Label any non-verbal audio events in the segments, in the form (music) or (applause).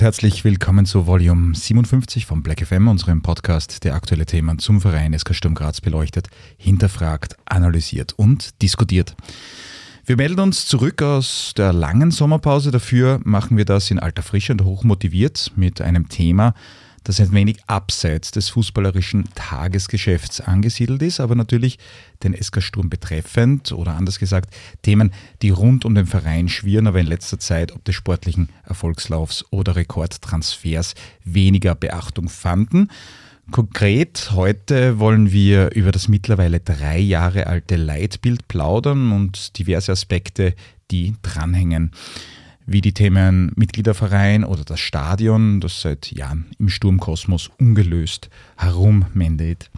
Und herzlich willkommen zu Volume 57 von Black FM, unserem Podcast, der aktuelle Themen zum Verein SK Sturm Graz beleuchtet, hinterfragt, analysiert und diskutiert. Wir melden uns zurück aus der langen Sommerpause. Dafür machen wir das in alter Frische und hochmotiviert mit einem Thema, das ein wenig abseits des fußballerischen Tagesgeschäfts angesiedelt ist, aber natürlich den SK Sturm betreffend oder anders gesagt Themen, die rund um den Verein schwirren, aber in letzter Zeit ob des sportlichen Erfolgslaufs oder Rekordtransfers weniger Beachtung fanden. Konkret heute wollen wir über das mittlerweile drei Jahre alte Leitbild plaudern und diverse Aspekte, die dranhängen wie die Themen Mitgliederverein oder das Stadion, das seit Jahren im Sturmkosmos ungelöst herummendet.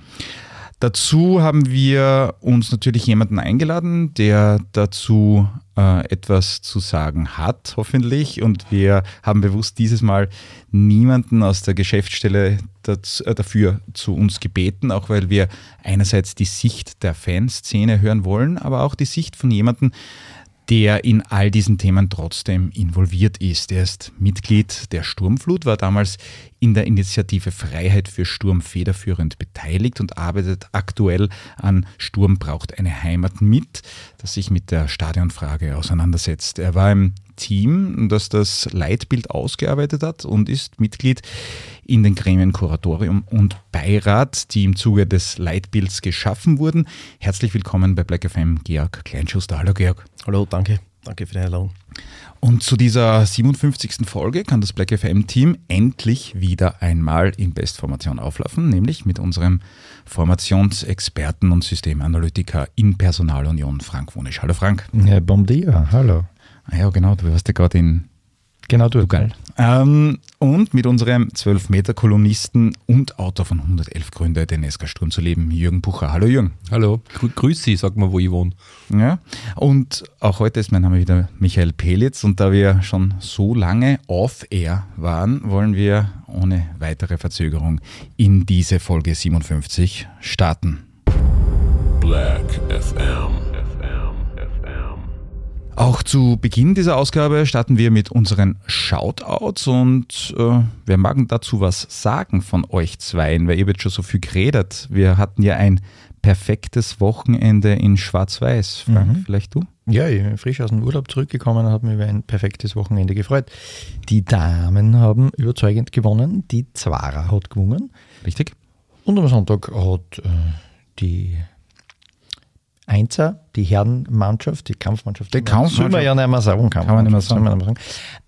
Dazu haben wir uns natürlich jemanden eingeladen, der dazu äh, etwas zu sagen hat, hoffentlich. Und wir haben bewusst dieses Mal niemanden aus der Geschäftsstelle dazu, äh, dafür zu uns gebeten, auch weil wir einerseits die Sicht der Fanszene hören wollen, aber auch die Sicht von jemandem, der in all diesen Themen trotzdem involviert ist. Er ist Mitglied der Sturmflut, war damals in der Initiative Freiheit für Sturm federführend beteiligt und arbeitet aktuell an Sturm braucht eine Heimat mit, das sich mit der Stadionfrage auseinandersetzt. Er war im Team, das das Leitbild ausgearbeitet hat und ist Mitglied in den Gremien Kuratorium und Beirat, die im Zuge des Leitbilds geschaffen wurden. Herzlich willkommen bei Black FM, Georg Kleinschuster. Hallo Georg. Hallo, danke. Danke für die Einladung. Und zu dieser 57. Folge kann das Black FM-Team endlich wieder einmal in Bestformation auflaufen, nämlich mit unserem Formationsexperten und Systemanalytiker in Personalunion, Frank Wonisch. Hallo Frank. Ja, bom dia, hallo. Ah ja, genau, du warst ja gerade in Genau, du. Geil. Ähm, und mit unserem 12-Meter-Kolumnisten und Autor von 111 Gründe, den SK Sturm zu leben, Jürgen Bucher. Hallo Jürgen. Hallo, Grü grüß Sie, sag mal, wo ich wohne. Ja, und auch heute ist mein Name wieder Michael Pelitz und da wir schon so lange off-air waren, wollen wir ohne weitere Verzögerung in diese Folge 57 starten. Black FM. Auch zu Beginn dieser Ausgabe starten wir mit unseren Shoutouts und äh, wer mag dazu was sagen von euch zweien, weil ihr wird schon so viel geredet. Wir hatten ja ein perfektes Wochenende in Schwarz-Weiß. Frank, mhm. vielleicht du? Ja, ich bin frisch aus dem Urlaub zurückgekommen und habe mich über ein perfektes Wochenende gefreut. Die Damen haben überzeugend gewonnen, die Zwara hat gewonnen. Richtig. Und am Sonntag hat äh, die Einser, die Herrenmannschaft, die Kampfmannschaft. Die Kampfmannschaft. Soll man ja nicht mehr sagen. Kann man nicht mehr sagen. Nicht mehr sagen.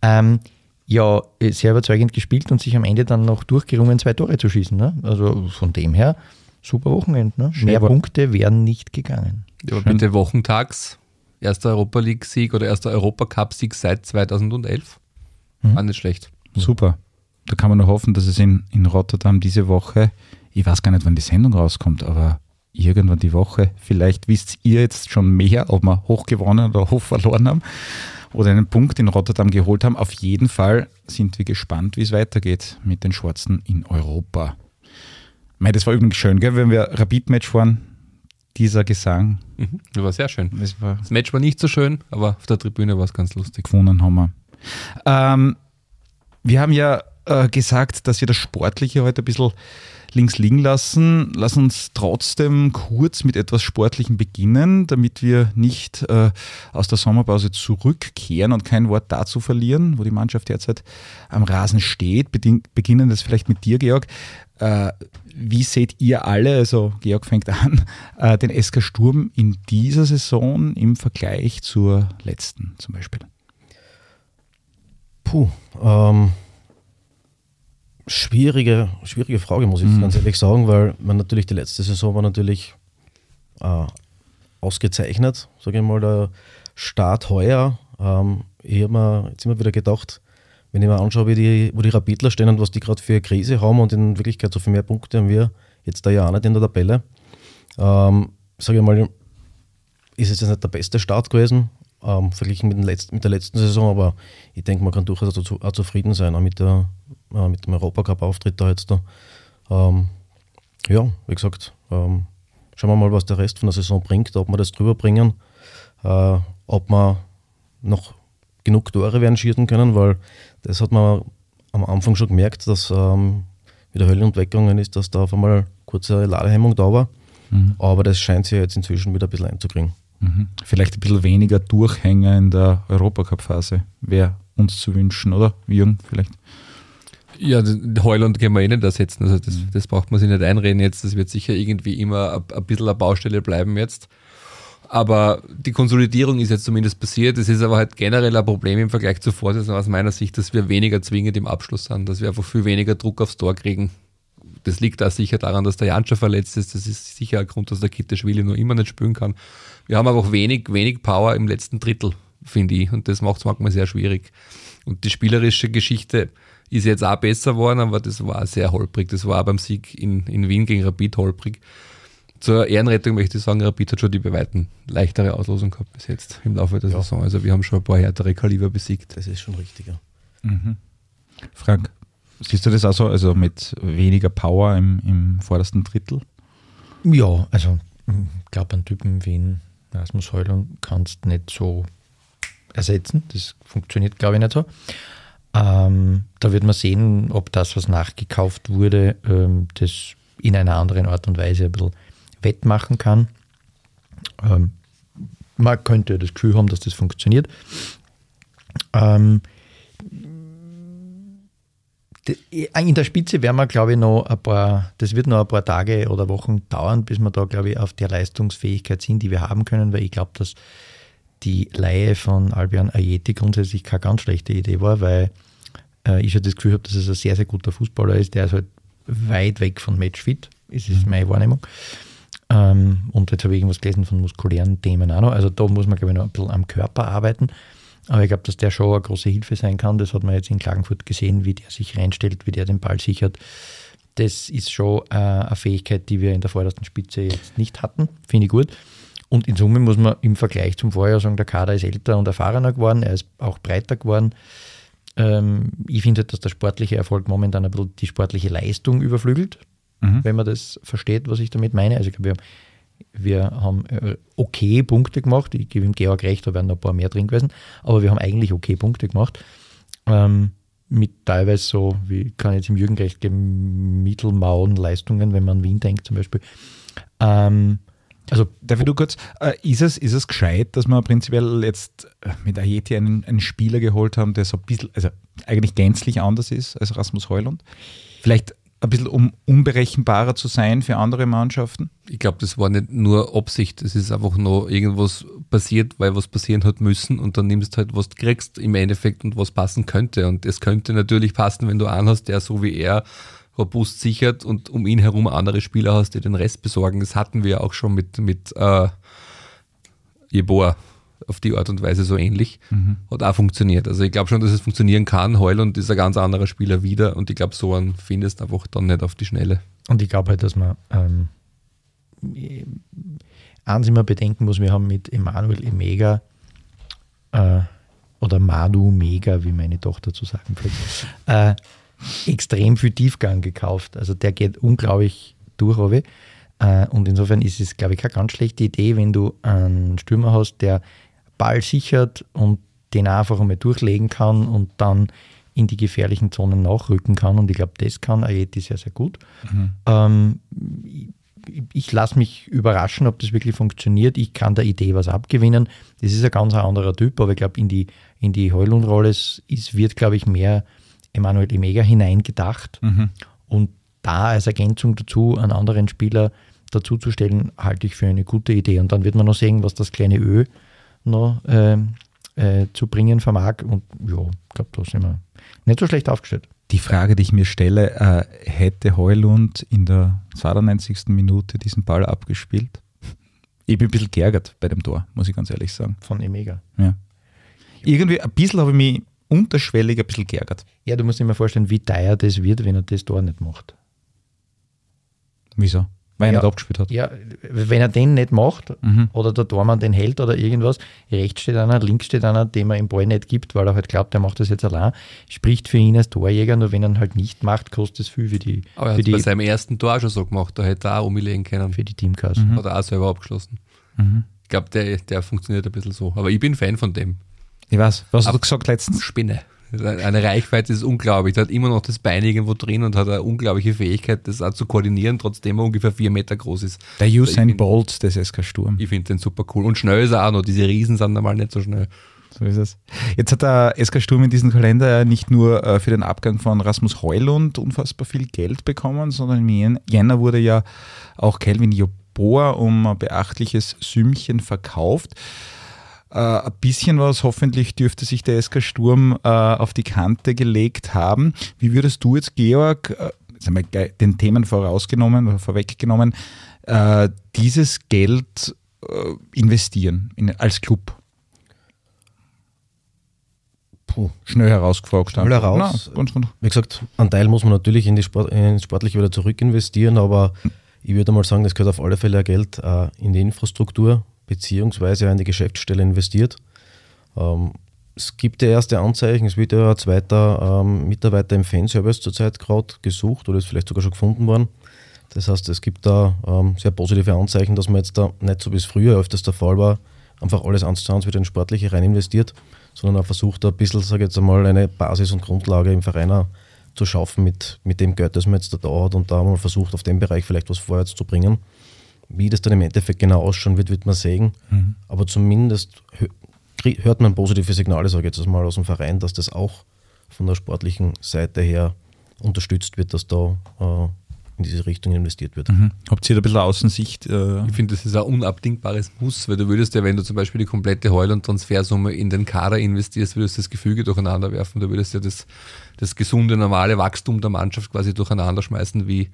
Ähm, ja, sehr überzeugend gespielt und sich am Ende dann noch durchgerungen, zwei Tore zu schießen. Ne? Also von dem her, super Wochenende. Ne? Mehr Punkte wären nicht gegangen. Ja, bitte wochentags, erster Europa League-Sieg oder erster Europacup-Sieg seit 2011. Mhm. War nicht schlecht. Super. Da kann man nur hoffen, dass es in, in Rotterdam diese Woche, ich weiß gar nicht, wann die Sendung rauskommt, aber irgendwann die Woche. Vielleicht wisst ihr jetzt schon mehr, ob wir hoch gewonnen oder (laughs) hoch verloren haben oder einen Punkt in Rotterdam geholt haben. Auf jeden Fall sind wir gespannt, wie es weitergeht mit den Schwarzen in Europa. Mei, das war übrigens schön, gell? wenn wir Rapid-Match waren. Dieser Gesang. Mhm, das war sehr schön. Das, war das, Match war nicht so schön, aber auf der Tribüne war es ganz lustig. Gewonnen haben wir. Ähm, wir haben ja äh, gesagt, dass wir das Sportliche heute ein bisschen links liegen lassen. Lass uns trotzdem kurz mit etwas Sportlichem beginnen, damit wir nicht äh, aus der Sommerpause zurückkehren und kein Wort dazu verlieren, wo die Mannschaft derzeit am Rasen steht. Beginnen das vielleicht mit dir, Georg. Äh, wie seht ihr alle, also Georg fängt an, äh, den SK Sturm in dieser Saison im Vergleich zur letzten zum Beispiel? Puh, ähm, schwierige, schwierige Frage, muss ich mhm. ganz ehrlich sagen, weil man natürlich die letzte Saison war natürlich äh, ausgezeichnet, sage ich mal, der Start heuer. Ähm, ich habe mir jetzt immer wieder gedacht, wenn ich mir anschaue, wie die, wo die Rapidler stehen und was die gerade für eine Krise haben und in Wirklichkeit so viel mehr Punkte haben wir jetzt da ja auch nicht in der Tabelle, ähm, sage ich mal, ist es jetzt nicht der beste Start gewesen, ähm, verglichen mit, letzten, mit, der letzten Saison, aber ich denke, man kann durchaus auch, auch zufrieden sein, auch mit, der, äh, mit dem Europacup-Auftritt da jetzt da. Ähm, ja, wie gesagt, ähm, schauen wir mal, was der Rest von der Saison bringt, ob wir das drüber bringen, äh, ob wir noch genug Tore werden schießen können, weil das hat man am Anfang schon gemerkt, dass ähm, wie der Hölle und weggegangen ist, dass da auf einmal kurze Ladehemmung da war. Mhm. Aber das scheint sich jetzt inzwischen wieder ein bisschen einzukriegen. Mhm. Vielleicht ein bisschen weniger Durchhänger in der Europacup-Phase wäre uns zu wünschen, oder? Jürgen, vielleicht? Ja, Heuland können wir eh nicht ersetzen. Also das, mhm. das braucht man sich nicht einreden jetzt. Das wird sicher irgendwie immer ein, ein bisschen eine Baustelle bleiben jetzt. Aber die Konsolidierung ist jetzt zumindest passiert. Es ist aber halt generell ein Problem im Vergleich zur Vorsaison aus meiner Sicht, dass wir weniger zwingend im Abschluss sind, dass wir einfach viel weniger Druck aufs Tor kriegen. Das liegt da sicher daran, dass der Janscher verletzt ist. Das ist sicher ein Grund, dass der Kitteschwili noch immer nicht spielen kann. Wir haben aber auch wenig, wenig Power im letzten Drittel, finde ich. Und das macht es manchmal sehr schwierig. Und die spielerische Geschichte ist jetzt auch besser geworden, aber das war sehr holprig. Das war auch beim Sieg in, in Wien gegen Rapid holprig. Zur Ehrenrettung möchte ich sagen, Rapid hat schon die beweiten leichtere Auslosung gehabt bis jetzt im Laufe der ja. Saison. Also wir haben schon ein paar härtere Kaliber besiegt. Das ist schon richtiger. Mhm. Frank, siehst du das auch so, also mit weniger Power im, im vordersten Drittel? Ja, also ich glaube, einen Typen wie ihn, Heuland kannst nicht so ersetzen. Das funktioniert, glaube ich, nicht so. Ähm, da wird man sehen, ob das, was nachgekauft wurde, ähm, das in einer anderen Art und Weise ein bisschen wettmachen kann. Ähm, man könnte das Gefühl haben, dass das funktioniert. Ähm, in der Spitze werden wir, glaube ich, noch ein paar, das wird noch ein paar Tage oder Wochen dauern, bis wir da, glaube ich, auf der Leistungsfähigkeit sind, die wir haben können, weil ich glaube, dass die Laie von Albion Ayeti grundsätzlich keine ganz schlechte Idee war, weil äh, ich schon das Gefühl habe, dass es ein sehr, sehr guter Fußballer ist, der ist halt weit weg von Matchfit, ist es meine Wahrnehmung. Ähm, und jetzt habe ich irgendwas gelesen von muskulären Themen auch noch. Also da muss man, glaube ich, noch ein bisschen am Körper arbeiten. Aber ich glaube, dass der schon eine große Hilfe sein kann. Das hat man jetzt in Klagenfurt gesehen, wie der sich reinstellt, wie der den Ball sichert. Das ist schon äh, eine Fähigkeit, die wir in der vordersten Spitze jetzt nicht hatten. Finde ich gut. Und in Summe muss man im Vergleich zum Vorjahr sagen, der Kader ist älter und erfahrener geworden. Er ist auch breiter geworden. Ähm, ich finde, dass der sportliche Erfolg momentan ein bisschen die sportliche Leistung überflügelt mhm. wenn man das versteht, was ich damit meine. Also ich glaube, wir, wir haben äh, okay Punkte gemacht. Ich gebe ihm Georg recht, da wären noch ein paar mehr drin gewesen, aber wir haben eigentlich okay Punkte gemacht. Ähm, mit teilweise so, wie kann ich jetzt im Jürgen recht geben, mittelmauen Leistungen, wenn man an Wien denkt zum Beispiel. Ähm, also, darf ich nur kurz, äh, ist, es, ist es gescheit, dass wir prinzipiell jetzt äh, mit Ayeti einen, einen Spieler geholt haben, der so ein bisschen, also eigentlich gänzlich anders ist als Rasmus Heuland? Vielleicht ein bisschen um unberechenbarer zu sein für andere Mannschaften? Ich glaube, das war nicht nur Absicht, es ist einfach nur irgendwas passiert, weil was passieren hat müssen und dann nimmst du halt, was du kriegst im Endeffekt und was passen könnte. Und es könnte natürlich passen, wenn du einen hast, der so wie er robust sichert und um ihn herum andere Spieler hast, die den Rest besorgen. Das hatten wir auch schon mit, mit äh, Jeboa auf die Art und Weise so ähnlich. Mhm. Hat auch funktioniert. Also ich glaube schon, dass es funktionieren kann. Heuland ist ein ganz anderer Spieler wieder und ich glaube, so einen findest du einfach dann nicht auf die Schnelle. Und ich glaube halt, dass man ähm, eins immer bedenken muss, wir haben mit Emanuel Emega äh, oder Madu Mega, wie meine Tochter zu sagen pflegt, äh, extrem viel Tiefgang gekauft. Also der geht unglaublich durch, habe ich. Äh, und insofern ist es, glaube ich, keine ganz schlechte Idee, wenn du einen Stürmer hast, der Ball sichert und den einfach einmal durchlegen kann und dann in die gefährlichen Zonen nachrücken kann. Und ich glaube, das kann Ayeti sehr, sehr gut. Mhm. Ähm, ich, ich lasse mich überraschen, ob das wirklich funktioniert. Ich kann der Idee was abgewinnen. Das ist ein ganz anderer Typ, aber ich glaube, in die, in die Heulund-Rolle wird, glaube ich, mehr Emanuel Emega hineingedacht. Mhm. Und da als Ergänzung dazu einen anderen Spieler dazuzustellen, halte ich für eine gute Idee. Und dann wird man noch sehen, was das kleine Ö noch äh, äh, zu bringen vermag. Und ja, ich glaube, da sind wir nicht so schlecht aufgestellt. Die Frage, die ich mir stelle, äh, hätte Heulund in der 92. Minute diesen Ball abgespielt? Ich bin ein bisschen geärgert bei dem Tor, muss ich ganz ehrlich sagen. Von Emega. Ja. Irgendwie ein bisschen habe ich mich unterschwellig ein bisschen geärgert. Ja, du musst dir mal vorstellen, wie teuer das wird, wenn er das Tor nicht macht. Wieso? Weil er nicht abgespielt hat. Ja, wenn er den nicht macht mhm. oder der Tormann den hält oder irgendwas, rechts steht einer, links steht einer, dem er im Ball nicht gibt, weil er halt glaubt, er macht das jetzt allein, spricht für ihn als Torjäger, nur wenn er ihn halt nicht macht, kostet es viel für die. Aber er hat bei seinem ersten Tor schon so gemacht, da hätte er auch umlegen können. Für die Teamkasse. Mhm. Hat er auch selber abgeschlossen. Mhm. Ich glaube, der, der funktioniert ein bisschen so. Aber ich bin Fan von dem. Ich weiß, was hast du gesagt letztens? Spinne. Eine Reichweite ist unglaublich. Der hat immer noch das Bein irgendwo drin und hat eine unglaubliche Fähigkeit, das auch zu koordinieren, trotzdem er ungefähr vier Meter groß ist. Der Usain Bolt des SK Sturm. Ich finde den super cool. Und schnell ist er auch noch. Diese Riesen sind normal nicht so schnell. So ist es. Jetzt hat der SK Sturm in diesem Kalender ja nicht nur äh, für den Abgang von Rasmus Heulund unfassbar viel Geld bekommen, sondern im Jänner wurde ja auch Kelvin Jobboa um ein beachtliches Sümmchen verkauft. Äh, ein bisschen was hoffentlich dürfte sich der SK Sturm äh, auf die Kante gelegt haben. Wie würdest du jetzt, Georg, jetzt haben wir den Themen vorausgenommen oder vorweggenommen, dieses Geld investieren in, als Club? Puh. schnell herausgefragt Schnell heraus. Na, Wie gesagt, ein Teil muss man natürlich in die Sport, ins Sportliche wieder zurück investieren, aber ich würde mal sagen, das gehört auf alle Fälle Geld äh, in die Infrastruktur beziehungsweise in die Geschäftsstelle investiert. Ähm, es gibt ja erste Anzeichen, es wird ja ein zweiter ähm, Mitarbeiter im Fanservice zurzeit gerade gesucht oder ist vielleicht sogar schon gefunden worden. Das heißt, es gibt da ähm, sehr positive Anzeichen, dass man jetzt da nicht so wie es früher öfters der Fall war, einfach alles eins zu eins wieder in Sportliche rein investiert, sondern auch versucht, ein bisschen, sage ich jetzt einmal, eine Basis und Grundlage im Verein zu schaffen mit, mit dem Geld, das man jetzt da hat und da mal versucht, auf dem Bereich vielleicht was vorwärts zu bringen. Wie das dann im Endeffekt genau ausschauen wird, wird man sehen. Mhm. Aber zumindest hört man positive Signale, sage ich jetzt mal, aus dem Verein, dass das auch von der sportlichen Seite her unterstützt wird, dass da äh, in diese Richtung investiert wird. Mhm. Habt ihr da ein bisschen Außensicht? Äh ich finde, das ist ein unabdingbares Muss, weil du würdest ja, wenn du zum Beispiel die komplette Heuland-Transfersumme in den Kader investierst, würdest du das Gefüge durcheinander werfen. Du würdest ja das, das gesunde, normale Wachstum der Mannschaft quasi durcheinander schmeißen, wie,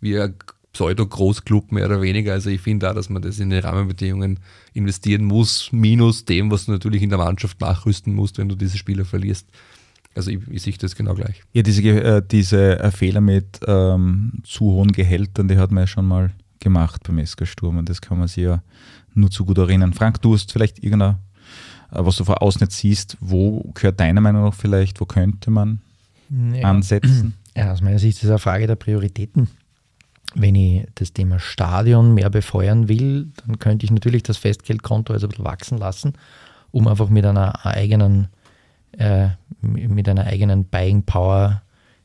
wie ein Pseudo-Großclub mehr oder weniger. Also ich finde da, dass man das in die Rahmenbedingungen investieren muss, minus dem, was du natürlich in der Mannschaft nachrüsten musst, wenn du diese Spieler verlierst. Also ich, ich sehe das genau gleich. Ja, diese, äh, diese äh, Fehler mit ähm, zu hohen Gehältern, die hat man ja schon mal gemacht beim SK Sturm und das kann man sich ja nur zu gut erinnern. Frank, du hast vielleicht irgendein, äh, was du vor außen jetzt siehst, wo gehört deiner Meinung nach vielleicht, wo könnte man ja. ansetzen? Ja, aus meiner Sicht ist es eine Frage der Prioritäten. Wenn ich das Thema Stadion mehr befeuern will, dann könnte ich natürlich das Festgeldkonto also ein bisschen wachsen lassen, um einfach mit einer eigenen äh, mit einer eigenen Buying Power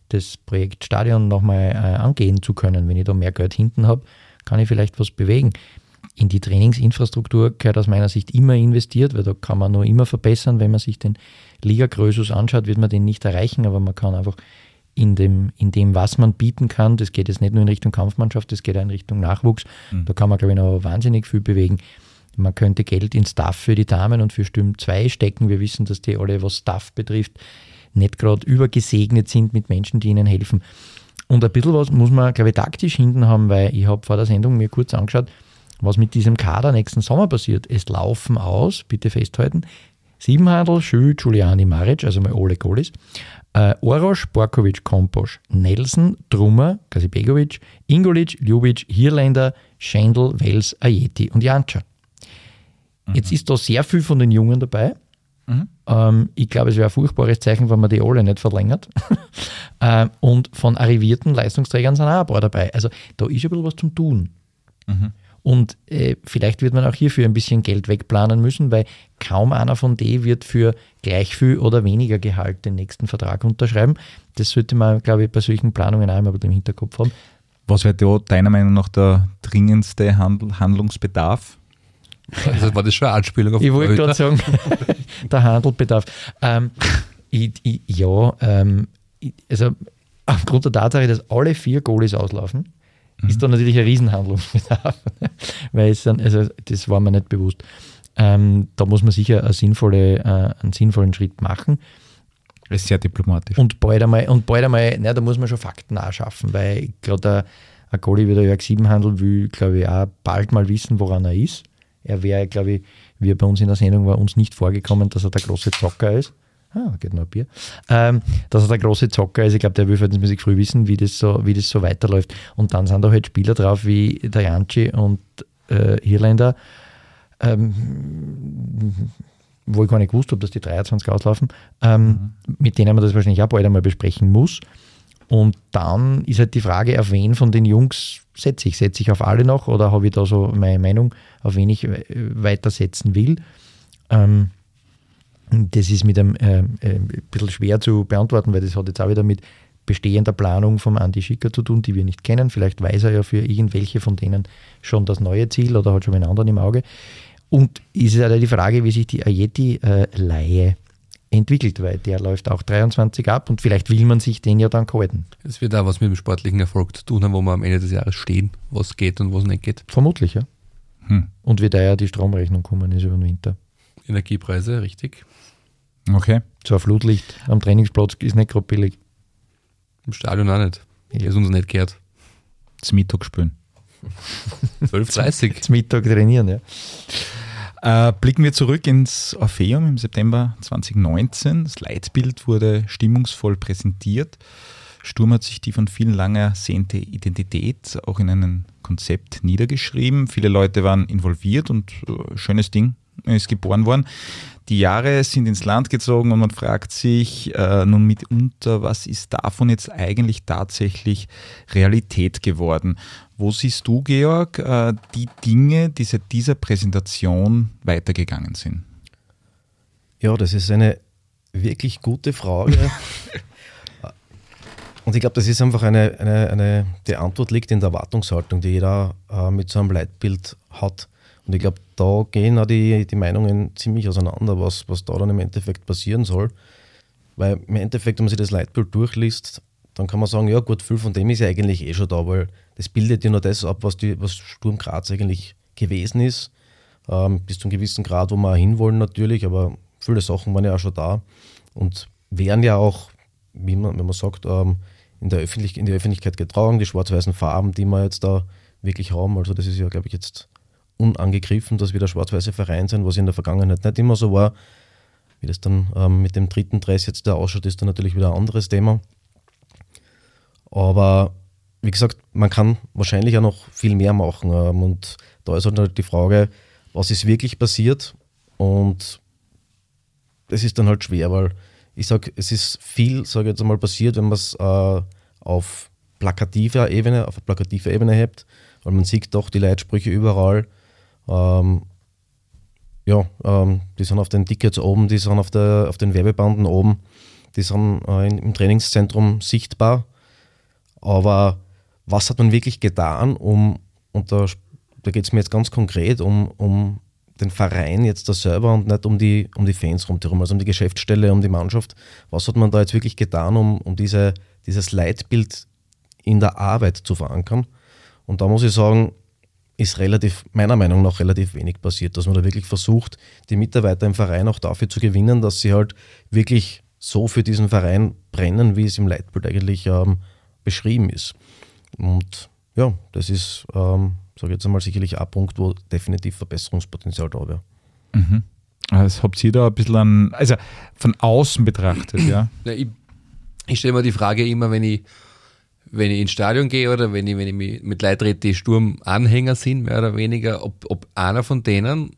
das Projekt Stadion nochmal äh, angehen zu können. Wenn ich da mehr Geld hinten habe, kann ich vielleicht was bewegen. In die Trainingsinfrastruktur gehört aus meiner Sicht immer investiert, weil da kann man nur immer verbessern. Wenn man sich den Liga-Größus anschaut, wird man den nicht erreichen, aber man kann einfach in dem, in dem, was man bieten kann, das geht jetzt nicht nur in Richtung Kampfmannschaft, das geht auch in Richtung Nachwuchs, mhm. da kann man, glaube ich, noch wahnsinnig viel bewegen. Man könnte Geld in Staff für die Damen und für Stürm 2 stecken. Wir wissen, dass die alle, was Staff betrifft, nicht gerade übergesegnet sind mit Menschen, die ihnen helfen. Und ein bisschen was muss man, glaube ich, taktisch hinten haben, weil ich habe vor der Sendung mir kurz angeschaut, was mit diesem Kader nächsten Sommer passiert. Es laufen aus, bitte festhalten, Siebenhandel, Schü, Giuliani, Maric, also mal alle Goalies, äh, Orosch, Borkovic, Komposch, Nelson, Drummer, Kasibegovic, Ingolic, Ljubic, Hirländer, Schendl, Wels, Ajeti und Janča. Jetzt ist da sehr viel von den Jungen dabei. Mhm. Ähm, ich glaube, es wäre ein furchtbares Zeichen, wenn man die alle nicht verlängert. (laughs) ähm, und von arrivierten Leistungsträgern sind auch ein paar dabei. Also da ist ein bisschen was zum Tun. Mhm. Und äh, vielleicht wird man auch hierfür ein bisschen Geld wegplanen müssen, weil kaum einer von denen wird für gleich viel oder weniger Gehalt den nächsten Vertrag unterschreiben. Das sollte man, glaube ich, bei solchen Planungen auch immer im Hinterkopf haben. Was wäre da deiner Meinung nach der dringendste Handl Handlungsbedarf? Also war das schon eine Anspielung auf Ich wollte gerade sagen, (laughs) der Handelbedarf. Ähm, ich, ich, ja, ähm, ich, also aufgrund der Tatsache, dass alle vier Goalies auslaufen, mhm. ist da natürlich ein Riesenhandlungsbedarf. (laughs) Weil es dann, also das war mir nicht bewusst. Ähm, da muss man sicher eine sinnvolle, äh, einen sinnvollen Schritt machen. Das ist sehr diplomatisch. Und bald einmal, und bald einmal, na, da muss man schon Fakten nachschaffen, weil gerade ein Goalie wie der Jörg Siebenhandel will, glaube ich, auch bald mal wissen, woran er ist. Er wäre, glaube ich, wie er bei uns in der Sendung war, uns nicht vorgekommen, dass er der große Zocker ist. Ah, geht noch ein Bier. Ähm, dass er der große Zocker ist. Ich glaube, der will verhältnismäßig früh wissen, wie das, so, wie das so weiterläuft. Und dann sind da halt Spieler drauf wie der Janci und äh, Irländer, ähm, wo ich gar nicht gewusst habe, dass die 23 auslaufen, ähm, mhm. mit denen man das wahrscheinlich auch bald einmal besprechen muss. Und dann ist halt die Frage, auf wen von den Jungs setze ich? Setze ich auf alle noch oder habe ich da so meine Meinung, auf wen ich weitersetzen will? Ähm, Das ist mit einem äh, äh, ein bisschen schwer zu beantworten, weil das hat jetzt auch wieder mit bestehender Planung vom Andi Schicker zu tun, die wir nicht kennen. Vielleicht weiß er ja für irgendwelche von denen schon das neue Ziel oder hat schon einen anderen im Auge. Und ist ja die Frage, wie sich die Ayeti-Leihe äh, entwickelt, weil der läuft auch 23 ab und vielleicht will man sich den ja dann halten. Es wird auch was mit dem sportlichen Erfolg zu tun haben, wo wir am Ende des Jahres stehen, was geht und was nicht geht. Vermutlich, ja. Hm. Und wie da ja die Stromrechnung kommen ist über den Winter. Energiepreise, richtig. Okay. So ein Flutlicht am Trainingsplatz ist nicht gerade billig. Im Stadion auch nicht. Ja. Ist uns nicht gehört. Zum Mittag spielen. (laughs) 12.30 Zum Mittag trainieren, ja. Äh, blicken wir zurück ins Orpheum im September 2019. Das Leitbild wurde stimmungsvoll präsentiert. Sturm hat sich die von vielen lang ersehnte Identität auch in ein Konzept niedergeschrieben. Viele Leute waren involviert und äh, schönes Ding ist geboren worden. Die Jahre sind ins Land gezogen und man fragt sich äh, nun mitunter, was ist davon jetzt eigentlich tatsächlich Realität geworden? Wo siehst du, Georg, äh, die Dinge, die seit dieser Präsentation weitergegangen sind? Ja, das ist eine wirklich gute Frage. (laughs) Und ich glaube, das ist einfach eine, eine, eine, die Antwort liegt in der Erwartungshaltung, die jeder äh, mit so einem Leitbild hat. Und ich glaube, da gehen auch die, die Meinungen ziemlich auseinander, was, was da dann im Endeffekt passieren soll. Weil im Endeffekt, wenn man sich das Leitbild durchliest, dann kann man sagen, ja gut, viel von dem ist ja eigentlich eh schon da, weil das bildet ja nur das ab, was, die, was Sturm Graz eigentlich gewesen ist. Ähm, bis zu einem gewissen Grad, wo wir hinwollen natürlich, aber viele Sachen waren ja auch schon da und wären ja auch, wie man, wenn man sagt, ähm, in, der Öffentlich in die Öffentlichkeit getragen, die schwarz-weißen Farben, die wir jetzt da wirklich haben. Also das ist ja, glaube ich, jetzt unangegriffen, dass wir der schwarz-weiße Verein sind, was in der Vergangenheit nicht immer so war. Wie das dann ähm, mit dem dritten Dress jetzt da ausschaut, ist dann natürlich wieder ein anderes Thema. Aber wie gesagt, man kann wahrscheinlich auch noch viel mehr machen. Ähm, und da ist halt die Frage, was ist wirklich passiert? Und das ist dann halt schwer, weil ich sage, es ist viel, sage ich jetzt einmal, passiert, wenn man es äh, auf plakativer Ebene, auf plakativer Ebene hebt, weil man sieht doch die Leitsprüche überall. Ähm, ja, ähm, die sind auf den Tickets oben, die sind auf, der, auf den Werbebanden oben, die sind äh, im Trainingszentrum sichtbar. Aber was hat man wirklich getan, um, und da, da geht es mir jetzt ganz konkret um, um den Verein jetzt da selber und nicht um die, um die Fans rundherum, also um die Geschäftsstelle, um die Mannschaft. Was hat man da jetzt wirklich getan, um, um diese, dieses Leitbild in der Arbeit zu verankern? Und da muss ich sagen, ist relativ, meiner Meinung nach, relativ wenig passiert, dass man da wirklich versucht, die Mitarbeiter im Verein auch dafür zu gewinnen, dass sie halt wirklich so für diesen Verein brennen, wie es im Leitbild eigentlich ähm, beschrieben ist. Und ja, das ist, ähm, sage ich jetzt einmal, sicherlich ein Punkt, wo definitiv Verbesserungspotenzial da wäre. Mhm. Also habt ihr da ein bisschen an, also von außen betrachtet, ja? ja ich, ich stelle mir die Frage immer, wenn ich wenn ich ins Stadion gehe oder wenn ich, wenn ich mit Leuten rede, die Sturmanhänger sind, mehr oder weniger, ob, ob einer von denen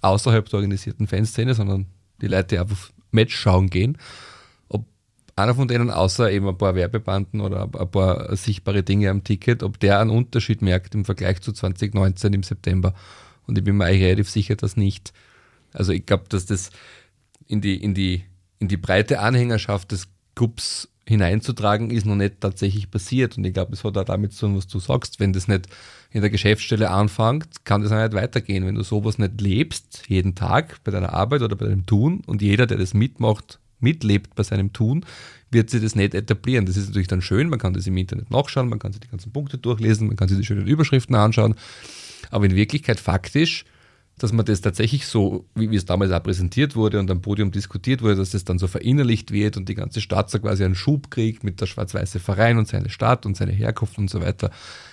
außerhalb der organisierten Fanszene, sondern die Leute, die einfach Match schauen gehen, ob einer von denen, außer eben ein paar Werbebanden oder ein paar sichtbare Dinge am Ticket, ob der einen Unterschied merkt im Vergleich zu 2019 im September. Und ich bin mir eigentlich relativ sicher, dass nicht. Also ich glaube, dass das in die, in die, in die breite Anhängerschaft des Clubs hineinzutragen, ist noch nicht tatsächlich passiert. Und ich glaube, es hat auch damit zu tun, was du sagst. Wenn das nicht in der Geschäftsstelle anfängt, kann das auch nicht weitergehen. Wenn du sowas nicht lebst, jeden Tag bei deiner Arbeit oder bei deinem Tun und jeder, der das mitmacht, mitlebt bei seinem Tun, wird sich das nicht etablieren. Das ist natürlich dann schön, man kann das im Internet nachschauen, man kann sich die ganzen Punkte durchlesen, man kann sich die schönen Überschriften anschauen. Aber in Wirklichkeit faktisch dass man das tatsächlich so, wie, wie, es damals auch präsentiert wurde und am Podium diskutiert wurde, dass das dann so verinnerlicht wird und die ganze Stadt so quasi einen Schub kriegt mit der schwarz-weiße Verein und seine Stadt und seine Herkunft und so weiter.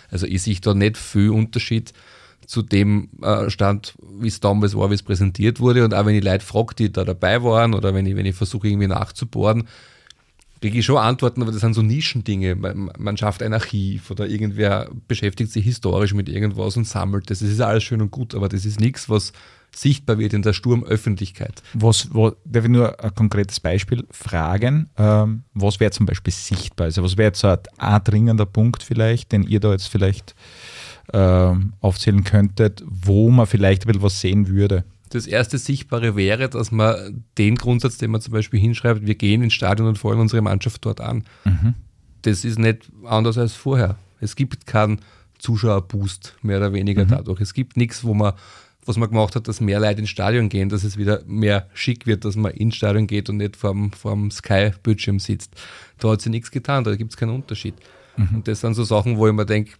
Also ich sehe da nicht viel Unterschied zu dem äh, Stand, wie es damals war, wie es präsentiert wurde. Und auch wenn ich Leute frage, die da dabei waren oder wenn ich, wenn ich versuche, irgendwie nachzubohren, kriege ich schon Antworten, aber das sind so Nischendinge. Man, man schafft ein Archiv oder irgendwer beschäftigt sich historisch mit irgendwas und sammelt das. Das ist alles schön und gut, aber das ist nichts, was sichtbar wird in der Sturmöffentlichkeit. Was, wo, darf ich nur ein konkretes Beispiel fragen? Ähm, was wäre zum Beispiel sichtbar? Also was wäre jetzt so ein, ein dringender Punkt vielleicht, den ihr da jetzt vielleicht ähm, aufzählen könntet, wo man vielleicht ein bisschen was sehen würde? Das erste Sichtbare wäre, dass man den Grundsatz, den man zum Beispiel hinschreibt, wir gehen ins Stadion und feuern unsere Mannschaft dort an. Mhm. Das ist nicht anders als vorher. Es gibt keinen Zuschauerboost, mehr oder weniger mhm. dadurch. Es gibt nichts, wo man, was man gemacht hat, dass mehr Leute ins Stadion gehen, dass es wieder mehr schick wird, dass man ins Stadion geht und nicht vorm, vorm Sky-Bildschirm sitzt. Da hat sich nichts getan, da gibt es keinen Unterschied. Mhm. Und das sind so Sachen, wo ich mir denke,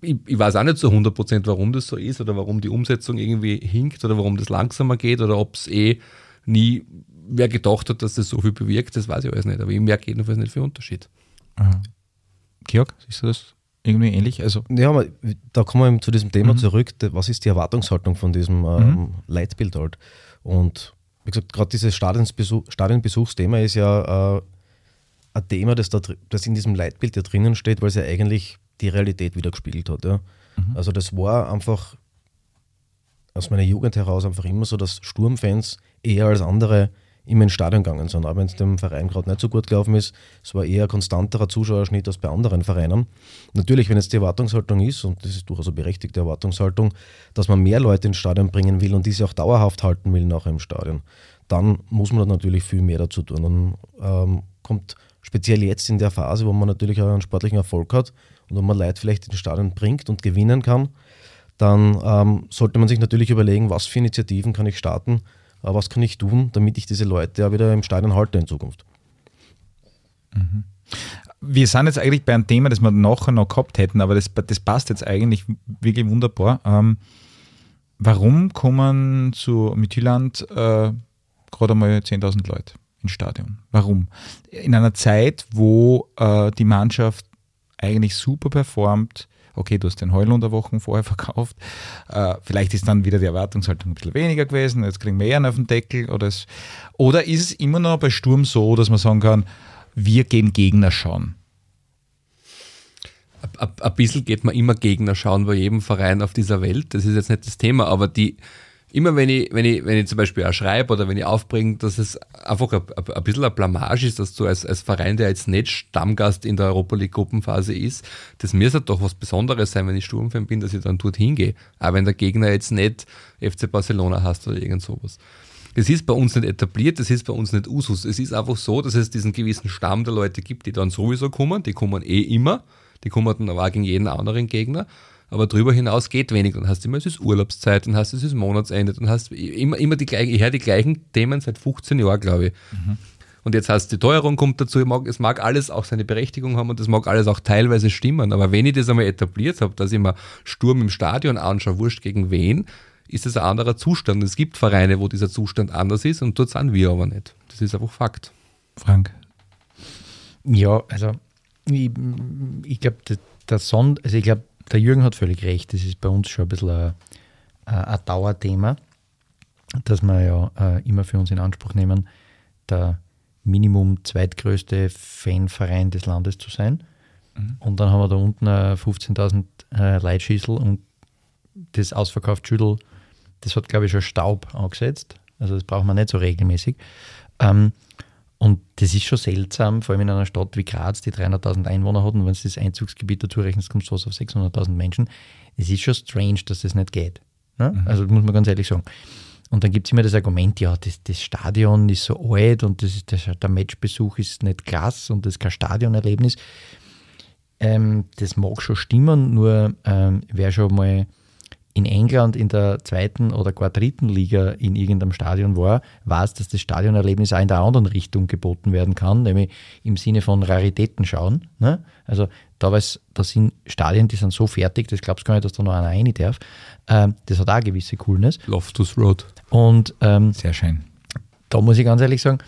ich, ich, weiß auch nicht zu 100% warum das so ist oder warum die Umsetzung irgendwie hinkt oder warum das langsamer geht oder ob es eh nie wer gedacht hat, dass das so viel bewirkt, das weiß ich alles nicht. Aber ich merke jedenfalls nicht viel Unterschied. Aha. Georg, siehst du das irgendwie ähnlich? Also ja, da kommen wir zu diesem Thema mhm. zurück. Was ist die Erwartungshaltung von diesem ähm, mhm. Leitbild halt? Und wie gesagt, gerade dieses Stadionbesuch, Stadionbesuchsthema ist ja äh, Thema, das, da, das in diesem Leitbild ja drinnen steht, weil es ja eigentlich die Realität wieder gespiegelt hat. Ja. Mhm. Also das war einfach aus meiner Jugend heraus einfach immer so, dass Sturmfans eher als andere immer ins Stadion gegangen sind, auch wenn es dem Verein gerade nicht so gut gelaufen ist. Es war eher ein konstanterer Zuschauerschnitt als bei anderen Vereinen. Natürlich, wenn jetzt die Erwartungshaltung ist, und das ist durchaus eine berechtigte Erwartungshaltung, dass man mehr Leute ins Stadion bringen will und diese auch dauerhaft halten will nachher im Stadion, dann muss man natürlich viel mehr dazu tun. Dann ähm, kommt speziell jetzt in der Phase, wo man natürlich auch einen sportlichen Erfolg hat, und wenn man Leute vielleicht ins Stadion bringt und gewinnen kann, dann ähm, sollte man sich natürlich überlegen, was für Initiativen kann ich starten, äh, was kann ich tun, damit ich diese Leute ja wieder im Stadion halte in Zukunft. Mhm. Wir sind jetzt eigentlich bei einem Thema, das wir nachher noch gehabt hätten, aber das, das passt jetzt eigentlich wirklich wunderbar. Ähm, warum kommen zu Mithyland äh, gerade einmal 10.000 Leute Stadion? Warum? In einer Zeit, wo äh, die Mannschaft eigentlich super performt. Okay, du hast den Heulunder Wochen vorher (laughs) verkauft. Äh, vielleicht ist dann wieder die Erwartungshaltung ein bisschen weniger gewesen. Jetzt kriegen wir eher auf den Deckel. Oder, es, oder ist es immer noch bei Sturm so, dass man sagen kann, wir gehen Gegner schauen? Ein bisschen geht man immer Gegner schauen bei jedem Verein auf dieser Welt. Das ist jetzt nicht das Thema, aber die, immer wenn ich, wenn ich, wenn ich zum Beispiel auch schreibe oder wenn ich aufbringe, dass es einfach ein, ein bisschen eine Blamage ist, dass du als, als Verein, der jetzt nicht Stammgast in der Europa League Gruppenphase ist, das mir sollte doch was Besonderes sein, wenn ich Sturmfan bin, dass ich dann dort hingehe. Aber wenn der Gegner jetzt nicht FC Barcelona hast oder irgend sowas. Das ist bei uns nicht etabliert, das ist bei uns nicht Usus. Es ist einfach so, dass es diesen gewissen Stamm der Leute gibt, die dann sowieso kommen, die kommen eh immer, die kommen dann aber auch gegen jeden anderen Gegner aber darüber hinaus geht wenig. Dann hast du immer, es ist Urlaubszeit, dann hast du, es ist Monatsende, dann hast du immer, immer die gleichen, ich höre die gleichen Themen seit 15 Jahren, glaube ich. Mhm. Und jetzt hast du die Teuerung kommt dazu, mag, es mag alles auch seine Berechtigung haben und es mag alles auch teilweise stimmen, aber wenn ich das einmal etabliert habe, dass ich mir Sturm im Stadion anschaue, wurscht gegen wen, ist es ein anderer Zustand. Es gibt Vereine, wo dieser Zustand anders ist und dort sind wir aber nicht. Das ist einfach Fakt. Frank? Ja, also ich, ich glaube, der Sond, also ich glaube, der Jürgen hat völlig recht, das ist bei uns schon ein bisschen ein, ein Dauerthema, dass wir ja äh, immer für uns in Anspruch nehmen, der Minimum zweitgrößte Fanverein des Landes zu sein. Mhm. Und dann haben wir da unten 15.000 äh, Leitschießel und das ausverkauft Schüttel, das hat, glaube ich, schon Staub angesetzt. Also das braucht man nicht so regelmäßig. Ähm, und das ist schon seltsam, vor allem in einer Stadt wie Graz, die 300.000 Einwohner hat und wenn du das Einzugsgebiet dazu rechnest, kommst du auf 600.000 Menschen. Es ist schon strange, dass das nicht geht. Ne? Mhm. Also muss man ganz ehrlich sagen. Und dann gibt es immer das Argument, ja, das, das, Stadion ist so alt und das ist, das, der Matchbesuch ist nicht krass und das ist kein Stadionerlebnis. Ähm, das mag schon stimmen, nur ähm, wer schon mal in England in der zweiten oder gar dritten Liga in irgendeinem Stadion war, weiß, dass das Stadionerlebnis auch in der anderen Richtung geboten werden kann, nämlich im Sinne von Raritäten schauen. Ne? Also da, weiß, da sind Stadien, die sind so fertig, das glaubst gar nicht, dass da noch einer rein darf. Ähm, das hat auch eine gewisse Coolness. Loftus Road. Und ähm, sehr schön. Da muss ich ganz ehrlich sagen,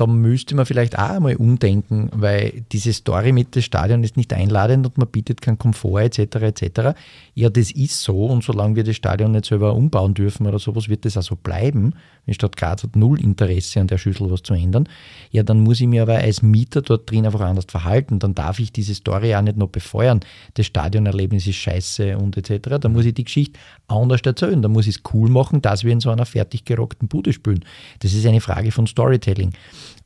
da müsste man vielleicht auch einmal umdenken, weil diese Story mit dem Stadion ist nicht einladend und man bietet keinen Komfort etc. etc. Ja, das ist so und solange wir das Stadion nicht selber umbauen dürfen oder sowas, wird das auch so bleiben. Die Stadt Graz hat null Interesse an der Schüssel was zu ändern. Ja, dann muss ich mir aber als Mieter dort drin einfach anders verhalten. Dann darf ich diese Story auch nicht noch befeuern. Das Stadionerlebnis ist scheiße und etc. Da muss ich die Geschichte anders erzählen. Da muss ich es cool machen, dass wir in so einer fertig gerockten Bude spielen. Das ist eine Frage von Storytelling.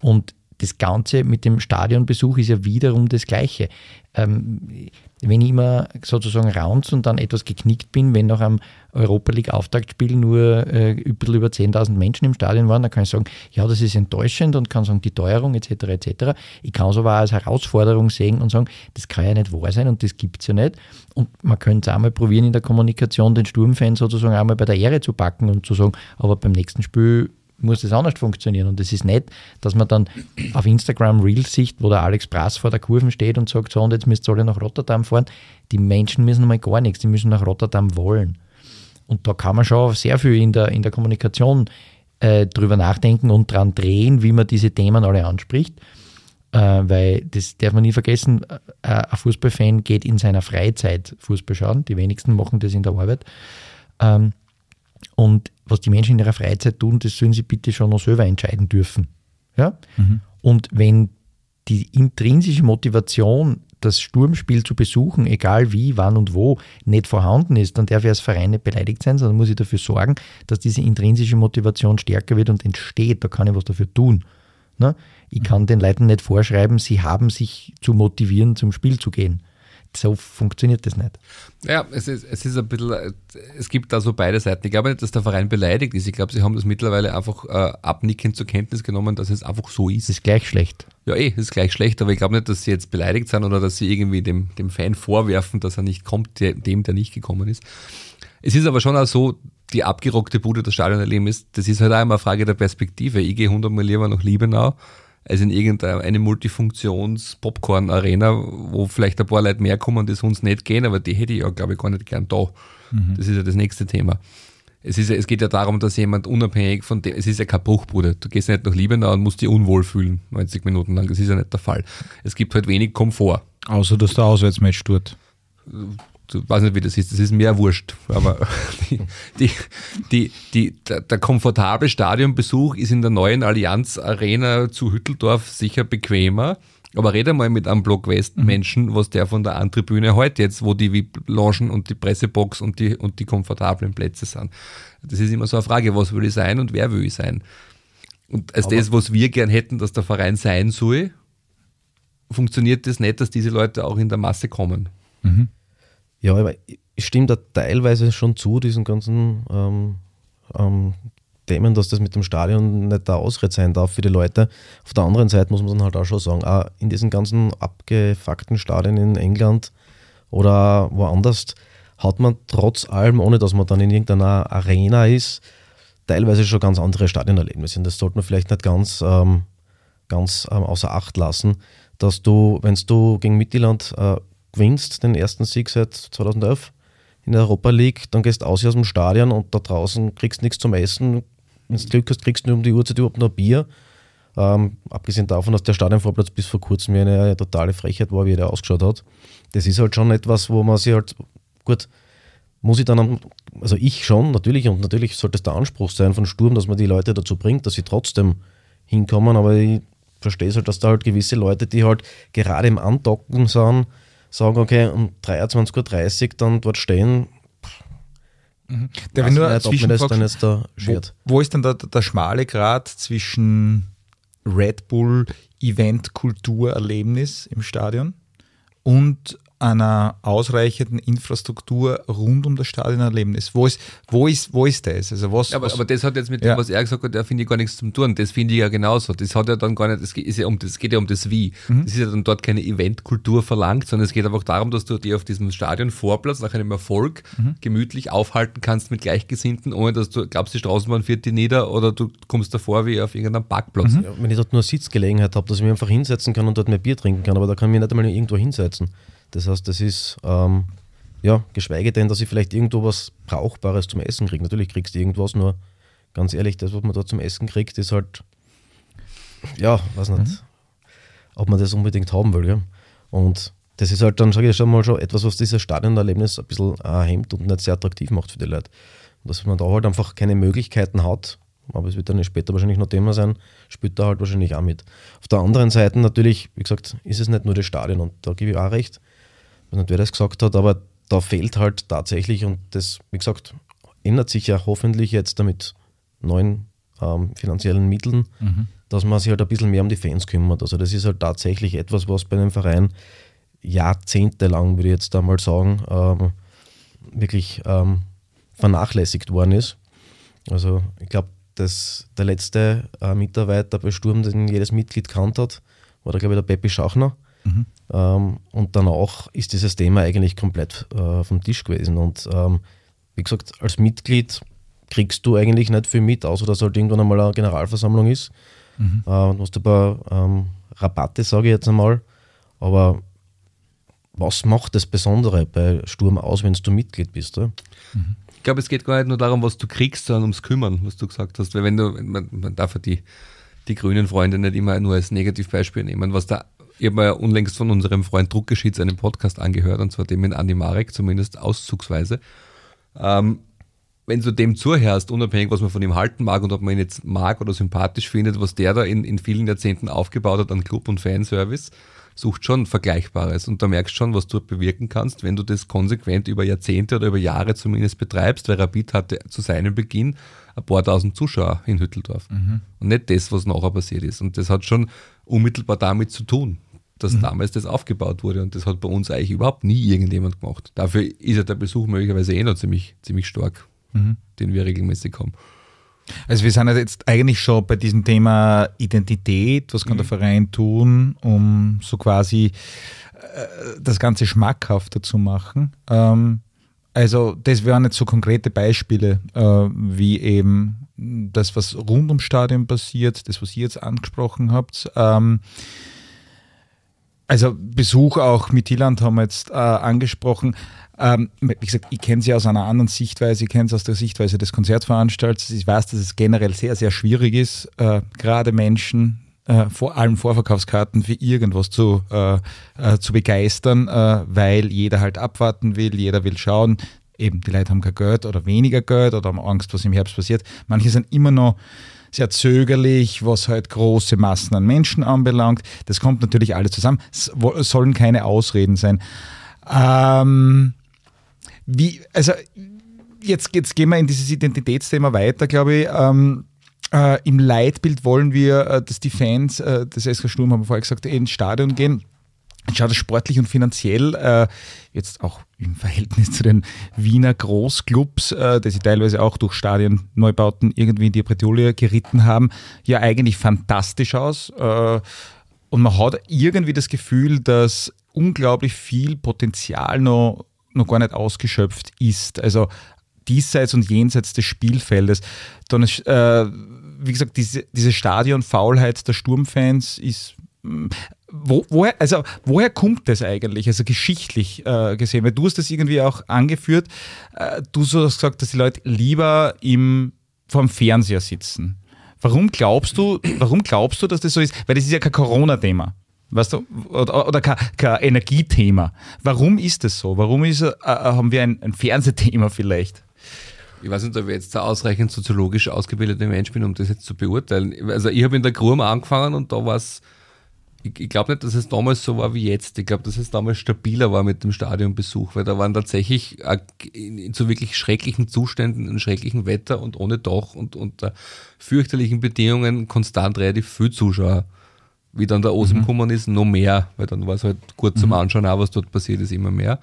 Und das Ganze mit dem Stadionbesuch ist ja wiederum das Gleiche. Ähm, wenn ich immer sozusagen raunz und dann etwas geknickt bin, wenn nach einem Europa League Auftaktspiel nur äh, über 10.000 Menschen im Stadion waren, dann kann ich sagen, ja, das ist enttäuschend und kann sagen, die Teuerung etc. etc. Ich kann es aber auch als Herausforderung sehen und sagen, das kann ja nicht wahr sein und das gibt es ja nicht. Und man könnte es auch mal probieren in der Kommunikation, den Sturmfans sozusagen auch mal bei der Ehre zu packen und zu sagen, aber beim nächsten Spiel muss das anders funktionieren. Und es ist nicht, dass man dann auf Instagram Reels sieht, wo der Alex Brass vor der Kurve steht und sagt, so und jetzt müsst ihr alle nach Rotterdam fahren. Die Menschen müssen mal gar nichts, die müssen nach Rotterdam wollen. Und da kann man schon sehr viel in der, in der Kommunikation äh, drüber nachdenken und dran drehen, wie man diese Themen alle anspricht. Äh, weil das darf man nie vergessen, äh, ein Fußballfan geht in seiner Freizeit Fußball schauen. Die wenigsten machen das in der Arbeit. Ähm, und was die Menschen in ihrer Freizeit tun, das sollen sie bitte schon noch selber entscheiden dürfen. Ja? Mhm. Und wenn die intrinsische Motivation, das Sturmspiel zu besuchen, egal wie, wann und wo, nicht vorhanden ist, dann darf ich als Verein nicht beleidigt sein, sondern muss ich dafür sorgen, dass diese intrinsische Motivation stärker wird und entsteht. Da kann ich was dafür tun. Ne? Ich kann mhm. den Leuten nicht vorschreiben, sie haben sich zu motivieren, zum Spiel zu gehen so funktioniert das nicht. Ja, es ist, es ist ein bisschen, es gibt da so beide Seiten. Ich glaube nicht, dass der Verein beleidigt ist. Ich glaube, sie haben das mittlerweile einfach äh, abnickend zur Kenntnis genommen, dass es einfach so ist. Es ist gleich schlecht. Ja, eh, es ist gleich schlecht, aber ich glaube nicht, dass sie jetzt beleidigt sind oder dass sie irgendwie dem, dem Fan vorwerfen, dass er nicht kommt, der, dem, der nicht gekommen ist. Es ist aber schon auch so, die abgerockte Bude das Stadion erleben ist, das ist halt auch immer eine Frage der Perspektive. Ich gehe hundertmal lieber nach Liebenau als in irgendeine Multifunktions-Popcorn-Arena, wo vielleicht ein paar Leute mehr kommen, die sonst nicht gehen, aber die hätte ich ja, glaube ich, gar nicht gern da. Mhm. Das ist ja das nächste Thema. Es, ist, es geht ja darum, dass jemand unabhängig von dem, es ist ja kein Bruchbruder. Du gehst nicht nach Liebenau und musst dich unwohl fühlen, 90 Minuten lang. Das ist ja nicht der Fall. Es gibt halt wenig Komfort. Außer, dass der Auswärtsmatch tut ich weiß nicht, wie das ist, das ist mir wurscht. Aber (laughs) die, die, die, die, der, komfortable Stadionbesuch ist in der neuen Allianz Arena zu Hütteldorf sicher bequemer. Aber rede mal mit einem Block West mhm. Was der von der Antribüne heute jetzt, wo die VIP-Logen und die Pressebox und die, und die komfortablen Plätze sind. Das ist immer so eine Frage, was will ich sein und wer will ich sein? Und als Aber das, was wir gern hätten, dass der Verein sein soll, funktioniert das nicht, dass diese Leute auch in der Masse kommen. Mhm. Ja, aber ich stimme da teilweise schon zu, diesen ganzen ähm, ähm, Themen, dass das mit dem Stadion nicht der Ausritt sein darf für die Leute. Auf der anderen Seite muss man dann halt auch schon sagen, auch in diesen ganzen abgefuckten Stadien in England oder woanders hat man trotz allem, ohne dass man dann in irgendeiner Arena ist, teilweise schon ganz andere Stadionerlebnisse. Und das sollte man vielleicht nicht ganz, ähm, ganz ähm, außer Acht lassen, dass du, wenn du gegen Mittelland äh, gewinnst den ersten Sieg seit 2011 in der Europa League, dann gehst aus aus dem Stadion und da draußen kriegst du nichts zum Essen. Wenn du Glück hast, kriegst du nur um die Uhrzeit überhaupt noch Bier. Ähm, abgesehen davon, dass der Stadionvorplatz bis vor kurzem eine, eine totale Frechheit war, wie der ausgeschaut hat. Das ist halt schon etwas, wo man sich halt, gut, muss ich dann, also ich schon, natürlich, und natürlich sollte es der Anspruch sein von Sturm, dass man die Leute dazu bringt, dass sie trotzdem hinkommen, aber ich verstehe es halt, dass da halt gewisse Leute, die halt gerade im Andocken sind, sagen, okay, um 23.30 Uhr dann dort stehen. Mhm. Der nur nicht, ob das dann jetzt da schert. Wo, wo ist denn der, der schmale Grad zwischen Red Bull Event Kultur Erlebnis im Stadion und einer ausreichenden Infrastruktur rund um das Stadionerlebnis? Wo ist, wo ist, wo ist das? Also was, aber, was, aber das hat jetzt mit ja. dem, was er gesagt hat, da finde ich gar nichts zum tun. Das finde ich ja genauso. Das hat ja dann gar nicht, es geht, ja um, das geht ja um das Wie. Mhm. Das ist ja dann dort keine Eventkultur verlangt, sondern es geht einfach darum, dass du dich auf diesem Stadionvorplatz nach einem Erfolg mhm. gemütlich aufhalten kannst mit Gleichgesinnten, ohne dass du glaubst, die Straßenbahn fährt dir nieder oder du kommst davor wie auf irgendeinem Parkplatz. Mhm. Ja, wenn ich dort nur Sitzgelegenheit habe, dass ich mich einfach hinsetzen kann und dort mehr Bier trinken kann, aber da kann ich mich nicht einmal irgendwo hinsetzen. Das heißt, das ist, ähm, ja, geschweige denn, dass ich vielleicht irgendwo was Brauchbares zum Essen kriege. Natürlich kriegst du irgendwas, nur ganz ehrlich, das, was man da zum Essen kriegt, ist halt, ja, weiß nicht, mhm. ob man das unbedingt haben will. Ja? Und das ist halt dann, sage ich schon mal, schon etwas, was dieses Stadionerlebnis ein bisschen äh, hemmt und nicht sehr attraktiv macht für die Leute. Und dass man da halt einfach keine Möglichkeiten hat, aber es wird dann später wahrscheinlich noch Thema sein, spielt da halt wahrscheinlich auch mit. Auf der anderen Seite natürlich, wie gesagt, ist es nicht nur das Stadion und da gebe ich auch recht, weiß nicht, wer das gesagt hat, aber da fehlt halt tatsächlich, und das, wie gesagt, ändert sich ja hoffentlich jetzt damit neuen ähm, finanziellen Mitteln, mhm. dass man sich halt ein bisschen mehr um die Fans kümmert. Also das ist halt tatsächlich etwas, was bei einem Verein jahrzehntelang, würde ich jetzt einmal sagen, ähm, wirklich ähm, vernachlässigt worden ist. Also ich glaube, dass der letzte äh, Mitarbeiter bei Sturm, den jedes Mitglied kannt hat, war da glaube ich der Peppi Schachner. Mhm. Ähm, und danach ist dieses Thema eigentlich komplett äh, vom Tisch gewesen. Und ähm, wie gesagt, als Mitglied kriegst du eigentlich nicht viel mit, außer dass halt irgendwann einmal eine Generalversammlung ist. Mhm. Äh, du hast ein paar ähm, Rabatte, sage ich jetzt einmal. Aber was macht das Besondere bei Sturm aus, wenn du Mitglied bist? Ja? Mhm. Ich glaube, es geht gar nicht nur darum, was du kriegst, sondern ums Kümmern, was du gesagt hast. Weil wenn du, man, man darf ja die, die grünen Freunde nicht immer nur als Negativbeispiel nehmen. Was da, ich habe mir ja unlängst von unserem Freund Druckerschieds einen Podcast angehört, und zwar dem in Andi Marek, zumindest auszugsweise. Ähm, wenn du dem zuhörst, unabhängig, was man von ihm halten mag und ob man ihn jetzt mag oder sympathisch findet, was der da in, in vielen Jahrzehnten aufgebaut hat an Club- und Fanservice, sucht schon Vergleichbares und da merkst schon, was du bewirken kannst, wenn du das konsequent über Jahrzehnte oder über Jahre zumindest betreibst, weil Rapid hatte zu seinem Beginn ein paar tausend Zuschauer in Hütteldorf mhm. und nicht das, was nachher passiert ist und das hat schon unmittelbar damit zu tun, dass mhm. damals das aufgebaut wurde und das hat bei uns eigentlich überhaupt nie irgendjemand gemacht. Dafür ist ja der Besuch möglicherweise eh noch ziemlich, ziemlich stark, mhm. den wir regelmäßig haben. Also wir sind jetzt eigentlich schon bei diesem Thema Identität, was kann mhm. der Verein tun, um so quasi äh, das Ganze schmackhafter zu machen. Ähm, also das wären jetzt so konkrete Beispiele, äh, wie eben das, was rund ums Stadion passiert, das, was ihr jetzt angesprochen habt. Ähm, also Besuch auch mit Hilland haben wir jetzt äh, angesprochen. Ähm, wie gesagt, ich kenne sie aus einer anderen Sichtweise, ich kenne sie aus der Sichtweise des Konzertveranstalters. Ich weiß, dass es generell sehr, sehr schwierig ist, äh, gerade Menschen, äh, vor allem Vorverkaufskarten für irgendwas zu, äh, äh zu begeistern, äh, weil jeder halt abwarten will, jeder will schauen. Eben, die Leute haben kein Geld oder weniger Geld oder haben Angst, was im Herbst passiert. Manche sind immer noch sehr zögerlich, was halt große Massen an Menschen anbelangt. Das kommt natürlich alles zusammen. Es sollen keine Ausreden sein. Ähm, wie, also jetzt, jetzt gehen wir in dieses Identitätsthema weiter, glaube ich. Ähm, äh, Im Leitbild wollen wir, äh, dass die Fans äh, des SK Sturm, haben wir vorher gesagt, ins Stadion gehen. Schaut es sportlich und finanziell, äh, jetzt auch im Verhältnis zu den Wiener Großclubs, äh, die sie teilweise auch durch Stadionneubauten irgendwie in die Bretouille geritten haben, ja eigentlich fantastisch aus. Äh, und man hat irgendwie das Gefühl, dass unglaublich viel Potenzial noch noch gar nicht ausgeschöpft ist. Also diesseits und jenseits des Spielfeldes. Dann ist, äh, wie gesagt, diese, diese Stadionfaulheit der Sturmfans ist. Wo, woher, also woher kommt das eigentlich, also geschichtlich äh, gesehen? Weil du hast das irgendwie auch angeführt. Äh, du hast gesagt, dass die Leute lieber im, vor dem Fernseher sitzen. Warum glaubst du, warum glaubst du, dass das so ist? Weil das ist ja kein Corona-Thema. Weißt du, oder, oder kein, kein Energiethema. Warum ist das so? Warum ist, äh, haben wir ein, ein Fernsehthema vielleicht? Ich weiß nicht, ob ich jetzt der ausreichend soziologisch ausgebildete Mensch bin, um das jetzt zu beurteilen. Also ich habe in der Grum angefangen und da war es, ich, ich glaube nicht, dass es damals so war wie jetzt. Ich glaube, dass es damals stabiler war mit dem Stadionbesuch, weil da waren tatsächlich in zu wirklich schrecklichen Zuständen, in schrecklichem Wetter und ohne Dach und unter fürchterlichen Bedingungen konstant relativ viel Zuschauer wie dann der Osim mhm. gekommen ist, noch mehr, weil dann war es halt gut zum mhm. Anschauen, auch was dort passiert ist, immer mehr.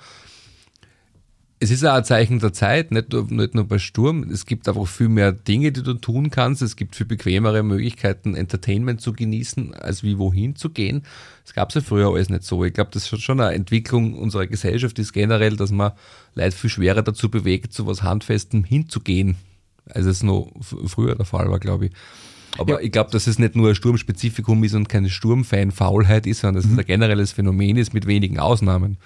Es ist auch ein Zeichen der Zeit, nicht nur, nicht nur bei Sturm. Es gibt einfach viel mehr Dinge, die du tun kannst. Es gibt viel bequemere Möglichkeiten, Entertainment zu genießen, als wie wohin zu gehen. Das gab es ja früher alles nicht so. Ich glaube, das ist schon eine Entwicklung unserer Gesellschaft ist generell, dass man Leute viel schwerer dazu bewegt, zu was Handfestem hinzugehen, als es noch früher der Fall war, glaube ich. Aber ja. ich glaube, dass es nicht nur ein Sturmspezifikum ist und keine Sturmfan-Faulheit ist, sondern dass mhm. es ein generelles Phänomen ist mit wenigen Ausnahmen,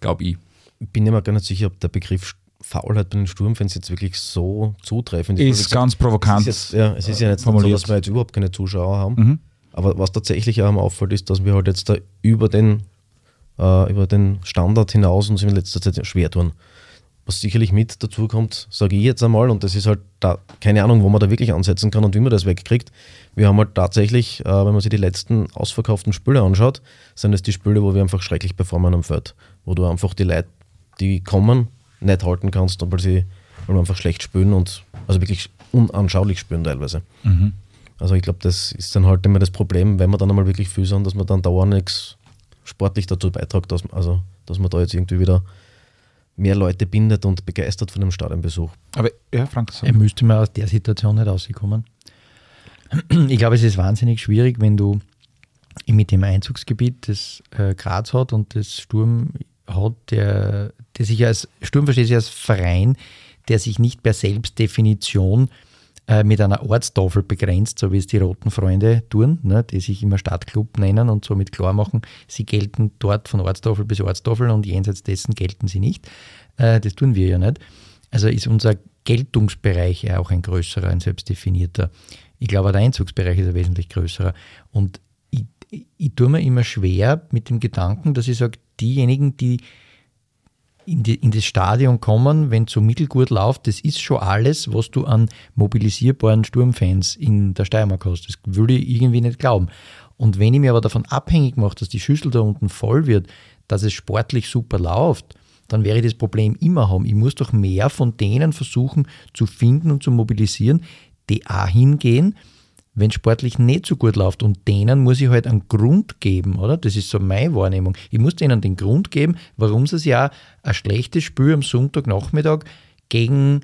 glaube ich. Ich bin mir gar nicht sicher, ob der Begriff Faulheit bei den Sturmfans jetzt wirklich so zutreffend ist. Ist ganz provokant. Es ist, jetzt, ja, es ist ja nicht so, dass wir jetzt überhaupt keine Zuschauer haben. Mhm. Aber was tatsächlich auch auffällt, ist, dass wir halt jetzt da über den, äh, über den Standard hinaus uns in letzter Zeit schwer tun was sicherlich mit dazu kommt, sage ich jetzt einmal, und das ist halt da, keine Ahnung, wo man da wirklich ansetzen kann und wie man das wegkriegt. Wir haben halt tatsächlich, äh, wenn man sich die letzten ausverkauften Spiele anschaut, sind es die Spiele, wo wir einfach schrecklich performen am Feld. Wo du einfach die Leute, die kommen, nicht halten kannst, weil sie weil einfach schlecht spielen und also wirklich unanschaulich spielen teilweise. Mhm. Also ich glaube, das ist dann halt immer das Problem, wenn wir dann einmal wirklich viel sind, dass man dann dauernd nichts sportlich dazu beiträgt, dass, also, dass man da jetzt irgendwie wieder mehr Leute bindet und begeistert von dem Stadionbesuch. Aber ja, Frank, so. er müsste mal aus der Situation nicht rauskommen. Ich glaube, es ist wahnsinnig schwierig, wenn du mit dem Einzugsgebiet, das äh, Graz hat und das Sturm hat, der, der sich als Sturm versteht sich als Verein, der sich nicht per Selbstdefinition äh, mit einer Ortstafel begrenzt, so wie es die Roten Freunde tun, ne, die sich immer Stadtclub nennen und somit klar machen, sie gelten dort von Ortstafel bis Ortstafel und jenseits dessen gelten sie nicht. Äh, das tun wir ja nicht. Also ist unser Geltungsbereich ja auch ein größerer, ein selbstdefinierter. Ich glaube, der Einzugsbereich ist ein wesentlich größerer. Und ich, ich, ich tue mir immer schwer mit dem Gedanken, dass ich sage, diejenigen, die in, die, in das Stadion kommen, wenn es so mittelgut läuft, das ist schon alles, was du an mobilisierbaren Sturmfans in der Steiermark hast. Das würde ich irgendwie nicht glauben. Und wenn ich mir aber davon abhängig mache, dass die Schüssel da unten voll wird, dass es sportlich super läuft, dann wäre ich das Problem immer haben. Ich muss doch mehr von denen versuchen zu finden und zu mobilisieren, die auch hingehen, wenn sportlich nicht so gut läuft. Und denen muss ich halt einen Grund geben, oder? Das ist so meine Wahrnehmung. Ich muss denen den Grund geben, warum sie es ja ein schlechtes Spiel am Sonntagnachmittag gegen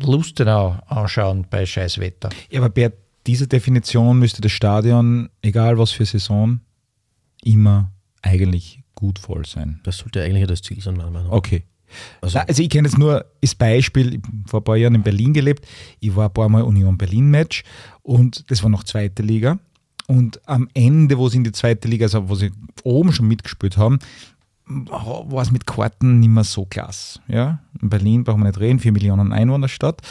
Lustenau anschauen bei Scheißwetter. Ja, aber bei dieser Definition müsste das Stadion, egal was für Saison, immer eigentlich gut voll sein. Das sollte eigentlich das Ziel sein, meiner Meinung nach. Okay. Also, also ich kenne jetzt nur als Beispiel, ich habe vor ein paar Jahren in Berlin gelebt, ich war ein paar Mal Union Berlin Match und das war noch zweite Liga. Und am Ende, wo sie in die zweite Liga, also wo sie oben schon mitgespielt haben, war es mit Karten nicht mehr so klasse. Ja? In Berlin brauchen wir nicht reden, 4 Millionen Einwohnerstadt.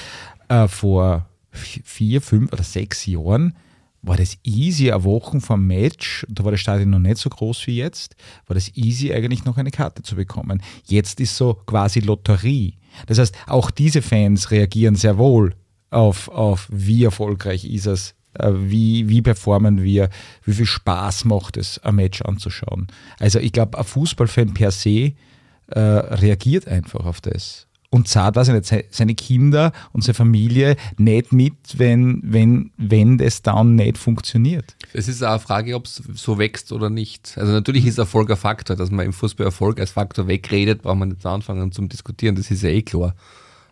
Äh, vor vier, fünf oder sechs Jahren war das easy, eine Woche vom Match, da war das Stadion noch nicht so groß wie jetzt, war das easy eigentlich noch eine Karte zu bekommen. Jetzt ist so quasi Lotterie. Das heißt, auch diese Fans reagieren sehr wohl auf, auf wie erfolgreich ist es, äh, wie, wie performen wir, wie viel Spaß macht es, ein Match anzuschauen. Also ich glaube, ein Fußballfan per se äh, reagiert einfach auf das und zahlt, weiß ich nicht, seine Kinder und seine Familie nicht mit, wenn, wenn, wenn das dann nicht funktioniert. Es ist auch eine Frage, ob es so wächst oder nicht. Also natürlich ist Erfolg ein Faktor, dass man im Fußball Erfolg als Faktor wegredet, braucht man nicht anfangen zum Diskutieren, das ist ja eh klar.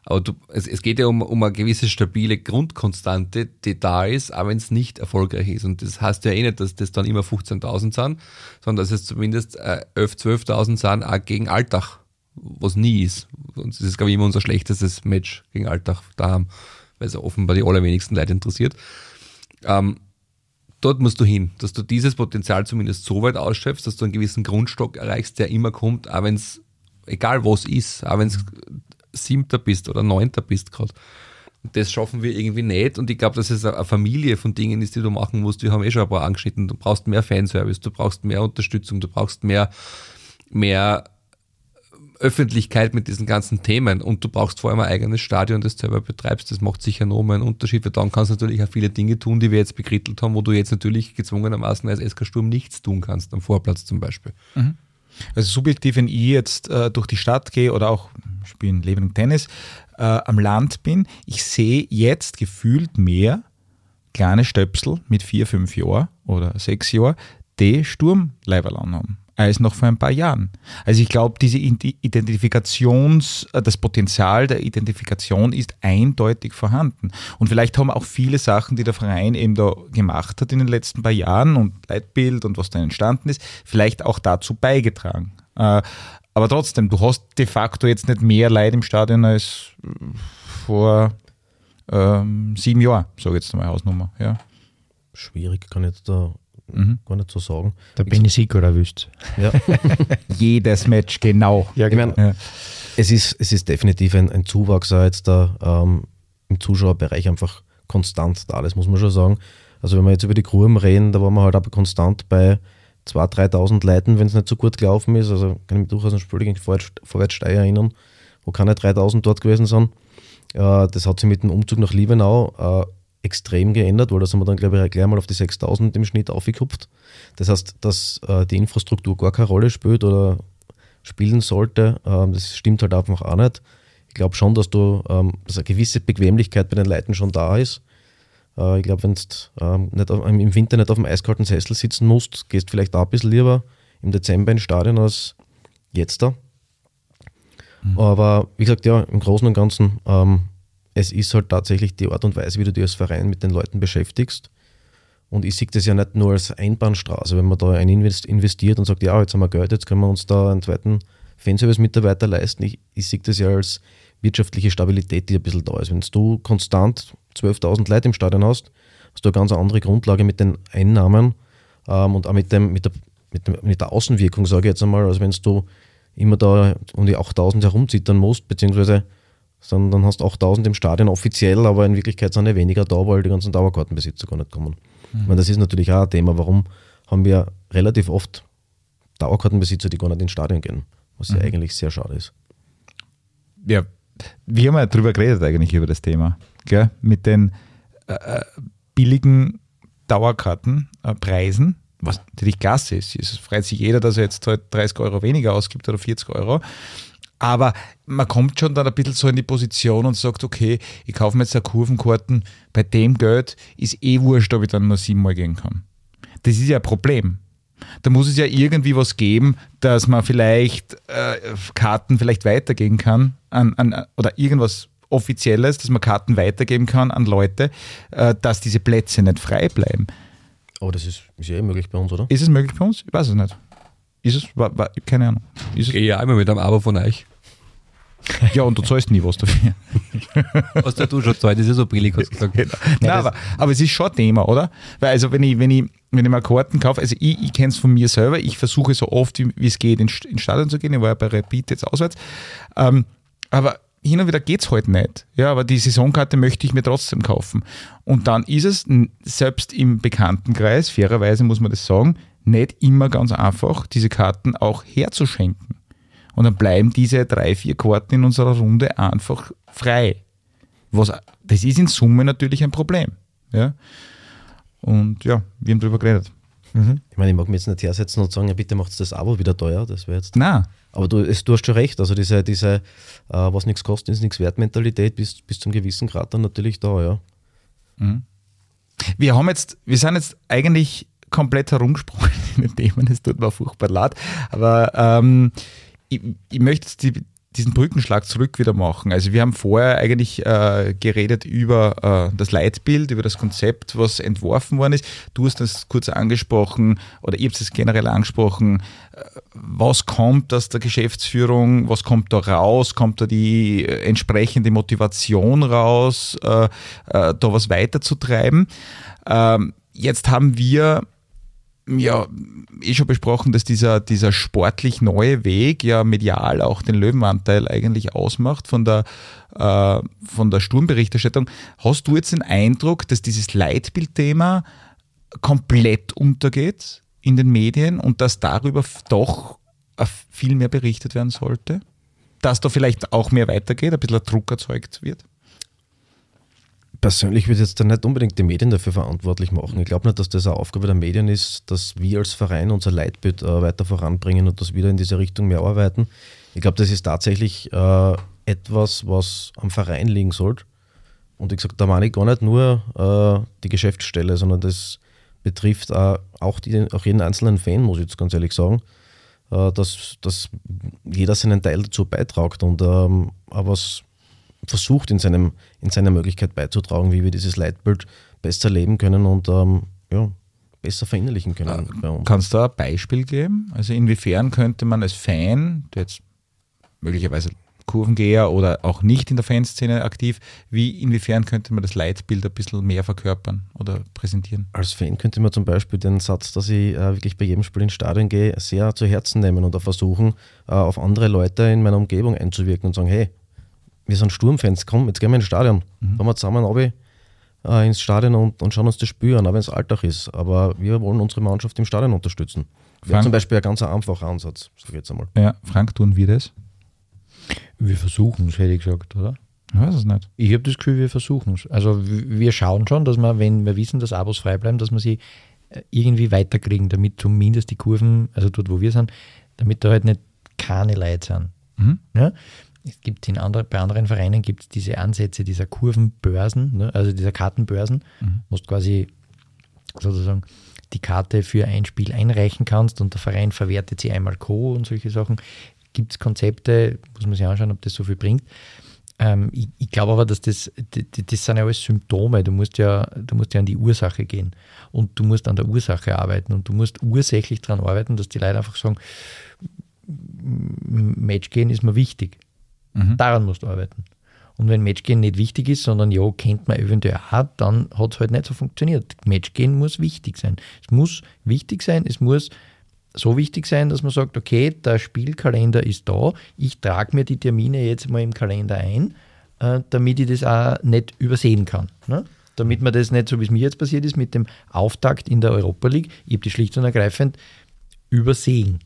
Aber du, es, es, geht ja um, um eine gewisse stabile Grundkonstante, die da ist, auch wenn es nicht erfolgreich ist. Und das heißt ja eh nicht, dass das dann immer 15.000 sind, sondern dass es zumindest äh, 11.000, 12.000 sind, auch gegen Alltag was nie ist. Das ist, glaube ich, immer unser schlechtestes Match gegen Alltag da haben, weil es offenbar die allerwenigsten Leute interessiert. Ähm, dort musst du hin, dass du dieses Potenzial zumindest so weit ausschöpfst, dass du einen gewissen Grundstock erreichst, der immer kommt, auch wenn es, egal was ist, auch wenn es siebter bist oder neunter bist gerade. Das schaffen wir irgendwie nicht und ich glaube, dass es eine Familie von Dingen ist, die du machen musst. Wir haben eh schon ein paar angeschnitten. Du brauchst mehr Fanservice, du brauchst mehr Unterstützung, du brauchst mehr, mehr Öffentlichkeit mit diesen ganzen Themen und du brauchst vor allem ein eigenes Stadion, das du selber betreibst. Das macht sicher noch einen Unterschied, weil dann kannst du natürlich auch viele Dinge tun, die wir jetzt bekrittelt haben, wo du jetzt natürlich gezwungenermaßen als SK Sturm nichts tun kannst, am Vorplatz zum Beispiel. Mhm. Also subjektiv, wenn ich jetzt äh, durch die Stadt gehe oder auch spielen Leben Tennis äh, am Land bin, ich sehe jetzt gefühlt mehr kleine Stöpsel mit vier, fünf Jahren oder sechs Jahren, die Sturmleiberl anhaben als noch vor ein paar Jahren. Also ich glaube, diese Identifikations, äh, das Potenzial der Identifikation ist eindeutig vorhanden. Und vielleicht haben auch viele Sachen, die der Verein eben da gemacht hat in den letzten paar Jahren und Leitbild und was da entstanden ist, vielleicht auch dazu beigetragen. Äh, aber trotzdem, du hast de facto jetzt nicht mehr Leid im Stadion als vor ähm, sieben Jahren, sage ich jetzt mal Hausnummer. Ja. Schwierig, kann ich da mhm. gar nicht so sagen. Da bin ich sicher, oder wüsst. Ja. (laughs) Jedes Match, genau. Ja, genau. Ich mein, ja. es, ist, es ist definitiv ein, ein Zuwachs jetzt da ähm, im Zuschauerbereich einfach konstant da, das muss man schon sagen. Also wenn wir jetzt über die Gruben reden, da waren wir halt aber konstant bei 2.000, 3.000 Leuten, wenn es nicht so gut gelaufen ist. Also kann ich mich durchaus an Spiel gegen Vorwärtssteier erinnern, wo keine 3.000 dort gewesen sind. Äh, das hat sich mit dem Umzug nach Liebenau äh, extrem geändert, weil da sind wir dann, glaube ich, gleich mal auf die 6000 im Schnitt aufgekupft. Das heißt, dass äh, die Infrastruktur gar keine Rolle spielt oder spielen sollte, ähm, das stimmt halt einfach auch nicht. Ich glaube schon, dass, du, ähm, dass eine gewisse Bequemlichkeit bei den Leuten schon da ist. Äh, ich glaube, wenn du ähm, im Winter nicht auf dem eiskalten Sessel sitzen musst, gehst vielleicht auch ein bisschen lieber im Dezember ins Stadion als jetzt da. Mhm. Aber wie gesagt, ja, im Großen und Ganzen, ähm, es ist halt tatsächlich die Art und Weise, wie du dich als Verein mit den Leuten beschäftigst. Und ich sehe das ja nicht nur als Einbahnstraße, wenn man da ein investiert und sagt, ja, jetzt haben wir Geld, jetzt können wir uns da einen zweiten Fanservice-Mitarbeiter leisten. Ich, ich sehe das ja als wirtschaftliche Stabilität, die ein bisschen da ist. Wenn du konstant 12.000 Leute im Stadion hast, hast du eine ganz andere Grundlage mit den Einnahmen ähm, und auch mit, dem, mit, der, mit, dem, mit der Außenwirkung, sage ich jetzt einmal, als wenn du immer da um die 8.000 herumzittern musst, beziehungsweise dann, dann hast du 8.000 im Stadion offiziell, aber in Wirklichkeit sind ja weniger da, weil die ganzen Dauerkartenbesitzer gar nicht kommen. Mhm. Ich meine, das ist natürlich auch ein Thema, warum haben wir relativ oft Dauerkartenbesitzer, die gar nicht ins Stadion gehen, was mhm. ja eigentlich sehr schade ist. Ja, wir haben ja drüber geredet eigentlich über das Thema, gell? mit den äh, äh billigen Dauerkartenpreisen, äh, was natürlich klasse ist. Es freut sich jeder, dass er jetzt halt 30 Euro weniger ausgibt oder 40 Euro. Aber man kommt schon dann ein bisschen so in die Position und sagt, okay, ich kaufe mir jetzt eine Kurvenkarten, bei dem Geld ist eh wurscht, ob ich dann nur siebenmal gehen kann. Das ist ja ein Problem. Da muss es ja irgendwie was geben, dass man vielleicht äh, Karten vielleicht weitergeben kann an, an, oder irgendwas Offizielles, dass man Karten weitergeben kann an Leute, äh, dass diese Plätze nicht frei bleiben. Aber das ist, ist ja eh möglich bei uns, oder? Ist es möglich bei uns? Ich weiß es nicht. Ist es? War, war, keine Ahnung. Ist es? Ich ja immer mit einem Abo von euch. Ja, und du zahlst nie was dafür. (laughs) Hast du schon zahlt, das ist ja so billig, hast du gesagt. Genau. Nein, aber, aber es ist schon ein Thema, oder? Weil also wenn ich, wenn ich, wenn ich mal Karten kaufe, also ich, ich kenne es von mir selber, ich versuche so oft wie, wie es geht ins in Stadion zu gehen, ich war ja bei Rapid jetzt auswärts, ähm, aber hin und wieder geht es halt nicht. Ja, aber die Saisonkarte möchte ich mir trotzdem kaufen. Und dann ist es selbst im Bekanntenkreis, fairerweise muss man das sagen, nicht immer ganz einfach, diese Karten auch herzuschenken. Und dann bleiben diese drei, vier Karten in unserer Runde einfach frei. Was, das ist in Summe natürlich ein Problem. Ja? Und ja, wir haben darüber geredet. Mhm. Ich meine, ich mag mich jetzt nicht hersetzen und sagen, ja, bitte macht das Abo wieder teuer. Das wäre jetzt. Nein. Aber du, es, du hast schon recht. Also diese, diese äh, was nichts kostet, ist nichts wert Mentalität bis, bis zum gewissen Grad dann natürlich da, ja. Mhm. Wir haben jetzt, wir sind jetzt eigentlich komplett herumgesprungen (laughs) in den Themen. Es tut mir furchtbar leid. Aber ähm, ich, ich möchte die, diesen Brückenschlag zurück wieder machen. Also wir haben vorher eigentlich äh, geredet über äh, das Leitbild, über das Konzept, was entworfen worden ist. Du hast das kurz angesprochen oder ihr habt es generell angesprochen. Äh, was kommt aus der Geschäftsführung? Was kommt da raus? Kommt da die äh, entsprechende Motivation raus, äh, äh, da was weiterzutreiben? Ähm, jetzt haben wir ja, eh schon besprochen, dass dieser, dieser sportlich neue Weg ja medial auch den Löwenanteil eigentlich ausmacht von der, äh, von der Sturmberichterstattung. Hast du jetzt den Eindruck, dass dieses Leitbildthema komplett untergeht in den Medien und dass darüber doch viel mehr berichtet werden sollte? Dass da vielleicht auch mehr weitergeht, ein bisschen Druck erzeugt wird? Persönlich würde ich jetzt da nicht unbedingt die Medien dafür verantwortlich machen. Ich glaube nicht, dass das eine Aufgabe der Medien ist, dass wir als Verein unser Leitbild äh, weiter voranbringen und dass wir in diese Richtung mehr arbeiten. Ich glaube, das ist tatsächlich äh, etwas, was am Verein liegen sollte. Und ich sage, da meine ich gar nicht nur äh, die Geschäftsstelle, sondern das betrifft auch, die, auch jeden einzelnen Fan, muss ich jetzt ganz ehrlich sagen, äh, dass, dass jeder seinen Teil dazu beitragt. Und ähm, was versucht, in, seinem, in seiner Möglichkeit beizutragen, wie wir dieses Leitbild besser leben können und ähm, ja, besser verinnerlichen können. Ja, kannst du ein Beispiel geben? Also inwiefern könnte man als Fan, der jetzt möglicherweise Kurvengeher oder auch nicht in der Fanszene aktiv, wie inwiefern könnte man das Leitbild ein bisschen mehr verkörpern oder präsentieren? Als Fan könnte man zum Beispiel den Satz, dass ich äh, wirklich bei jedem Spiel ins Stadion gehe, sehr zu Herzen nehmen und auch versuchen, äh, auf andere Leute in meiner Umgebung einzuwirken und sagen, hey, wir sind Sturmfans, komm, jetzt gehen wir ins Stadion. Mhm. Fahren wir zusammen runter, äh, ins Stadion und, und schauen uns das Spiel an, auch wenn es Alltag ist. Aber wir wollen unsere Mannschaft im Stadion unterstützen. Wäre zum Beispiel ein ganz einfacher Ansatz, sag ich jetzt einmal. Ja, Frank, tun wir das? Wir versuchen es, hätte ich gesagt, oder? Ich weiß es nicht. Ich habe das Gefühl, wir versuchen es. Also wir schauen schon, dass wir, wenn wir wissen, dass Abos frei bleiben, dass wir sie äh, irgendwie weiterkriegen, damit zumindest die Kurven, also dort, wo wir sind, damit da halt nicht keine Leute sind. Mhm. Ja? Es gibt in andere, bei anderen Vereinen gibt es diese Ansätze dieser Kurvenbörsen, ne, also dieser Kartenbörsen, mhm. wo du quasi sozusagen die Karte für ein Spiel einreichen kannst und der Verein verwertet sie einmal co und solche Sachen. Gibt es Konzepte, muss man sich anschauen, ob das so viel bringt. Ähm, ich, ich glaube aber, dass das, das, das sind ja alles Symptome. Du musst ja, du musst ja an die Ursache gehen und du musst an der Ursache arbeiten und du musst ursächlich daran arbeiten, dass die Leute einfach sagen, Matchgehen ist mir wichtig. Mhm. Daran musst du arbeiten. Und wenn Matchgehen nicht wichtig ist, sondern ja, kennt man eventuell auch, dann hat es halt nicht so funktioniert. Matchgehen muss wichtig sein. Es muss wichtig sein, es muss so wichtig sein, dass man sagt, okay, der Spielkalender ist da, ich trage mir die Termine jetzt mal im Kalender ein, äh, damit ich das auch nicht übersehen kann. Ne? Damit man das nicht, so wie es mir jetzt passiert ist, mit dem Auftakt in der Europa League, ich habe die schlicht und ergreifend übersehen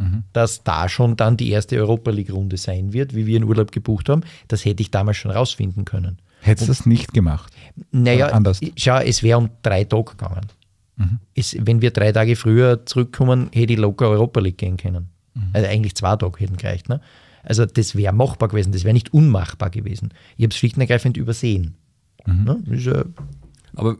mhm. dass da schon dann die erste Europa League-Runde sein wird, wie wir in Urlaub gebucht haben. Das hätte ich damals schon rausfinden können. Hättest du das nicht gemacht? Naja, anders. schau, es wäre um drei Tage gegangen. Mhm. Es, wenn wir drei Tage früher zurückkommen, hätte ich locker Europa League gehen können. Mhm. Also eigentlich zwei Tage hätten gereicht. Ne? Also das wäre machbar gewesen, das wäre nicht unmachbar gewesen. Ich habe es schlicht und ergreifend übersehen. Mhm. Ne? Ja, Aber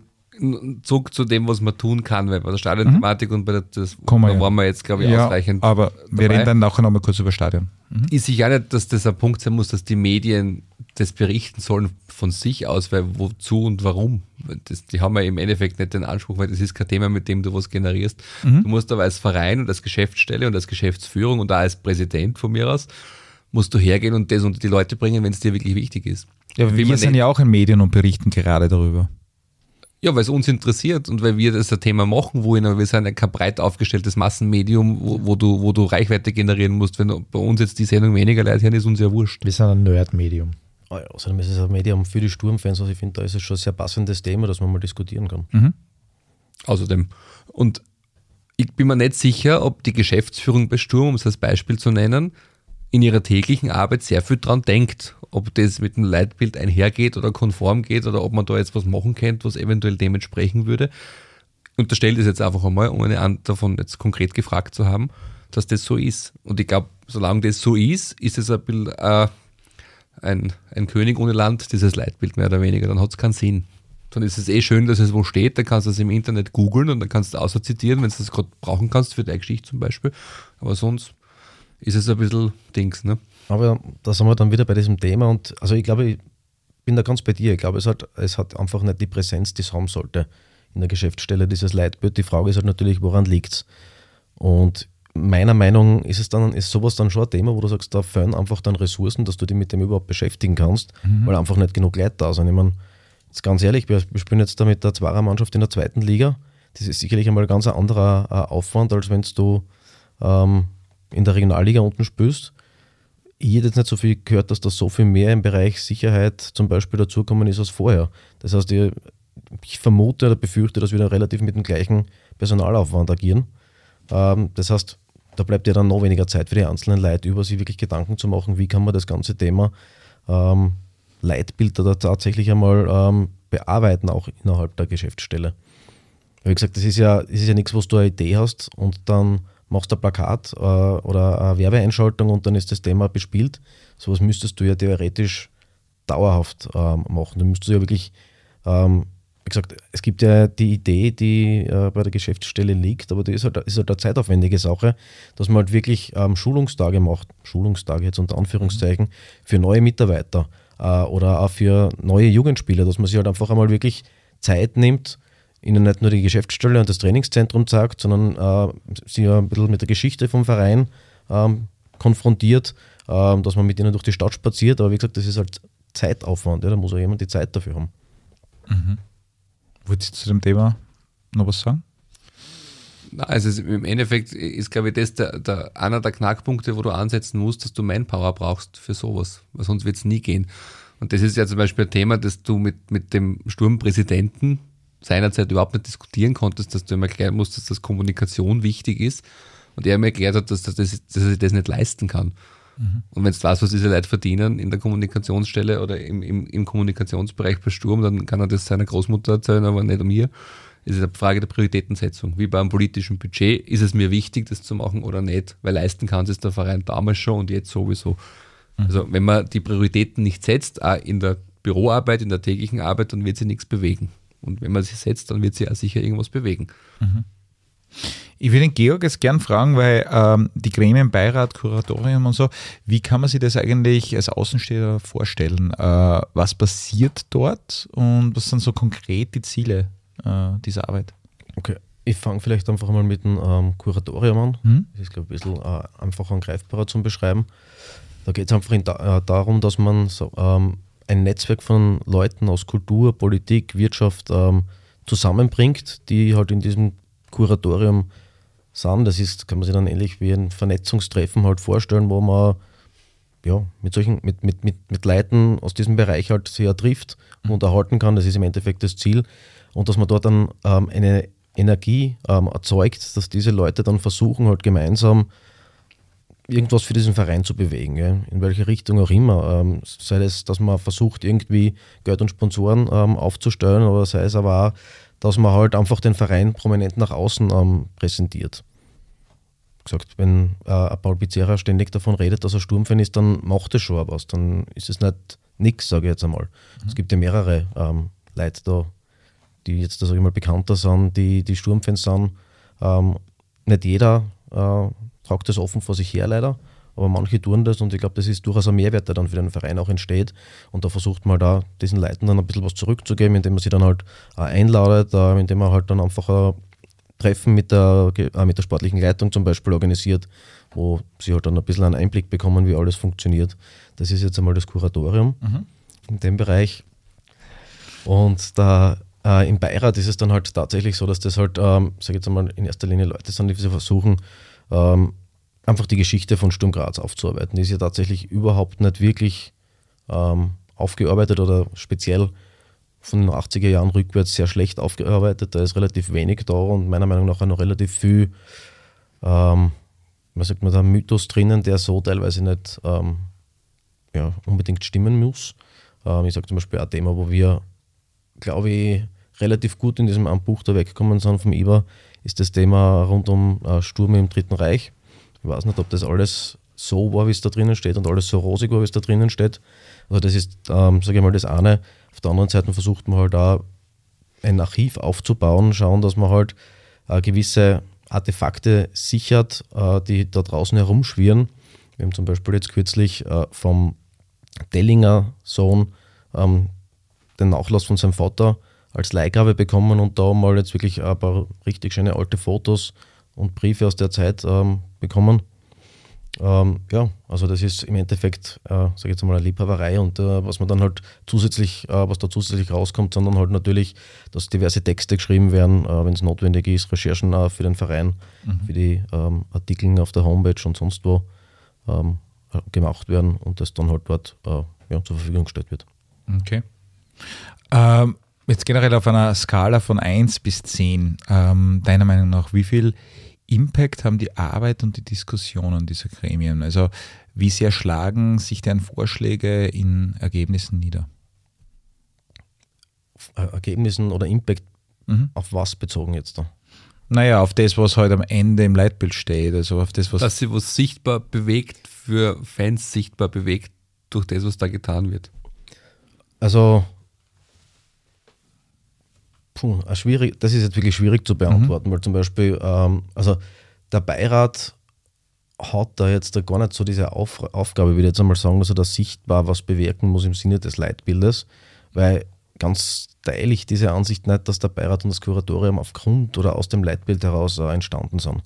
zurück zu dem, was man tun kann, weil bei der Stadionthematik mhm. und bei der, das, Kommen da waren wir jetzt, glaube ich, ja, ausreichend. Aber dabei. wir reden dann nachher nochmal kurz über Stadion. Mhm. Ist sicher nicht, dass das ein Punkt sein muss, dass die Medien das berichten sollen von sich aus, weil wozu und warum? Das, die haben ja im Endeffekt nicht den Anspruch, weil das ist kein Thema, mit dem du was generierst. Mhm. Du musst aber als Verein und als Geschäftsstelle und als Geschäftsführung und auch als Präsident von mir aus, musst du hergehen und das unter die Leute bringen, wenn es dir wirklich wichtig ist. Ja, wir sind ja auch in Medien und berichten gerade darüber. Ja, weil es uns interessiert und weil wir das ein Thema machen wollen, aber wir sind ja kein breit aufgestelltes Massenmedium, wo, wo, du, wo du Reichweite generieren musst. Wenn bei uns jetzt die Sendung weniger Leute hören, ist uns ja wurscht. Wir sind ein Nerd-Medium. Oh ja, außerdem ist es ein Medium für die Sturmfans, also ich finde, da ist es schon ein sehr passendes Thema, das man mal diskutieren kann. Mhm. Außerdem. Und ich bin mir nicht sicher, ob die Geschäftsführung bei Sturm, um es als Beispiel zu nennen, in ihrer täglichen Arbeit sehr viel dran denkt, ob das mit dem Leitbild einhergeht oder konform geht oder ob man da jetzt was machen könnte, was eventuell dem entsprechen würde. Unterstellt es jetzt einfach einmal, ohne davon jetzt konkret gefragt zu haben, dass das so ist. Und ich glaube, solange das so ist, ist es ein bisschen äh, ein, ein König ohne Land, dieses Leitbild mehr oder weniger. Dann hat es keinen Sinn. Dann ist es eh schön, dass es wo steht, dann kannst du es im Internet googeln und dann kannst du außer zitieren, wenn du das gerade brauchen kannst für deine Geschichte zum Beispiel. Aber sonst ist es ein bisschen Dings, ne? Aber da sind wir dann wieder bei diesem Thema und also ich glaube, ich bin da ganz bei dir. Ich glaube, es hat, es hat einfach nicht die Präsenz, die es haben sollte in der Geschäftsstelle, dieses Leitbild. Die Frage ist halt natürlich, woran liegt es? Und meiner Meinung ist es dann, ist sowas dann schon ein Thema, wo du sagst, da fehlen einfach dann Ressourcen, dass du dich mit dem überhaupt beschäftigen kannst, mhm. weil einfach nicht genug Leute da sind. Ich meine, jetzt ganz ehrlich, wir, spielen jetzt da mit der Zweiermannschaft in der zweiten Liga. Das ist sicherlich einmal ein ganz anderer äh, Aufwand, als wenn du ähm, in der Regionalliga unten spielst. Ich hätte jetzt nicht so viel gehört, dass da so viel mehr im Bereich Sicherheit zum Beispiel dazukommen ist als vorher. Das heißt, ich, vermute oder befürchte, dass wir da relativ mit dem gleichen Personalaufwand agieren. Ähm, das heißt, da bleibt ja dann noch weniger Zeit für die einzelnen Leute über, sich wirklich Gedanken zu machen, wie kann man das ganze Thema ähm, Leitbild da tatsächlich einmal ähm, bearbeiten, auch innerhalb der Geschäftsstelle. Wie gesagt, das ist ja, das ist ja nichts, was du eine Idee hast und dann machst ein Plakat äh, oder eine Werbeeinschaltung und dann ist das Thema bespielt. Sowas müsstest du ja theoretisch dauerhaft ähm, machen. Du müsstest ja wirklich, ähm, wie gesagt, es gibt ja die Idee, die äh, bei der Geschäftsstelle liegt, aber die ist halt, ist halt eine zeitaufwendige Sache, dass man halt wirklich ähm, Schulungstage macht, Schulungstage jetzt unter Anführungszeichen, für neue Mitarbeiter äh, oder auch für neue Jugendspieler, dass man sich halt einfach einmal wirklich Zeit nimmt, ihnen nicht nur die Geschäftsstelle und das Trainingszentrum zeigt, sondern äh, sie ein bisschen mit der Geschichte vom Verein ähm, konfrontiert, äh, dass man mit ihnen durch die Stadt spaziert. Aber wie gesagt, das ist halt Zeitaufwand, ja, da muss auch jemand die Zeit dafür haben. Mhm. Wolltest du zu dem Thema noch was sagen? Also im Endeffekt ist, glaube ich, das der, der, einer der Knackpunkte, wo du ansetzen musst, dass du Manpower brauchst für sowas, weil sonst wird es nie gehen. Und das ist ja zum Beispiel ein Thema, das du mit, mit dem Sturmpräsidenten seinerzeit überhaupt nicht diskutieren konntest, dass du ihm erklären musst, dass das Kommunikation wichtig ist. Und er mir erklärt hat, dass, dass, dass er sich das nicht leisten kann. Mhm. Und wenn du weißt, was diese Leute verdienen in der Kommunikationsstelle oder im, im, im Kommunikationsbereich bei Sturm, dann kann er das seiner Großmutter erzählen, aber nicht mir. Es ist eine Frage der Prioritätensetzung. Wie beim politischen Budget, ist es mir wichtig, das zu machen oder nicht? Weil leisten kann es der Verein damals schon und jetzt sowieso. Mhm. Also wenn man die Prioritäten nicht setzt, auch in der Büroarbeit, in der täglichen Arbeit, dann wird sie nichts bewegen. Und wenn man sie setzt, dann wird sie auch sicher irgendwas bewegen. Mhm. Ich würde den Georg jetzt gern fragen, weil ähm, die Gremien, Beirat, Kuratorium und so, wie kann man sich das eigentlich als Außensteher vorstellen? Äh, was passiert dort und was sind so konkret die Ziele äh, dieser Arbeit? Okay, ich fange vielleicht einfach mal mit dem ähm, Kuratorium an. Hm? Das ist, glaube ich, ein bisschen äh, einfacher und greifbarer zum Beschreiben. Da geht es einfach in, äh, darum, dass man so, ähm, ein Netzwerk von Leuten aus Kultur, Politik, Wirtschaft ähm, zusammenbringt, die halt in diesem Kuratorium sind. Das ist, kann man sich dann ähnlich wie ein Vernetzungstreffen halt vorstellen, wo man ja, mit solchen, mit, mit, mit, mit Leuten aus diesem Bereich halt sehr trifft und mhm. unterhalten kann. Das ist im Endeffekt das Ziel. Und dass man dort dann ähm, eine Energie ähm, erzeugt, dass diese Leute dann versuchen, halt gemeinsam irgendwas für diesen Verein zu bewegen, ja, in welche Richtung auch immer. Ähm, sei es, dass man versucht, irgendwie Geld und Sponsoren ähm, aufzustellen, oder sei es aber auch, dass man halt einfach den Verein prominent nach außen ähm, präsentiert. Gesagt, wenn äh, ein Paul Pizzerra ständig davon redet, dass er Sturmfan ist, dann macht es schon was. Dann ist es nicht nichts, sage ich jetzt einmal. Mhm. Es gibt ja mehrere ähm, Leute da, die jetzt, sage ich mal, bekannter sind, die, die Sturmfans sind. Ähm, nicht jeder äh, tragt das offen vor sich her leider, aber manche tun das und ich glaube, das ist durchaus ein Mehrwert, der dann für den Verein auch entsteht. Und da versucht man da diesen Leuten dann ein bisschen was zurückzugeben, indem man sie dann halt einladet, indem man halt dann einfach ein Treffen mit der, äh, mit der sportlichen Leitung zum Beispiel organisiert, wo sie halt dann ein bisschen einen Einblick bekommen, wie alles funktioniert. Das ist jetzt einmal das Kuratorium mhm. in dem Bereich. Und da äh, im Beirat ist es dann halt tatsächlich so, dass das halt, ähm, sage ich jetzt einmal, in erster Linie Leute sind, die versuchen, ähm, einfach die Geschichte von Sturm Graz aufzuarbeiten. Die ist ja tatsächlich überhaupt nicht wirklich ähm, aufgearbeitet oder speziell von den 80er Jahren rückwärts sehr schlecht aufgearbeitet. Da ist relativ wenig da und meiner Meinung nach auch noch relativ viel, ähm, was sagt man da, Mythos drinnen, der so teilweise nicht ähm, ja, unbedingt stimmen muss. Ähm, ich sage zum Beispiel ein Thema, wo wir, glaube ich, relativ gut in diesem Buch da weggekommen sind vom IBA, ist das Thema rund um äh, Sturm im Dritten Reich. Ich weiß nicht, ob das alles so war, wie es da drinnen steht und alles so rosig war, wie es da drinnen steht. Also das ist, ähm, sage ich mal, das eine. Auf der anderen Seite versucht man halt da ein Archiv aufzubauen, schauen, dass man halt äh, gewisse Artefakte sichert, äh, die da draußen herumschwirren. Wir haben zum Beispiel jetzt kürzlich äh, vom Dellinger Sohn ähm, den Nachlass von seinem Vater als Leihgabe bekommen und da mal jetzt wirklich ein paar richtig schöne alte Fotos und Briefe aus der Zeit ähm, bekommen. Ähm, ja, also das ist im Endeffekt, äh, sage ich jetzt mal, eine Liebhaberei und äh, was man dann halt zusätzlich, äh, was da zusätzlich rauskommt, sondern halt natürlich, dass diverse Texte geschrieben werden, äh, wenn es notwendig ist, Recherchen äh, für den Verein, mhm. für die ähm, Artikel auf der Homepage und sonst wo ähm, gemacht werden und das dann halt dort äh, ja, zur Verfügung gestellt wird. Okay. Ähm, jetzt generell auf einer Skala von 1 bis 10, ähm, deiner Meinung nach, wie viel Impact haben die Arbeit und die Diskussionen dieser Gremien? Also wie sehr schlagen sich deren Vorschläge in Ergebnissen nieder? Ergebnissen oder Impact mhm. auf was bezogen jetzt da? Naja, auf das, was heute halt am Ende im Leitbild steht. Also auf das, was. Dass sie was sichtbar bewegt, für Fans sichtbar bewegt, durch das, was da getan wird. Also Puh, schwierig, das ist jetzt wirklich schwierig zu beantworten, mhm. weil zum Beispiel, ähm, also der Beirat hat da jetzt da gar nicht so diese Auf Aufgabe, würde ich jetzt einmal sagen, dass er da sichtbar was bewirken muss im Sinne des Leitbildes, weil ganz teile ich diese Ansicht nicht, dass der Beirat und das Kuratorium aufgrund oder aus dem Leitbild heraus äh, entstanden sind.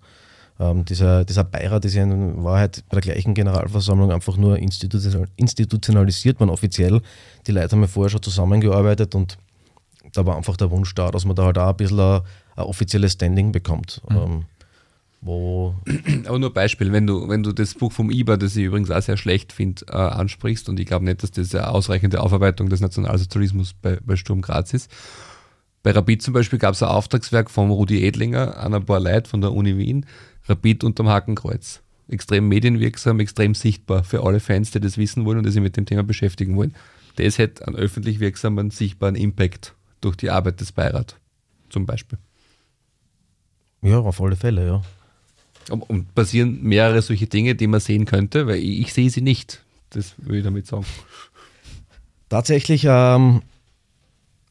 Ähm, dieser, dieser Beirat ist ja in Wahrheit bei der gleichen Generalversammlung einfach nur institutionalisiert man offiziell. Die Leute haben ja vorher schon zusammengearbeitet und da war einfach der Wunsch da, dass man da halt auch ein bisschen ein, ein offizielles Standing bekommt. Mhm. Ähm, wo (clears throat) Aber nur Beispiel, wenn du, wenn du das Buch vom IBA, das ich übrigens auch sehr schlecht finde, äh, ansprichst, und ich glaube nicht, dass das eine ausreichende Aufarbeitung des Nationalsozialismus bei, bei Sturm Graz ist. Bei Rapid zum Beispiel gab es ein Auftragswerk von Rudi Edlinger an ein paar Leute von der Uni Wien, Rapid unterm Hakenkreuz. Extrem medienwirksam, extrem sichtbar für alle Fans, die das wissen wollen und die sich mit dem Thema beschäftigen wollen. Das hätte einen öffentlich wirksamen, sichtbaren Impact durch die Arbeit des Beirats zum Beispiel. Ja, auf alle Fälle, ja. Und passieren mehrere solche Dinge, die man sehen könnte, weil ich, ich sehe sie nicht. Das will ich damit sagen. Tatsächlich ähm,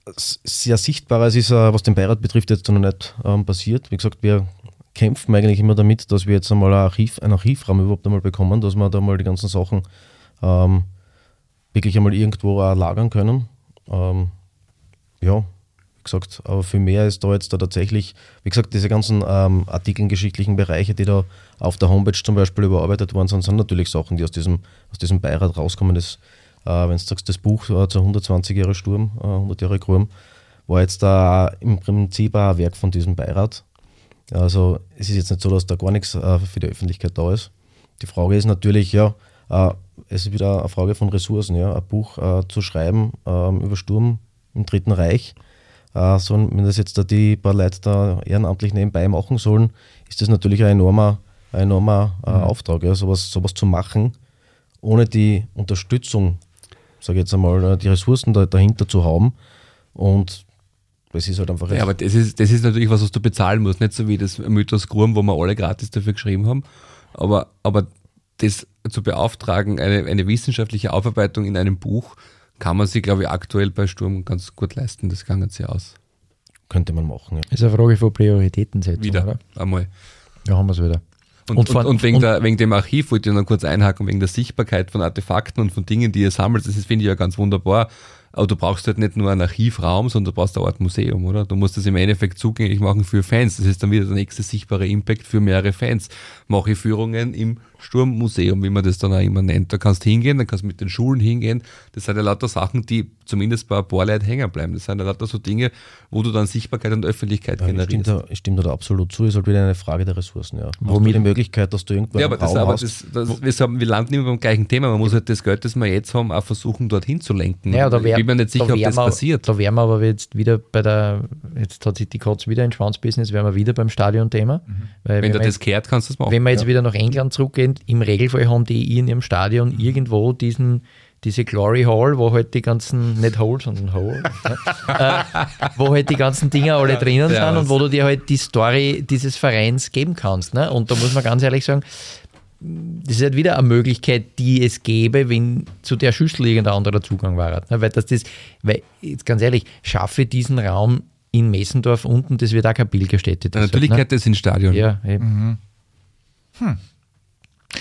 sehr sichtbar, es ist, äh, was den Beirat betrifft, jetzt noch nicht ähm, passiert. Wie gesagt, wir kämpfen eigentlich immer damit, dass wir jetzt einmal ein Archiv, einen Archivraum überhaupt einmal bekommen, dass wir da mal die ganzen Sachen ähm, wirklich einmal irgendwo auch lagern können. Ähm, ja, wie gesagt, aber für mehr ist da jetzt da tatsächlich, wie gesagt, diese ganzen ähm, Artikeln, geschichtlichen Bereiche, die da auf der Homepage zum Beispiel überarbeitet worden sind, sind natürlich Sachen, die aus diesem, aus diesem Beirat rauskommen. Das, äh, wenn du sagst, das Buch äh, zu 120 Jahre Sturm, äh, 100 Jahre Grum, war jetzt da im Prinzip ein Werk von diesem Beirat. Also es ist jetzt nicht so, dass da gar nichts äh, für die Öffentlichkeit da ist. Die Frage ist natürlich, ja, äh, es ist wieder eine Frage von Ressourcen, ja, ein Buch äh, zu schreiben ähm, über Sturm im Dritten Reich. Äh, so, wenn das jetzt da die paar Leute da ehrenamtlich nebenbei machen sollen, ist das natürlich ein enormer, ein enormer äh, mhm. Auftrag, ja, sowas, sowas zu machen, ohne die Unterstützung, sage ich jetzt einmal, äh, die Ressourcen da, dahinter zu haben. Und das ist halt einfach. Ja, aber das ist, das ist natürlich was, was du bezahlen musst. Nicht so wie das Mythos Grum, wo wir alle gratis dafür geschrieben haben. Aber, aber das zu beauftragen, eine, eine wissenschaftliche Aufarbeitung in einem Buch, kann man sich, glaube ich, aktuell bei Sturm ganz gut leisten. Das kann ganz sehr aus. Könnte man machen. Ja. Ist eine Frage von Prioritätensetzung. Wieder, oder? einmal. Ja, haben wir es wieder. Und, und, und, und, wegen, und der, wegen dem Archiv wollte ich noch kurz einhaken, wegen der Sichtbarkeit von Artefakten und von Dingen, die ihr sammelt. Das finde ich ja ganz wunderbar. Aber du brauchst halt nicht nur einen Archivraum, sondern du brauchst eine Art Museum, oder? Du musst das im Endeffekt zugänglich machen für Fans. Das ist dann wieder der nächste sichtbare Impact für mehrere Fans. Mache Führungen im Sturmmuseum, wie man das dann auch immer nennt. Da kannst du hingehen, dann kannst du mit den Schulen hingehen. Das sind ja lauter Sachen, die zumindest bei ein paar Leuten hängen bleiben. Das sind ja lauter so Dinge, wo du dann Sichtbarkeit und Öffentlichkeit ja, generierst. Ich stimme, da, ich stimme da absolut zu. Es ist halt wieder eine Frage der Ressourcen. Ja. Womit die Möglichkeit, dass du irgendwo Ja, aber, das, aber das, das, wir, haben, wir landen immer beim gleichen Thema. Man muss halt das Geld, das wir jetzt haben, auch versuchen, dorthin zu lenken. Ja, wär, ich bin mir nicht sicher, da ob das wir, passiert. Da wären wir aber jetzt wieder bei der, jetzt hat sich die Katze wieder ins Schwanzbusiness, wären wir wieder beim Stadionthema. Mhm. wenn du das kehrt, kannst du das machen. Wenn wir jetzt ja. wieder nach England zurückgehen, im Regelfall haben die in ihrem Stadion irgendwo diesen diese Glory Hall, wo halt die ganzen, nicht Hall, sondern Hall, (laughs) äh, wo halt die ganzen Dinge alle drinnen ja, sind und wo du dir halt die Story dieses Vereins geben kannst. Ne? Und da muss man ganz ehrlich sagen, das ist halt wieder eine Möglichkeit, die es gäbe, wenn zu der Schüssel irgendein anderer Zugang war. Ne? Weil das, das, weil, jetzt ganz ehrlich, schaffe diesen Raum in Messendorf unten, das wird auch keine Pilgerstätte. Ja, natürlich ne? gehört das ins Stadion. Ja, eben. Mhm. Hm.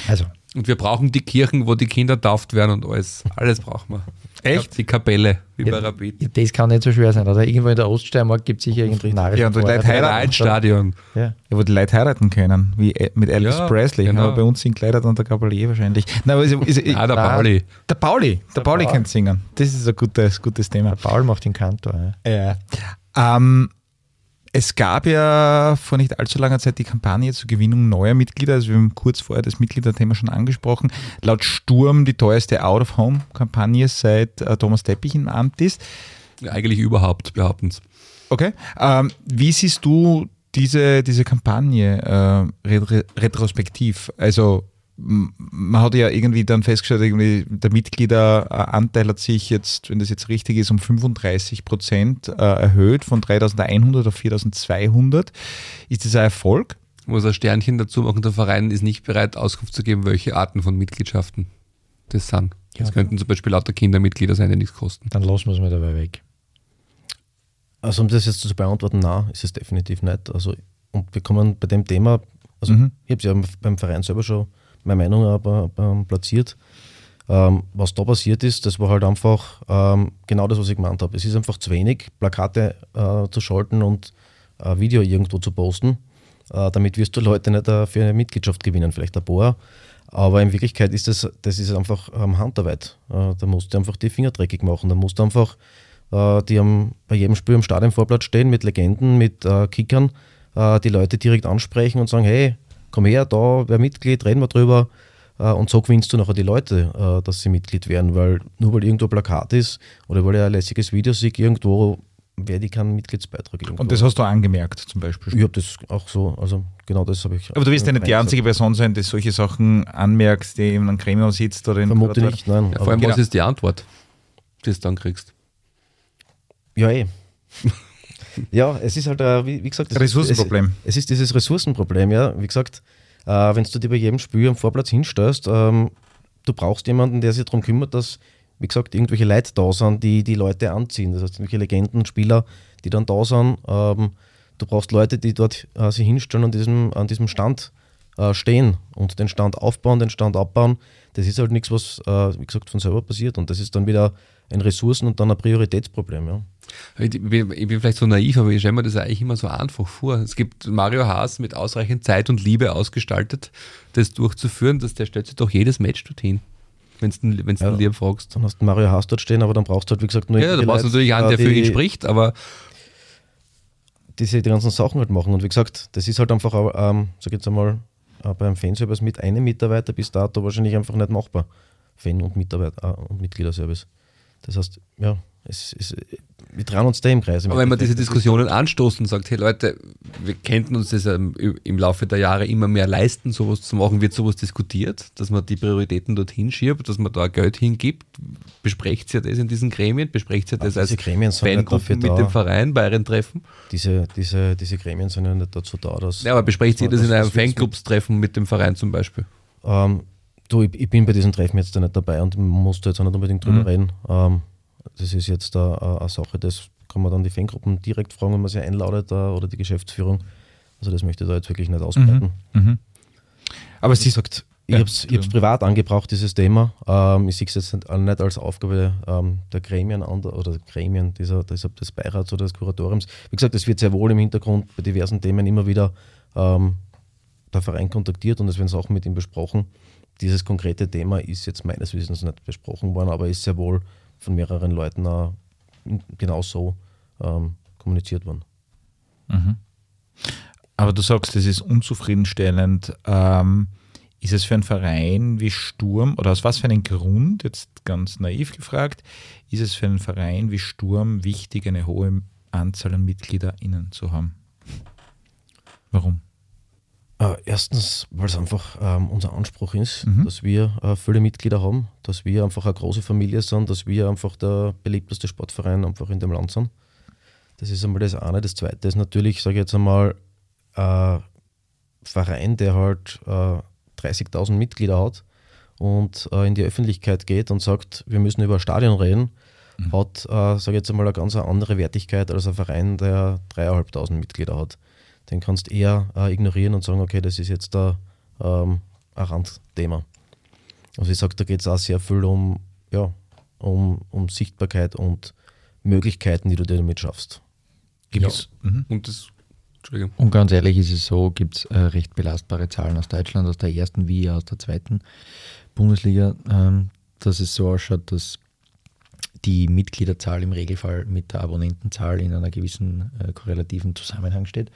Also. Und wir brauchen die Kirchen, wo die Kinder tauft werden und alles. Alles brauchen wir. Echt? Die Kapelle, wie ja, bei Rapid. Das kann nicht so schwer sein. Also irgendwo in der Oststeiermark gibt es sicher irgendein Nachrichten. Ja, und die Leute heiraten. Stadion. Ja. ja. wo die Leute heiraten können, wie mit Elvis ja, Presley. Genau. Aber bei uns singt leider dann der Gabalier wahrscheinlich. Nein, aber ist, ist, ist, (laughs) ah, der Pauli. Der Pauli. Der, der Pauli kann singen. Das ist ein gutes, gutes Thema. Der Paul macht den Kantor. Ja. Ähm, es gab ja vor nicht allzu langer Zeit die Kampagne zur Gewinnung neuer Mitglieder. Also wir haben kurz vorher das Mitgliederthema schon angesprochen. Laut Sturm die teuerste Out-of-Home-Kampagne seit äh, Thomas Teppich im Amt ist. Eigentlich überhaupt, behaupten. Okay. Ähm, wie siehst du diese, diese Kampagne äh, retrospektiv? Also man hat ja irgendwie dann festgestellt, irgendwie der Mitgliederanteil hat sich jetzt, wenn das jetzt richtig ist, um 35 Prozent äh, erhöht, von 3100 auf 4200. Ist das ein Erfolg? Ich muss ein Sternchen dazu machen, der Verein ist nicht bereit, Auskunft zu geben, welche Arten von Mitgliedschaften das sind. Das ja, könnten zum Beispiel lauter Kindermitglieder sein, die nichts kosten. Dann lassen wir es mal dabei weg. Also um das jetzt zu beantworten, nein, ist es definitiv nicht. Also und wir kommen bei dem Thema, also mhm. ich habe es ja beim Verein selber schon meine Meinung aber ähm, platziert. Ähm, was da passiert ist, das war halt einfach ähm, genau das, was ich gemeint habe. Es ist einfach zu wenig, Plakate äh, zu schalten und ein Video irgendwo zu posten. Äh, damit wirst du Leute nicht äh, für eine Mitgliedschaft gewinnen, vielleicht ein paar. Aber in Wirklichkeit ist das, das ist einfach ähm, Handarbeit. Äh, da musst du einfach die Finger dreckig machen. Da musst du einfach äh, die am, bei jedem Spiel am Stadionvorplatz stehen mit Legenden, mit äh, Kickern, die Leute direkt ansprechen und sagen, hey, komm her, da, wer Mitglied, reden wir drüber. Äh, und so gewinnst du nachher die Leute, äh, dass sie Mitglied werden, weil nur weil irgendwo ein Plakat ist oder weil ich ein lässiges Video sehe, irgendwo werde ich keinen Mitgliedsbeitrag irgendwo. Und das hast du angemerkt zum Beispiel? Ich habe das auch so, also genau das habe ich. Aber du wirst ja nicht die einzige Person sein, die solche Sachen anmerkt, die in einem Gremium sitzt oder in Vermute nicht, nein. Ja, vor allem, was genau. ist die Antwort, die du dann kriegst? Ja, eh. Ja, es ist halt, äh, wie, wie, gesagt, Ressourcenproblem. Es, es, ist dieses Ressourcenproblem, ja. Wie gesagt, äh, wenn du dir bei jedem Spiel am Vorplatz hinstellst, ähm, du brauchst jemanden, der sich darum kümmert, dass, wie gesagt, irgendwelche Leute da sind, die die Leute anziehen. Das heißt, irgendwelche Legendenspieler, die dann da sind. Ähm, du brauchst Leute, die dort äh, sich hinstellen und diesem, an diesem Stand stehen und den Stand aufbauen, den Stand abbauen. Das ist halt nichts, was, äh, wie gesagt, von selber passiert. Und das ist dann wieder ein Ressourcen- und dann ein Prioritätsproblem. Ja. Ich bin, ich bin vielleicht so naiv, aber ich stelle mir das eigentlich immer so einfach vor. Es gibt Mario Haas mit ausreichend Zeit und Liebe ausgestaltet, das durchzuführen, dass der stellt sich doch jedes Match dorthin. Wenn du den, ja, den lieb fragst. Dann hast du Mario Haas dort stehen, aber dann brauchst du halt, wie gesagt, nur. Ja, da brauchst du natürlich einen, der für ihn spricht, aber. Diese die ganzen Sachen halt machen. Und wie gesagt, das ist halt einfach, ähm, sag jetzt einmal, äh, beim Fanservice mit einem Mitarbeiter bis dato wahrscheinlich einfach nicht machbar. Fan- und Mitarbeiter äh, und Mitgliederservice. Das heißt, ja, es, es, wir trauen uns da im Kreis. Aber wenn man diese Diskussionen anstoßt und sagt, hey Leute, wir könnten uns das im Laufe der Jahre immer mehr leisten, sowas zu machen, wird sowas diskutiert, dass man die Prioritäten dorthin schiebt, dass man da Geld hingibt. Besprecht ihr das in diesen Gremien? Besprecht ihr das als Fangruppe mit dem Verein bei euren Treffen? Diese, diese, diese Gremien sind ja nicht dazu da, dass... Ja, aber besprecht ihr das, das in einem Fanclubs-Treffen mit dem Verein zum Beispiel? Ähm, du, ich, ich, bin bei diesen Treffen jetzt da nicht dabei und musste jetzt auch nicht unbedingt drüber mhm. reden. Ähm, das ist jetzt eine, Sache, das kann man dann die Fangruppen direkt fragen, wenn man sie einladet oder die Geschäftsführung. Also das möchte ich da jetzt wirklich nicht ausbreiten. Mhm. Mhm. Aber sie sagt, ich ja, habe es privat angebraucht, dieses Thema. Ähm, ich sehe es jetzt nicht, als Aufgabe ähm, der Gremien oder Gremien dieser, dieser, des Beirats oder des Kuratoriums. Wie gesagt, es wird sehr wohl im Hintergrund bei diversen Themen immer wieder ähm, der Verein kontaktiert und es werden Sachen mit ihm besprochen. Dieses konkrete Thema ist jetzt meines Wissens nicht besprochen worden, aber ist sehr wohl von mehreren Leuten auch genau so ähm, kommuniziert worden. Mhm. Aber du sagst, das ist unzufriedenstellend. Ähm, ist es für einen Verein wie Sturm, oder aus was für einem Grund, jetzt ganz naiv gefragt, ist es für einen Verein wie Sturm wichtig, eine hohe Anzahl an MitgliederInnen zu haben? Warum? Äh, erstens, weil es einfach ähm, unser Anspruch ist, mhm. dass wir äh, viele Mitglieder haben, dass wir einfach eine große Familie sind, dass wir einfach der beliebteste Sportverein einfach in dem Land sind. Das ist einmal das eine. Das zweite ist natürlich, sage ich jetzt einmal, ein äh, Verein, der halt äh, 30.000 Mitglieder hat und äh, in die Öffentlichkeit geht und sagt, wir müssen über Stadion reden, mhm. hat, äh, sage ich jetzt einmal, eine ganz andere Wertigkeit als ein Verein, der 3.500 Mitglieder hat den kannst du eher äh, ignorieren und sagen, okay, das ist jetzt da, ähm, ein Randthema. Also ich sage, da geht es auch sehr viel um, ja, um, um Sichtbarkeit und Möglichkeiten, die du dir damit schaffst. Gibt's, ja. mhm. und, das, und ganz ehrlich ist es so, gibt es äh, recht belastbare Zahlen aus Deutschland, aus der ersten wie aus der zweiten Bundesliga, ähm, dass es so ausschaut, dass die Mitgliederzahl im Regelfall mit der Abonnentenzahl in einer gewissen äh, korrelativen Zusammenhang steht.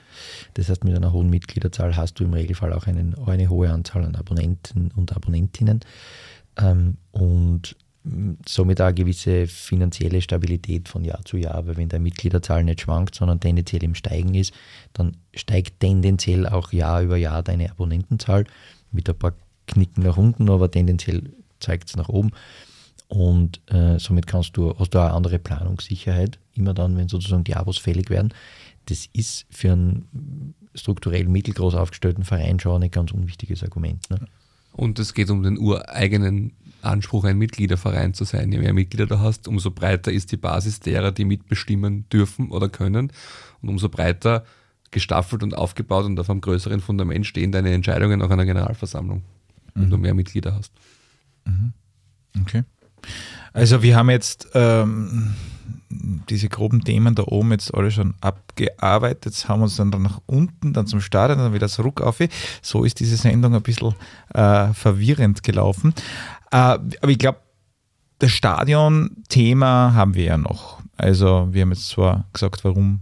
Das heißt, mit einer hohen Mitgliederzahl hast du im Regelfall auch einen, eine hohe Anzahl an Abonnenten und Abonnentinnen ähm, und mm, somit auch eine gewisse finanzielle Stabilität von Jahr zu Jahr, weil wenn der Mitgliederzahl nicht schwankt, sondern tendenziell im Steigen ist, dann steigt tendenziell auch Jahr über Jahr deine Abonnentenzahl mit ein paar Knicken nach unten, aber tendenziell zeigt es nach oben. Und äh, somit kannst du, hast du auch eine andere Planungssicherheit, immer dann, wenn sozusagen die Abos fällig werden. Das ist für einen strukturell mittelgroß aufgestellten Verein schon ein ganz unwichtiges Argument. Ne? Und es geht um den ureigenen Anspruch, ein Mitgliederverein zu sein. Je mehr Mitglieder du hast, umso breiter ist die Basis derer, die mitbestimmen dürfen oder können. Und umso breiter gestaffelt und aufgebaut und auf einem größeren Fundament stehen deine Entscheidungen auch einer Generalversammlung, wenn mhm. du mehr Mitglieder hast. Mhm. Okay. Also wir haben jetzt ähm, diese groben Themen da oben jetzt alle schon abgearbeitet, haben uns dann nach unten, dann zum Stadion, dann wieder zurück auf. So ist diese Sendung ein bisschen äh, verwirrend gelaufen. Äh, aber ich glaube, das Stadion-Thema haben wir ja noch. Also wir haben jetzt zwar gesagt, warum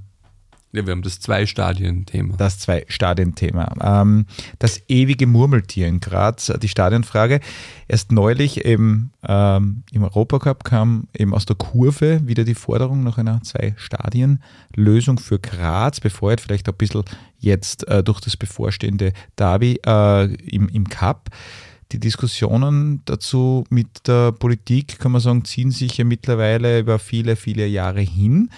ja, wir haben das Zwei-Stadien-Thema. Das Zwei-Stadien-Thema. Ähm, das ewige Murmeltier in Graz, die Stadionfrage. Erst neulich eben ähm, im Europacup kam eben aus der Kurve wieder die Forderung nach einer Zwei-Stadien-Lösung für Graz, befeuert vielleicht auch ein bisschen jetzt äh, durch das bevorstehende Derby äh, im, im Cup. Die Diskussionen dazu mit der Politik, kann man sagen, ziehen sich ja mittlerweile über viele, viele Jahre hin.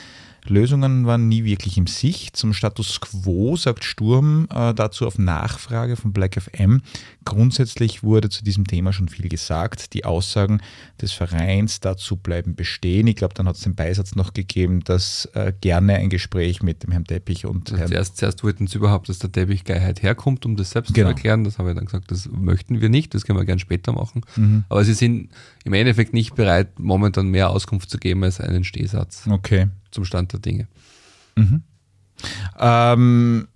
Lösungen waren nie wirklich im Sicht. Zum Status quo sagt Sturm äh, dazu auf Nachfrage von Black FM. Grundsätzlich wurde zu diesem Thema schon viel gesagt. Die Aussagen des Vereins dazu bleiben bestehen. Ich glaube, dann hat es den Beisatz noch gegeben, dass äh, gerne ein Gespräch mit dem Herrn Teppich und also Herrn zuerst, zuerst wollten sie überhaupt, dass der Teppich Geilheit herkommt, um das selbst genau. zu erklären. Das habe ich dann gesagt, das möchten wir nicht, das können wir gerne später machen. Mhm. Aber sie sind im Endeffekt nicht bereit, momentan mehr Auskunft zu geben als einen Stehsatz. Okay. Zum Stand der Dinge. Mhm. Ähm,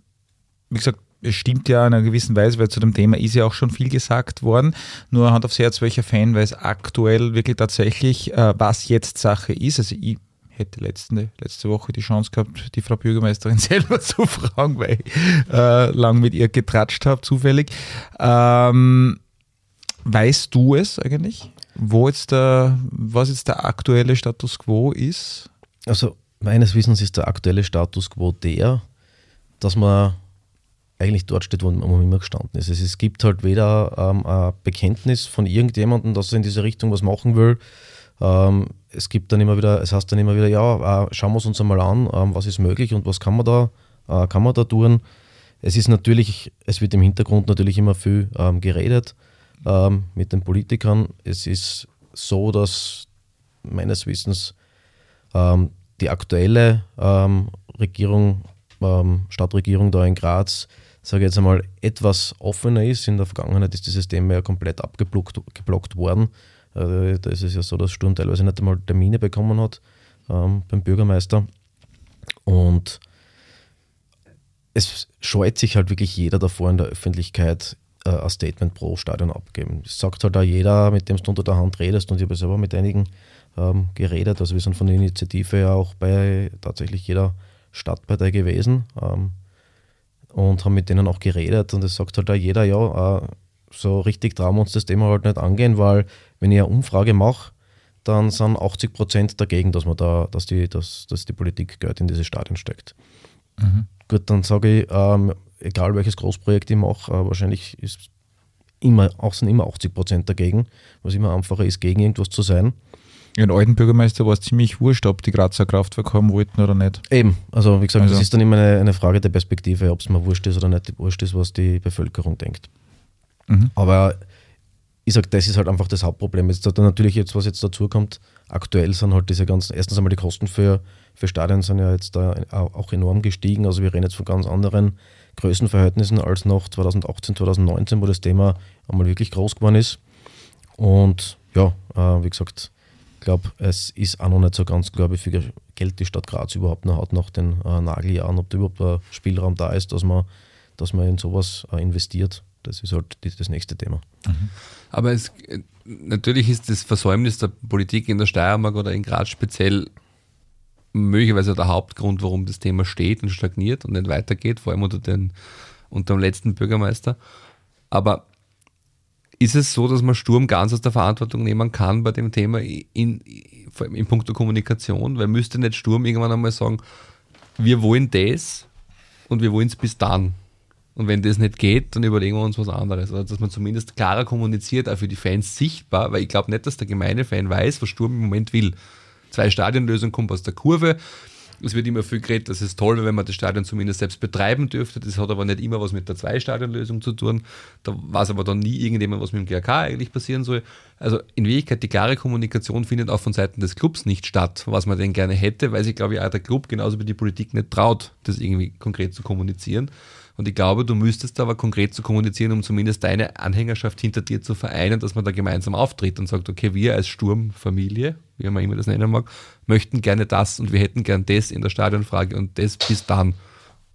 wie gesagt, es stimmt ja in einer gewissen Weise, weil zu dem Thema ist ja auch schon viel gesagt worden. Nur Hand aufs Herz, welcher Fan weiß aktuell wirklich tatsächlich, äh, was jetzt Sache ist. Also ich hätte letzte, letzte Woche die Chance gehabt, die Frau Bürgermeisterin (laughs) selber zu fragen, weil ich äh, lang mit ihr getratscht habe, zufällig. Ähm, weißt du es eigentlich? Wo jetzt der, was jetzt der aktuelle Status quo ist? Also meines Wissens ist der aktuelle Status quo der, dass man eigentlich dort steht, wo man immer gestanden ist. Es gibt halt weder ähm, ein Bekenntnis von irgendjemandem, dass er in diese Richtung was machen will. Ähm, es gibt dann immer wieder, es heißt dann immer wieder, ja, äh, schauen wir es uns einmal an, ähm, was ist möglich und was kann man da, äh, kann man da tun. Es ist natürlich, es wird im Hintergrund natürlich immer viel ähm, geredet ähm, mit den Politikern. Es ist so, dass meines Wissens ähm, die aktuelle ähm, Regierung, Stadtregierung da in Graz sage ich jetzt einmal, etwas offener ist. In der Vergangenheit ist dieses Thema ja komplett abgeblockt geblockt worden. Äh, da ist es ja so, dass Sturm teilweise nicht einmal Termine bekommen hat ähm, beim Bürgermeister. Und es scheut sich halt wirklich jeder davor in der Öffentlichkeit äh, ein Statement pro Stadion abgeben. Das sagt halt auch jeder, mit dem du unter der Hand redest. Und ich habe selber mit einigen ähm, geredet. Also wir sind von der Initiative ja auch bei tatsächlich jeder Stadtpartei gewesen. Ähm, und haben mit denen auch geredet und es sagt halt auch jeder, ja, äh, so richtig trauen wir uns das Thema halt nicht angehen, weil wenn ich eine Umfrage mache, dann sind 80 Prozent dagegen, dass man da, dass die, dass, dass die Politik Geld in diese Stadien steckt. Mhm. Gut, dann sage ich, ähm, egal welches Großprojekt ich mache, äh, wahrscheinlich ist immer, auch sind immer 80 Prozent dagegen, was immer einfacher ist, gegen irgendwas zu sein. Ja, den alten Bürgermeister war es ziemlich wurscht, ob die Grazer Kraftwerke haben wollten oder nicht. Eben, also wie gesagt, also. das ist dann immer eine, eine Frage der Perspektive, ob es mir wurscht ist oder nicht wurscht ist, was die Bevölkerung denkt. Mhm. Aber ich sage, das ist halt einfach das Hauptproblem. Jetzt dann natürlich jetzt, was jetzt dazu kommt, aktuell sind halt diese ganzen, erstens einmal die Kosten für, für Stadien sind ja jetzt da auch enorm gestiegen. Also wir reden jetzt von ganz anderen Größenverhältnissen als noch 2018, 2019, wo das Thema einmal wirklich groß geworden ist. Und ja, äh, wie gesagt, ich glaube, es ist auch noch nicht so ganz klar, wie viel Geld die Stadt Graz überhaupt noch hat nach den äh, Nageljahren, ob da überhaupt ein Spielraum da ist, dass man, dass man in sowas äh, investiert. Das ist halt das, nächste Thema. Mhm. Aber es, natürlich ist das Versäumnis der Politik in der Steiermark oder in Graz speziell möglicherweise der Hauptgrund, warum das Thema steht und stagniert und nicht weitergeht, vor allem unter, den, unter dem letzten Bürgermeister. Aber ist es so, dass man Sturm ganz aus der Verantwortung nehmen kann bei dem Thema in, in, puncto Kommunikation? Weil müsste nicht Sturm irgendwann einmal sagen, wir wollen das und wir wollen es bis dann. Und wenn das nicht geht, dann überlegen wir uns was anderes. Oder dass man zumindest klarer kommuniziert, auch für die Fans sichtbar, weil ich glaube nicht, dass der gemeine Fan weiß, was Sturm im Moment will. Zwei Stadionlösungen kommen aus der Kurve. Es wird immer viel geredet, dass es toll wäre, wenn man das Stadion zumindest selbst betreiben dürfte. Das hat aber nicht immer was mit der Zwei-Stadion-Lösung zu tun. Da weiß aber dann nie irgendjemand, was mit dem GRK eigentlich passieren soll. Also in Wirklichkeit, die klare Kommunikation findet auch von Seiten des Clubs nicht statt, was man denn gerne hätte, weil sich, glaube ich, auch der Club genauso wie die Politik nicht traut, das irgendwie konkret zu kommunizieren. Und ich glaube, du müsstest aber konkret zu kommunizieren, um zumindest deine Anhängerschaft hinter dir zu vereinen, dass man da gemeinsam auftritt und sagt, okay, wir als Sturmfamilie, wie man immer das nennen mag, möchten gerne das und wir hätten gern das in der Stadionfrage und das bis dann.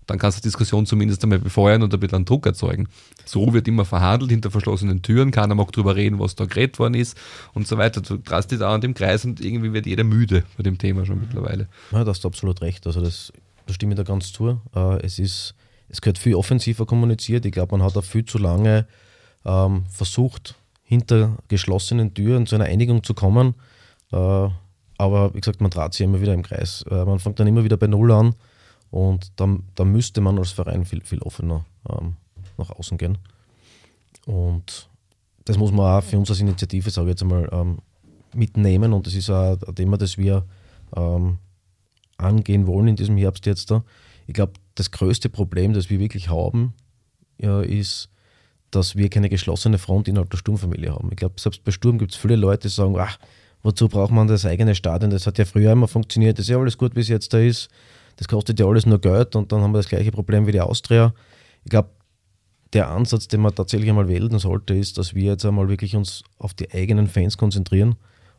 Dann kannst du die Diskussion zumindest einmal befeuern und damit dann Druck erzeugen. So wird immer verhandelt hinter verschlossenen Türen, keiner mag drüber reden, was da geredet worden ist und so weiter. Du drast dich da an dem Kreis und irgendwie wird jeder müde bei dem Thema schon mittlerweile. Ja, da hast du absolut recht. Also das, da stimme ich da ganz zu. Äh, es ist es gehört viel offensiver kommuniziert. Ich glaube, man hat auch viel zu lange ähm, versucht, hinter geschlossenen Türen zu einer Einigung zu kommen. Äh, aber wie gesagt, man dreht sich immer wieder im Kreis. Äh, man fängt dann immer wieder bei Null an und dann, dann müsste man als Verein viel, viel offener ähm, nach außen gehen. Und das muss man auch für uns als Initiative, sage ich jetzt einmal, ähm, mitnehmen und das ist auch ein Thema, das wir ähm, angehen wollen in diesem Herbst jetzt da. Ich glaube, das größte Problem, das wir wirklich haben, ja, ist, dass wir keine geschlossene Front innerhalb der Sturmfamilie haben. Ich glaube, selbst bei Sturm gibt es viele Leute, die sagen, ach, wozu braucht man das eigene Stadion? Das hat ja früher immer funktioniert, das ist ja alles gut, wie es jetzt da ist. Das kostet ja alles nur Geld und dann haben wir das gleiche Problem wie die Austria. Ich glaube, der Ansatz, den man tatsächlich einmal wählen sollte, ist, dass wir jetzt einmal wirklich uns auf die eigenen Fans konzentrieren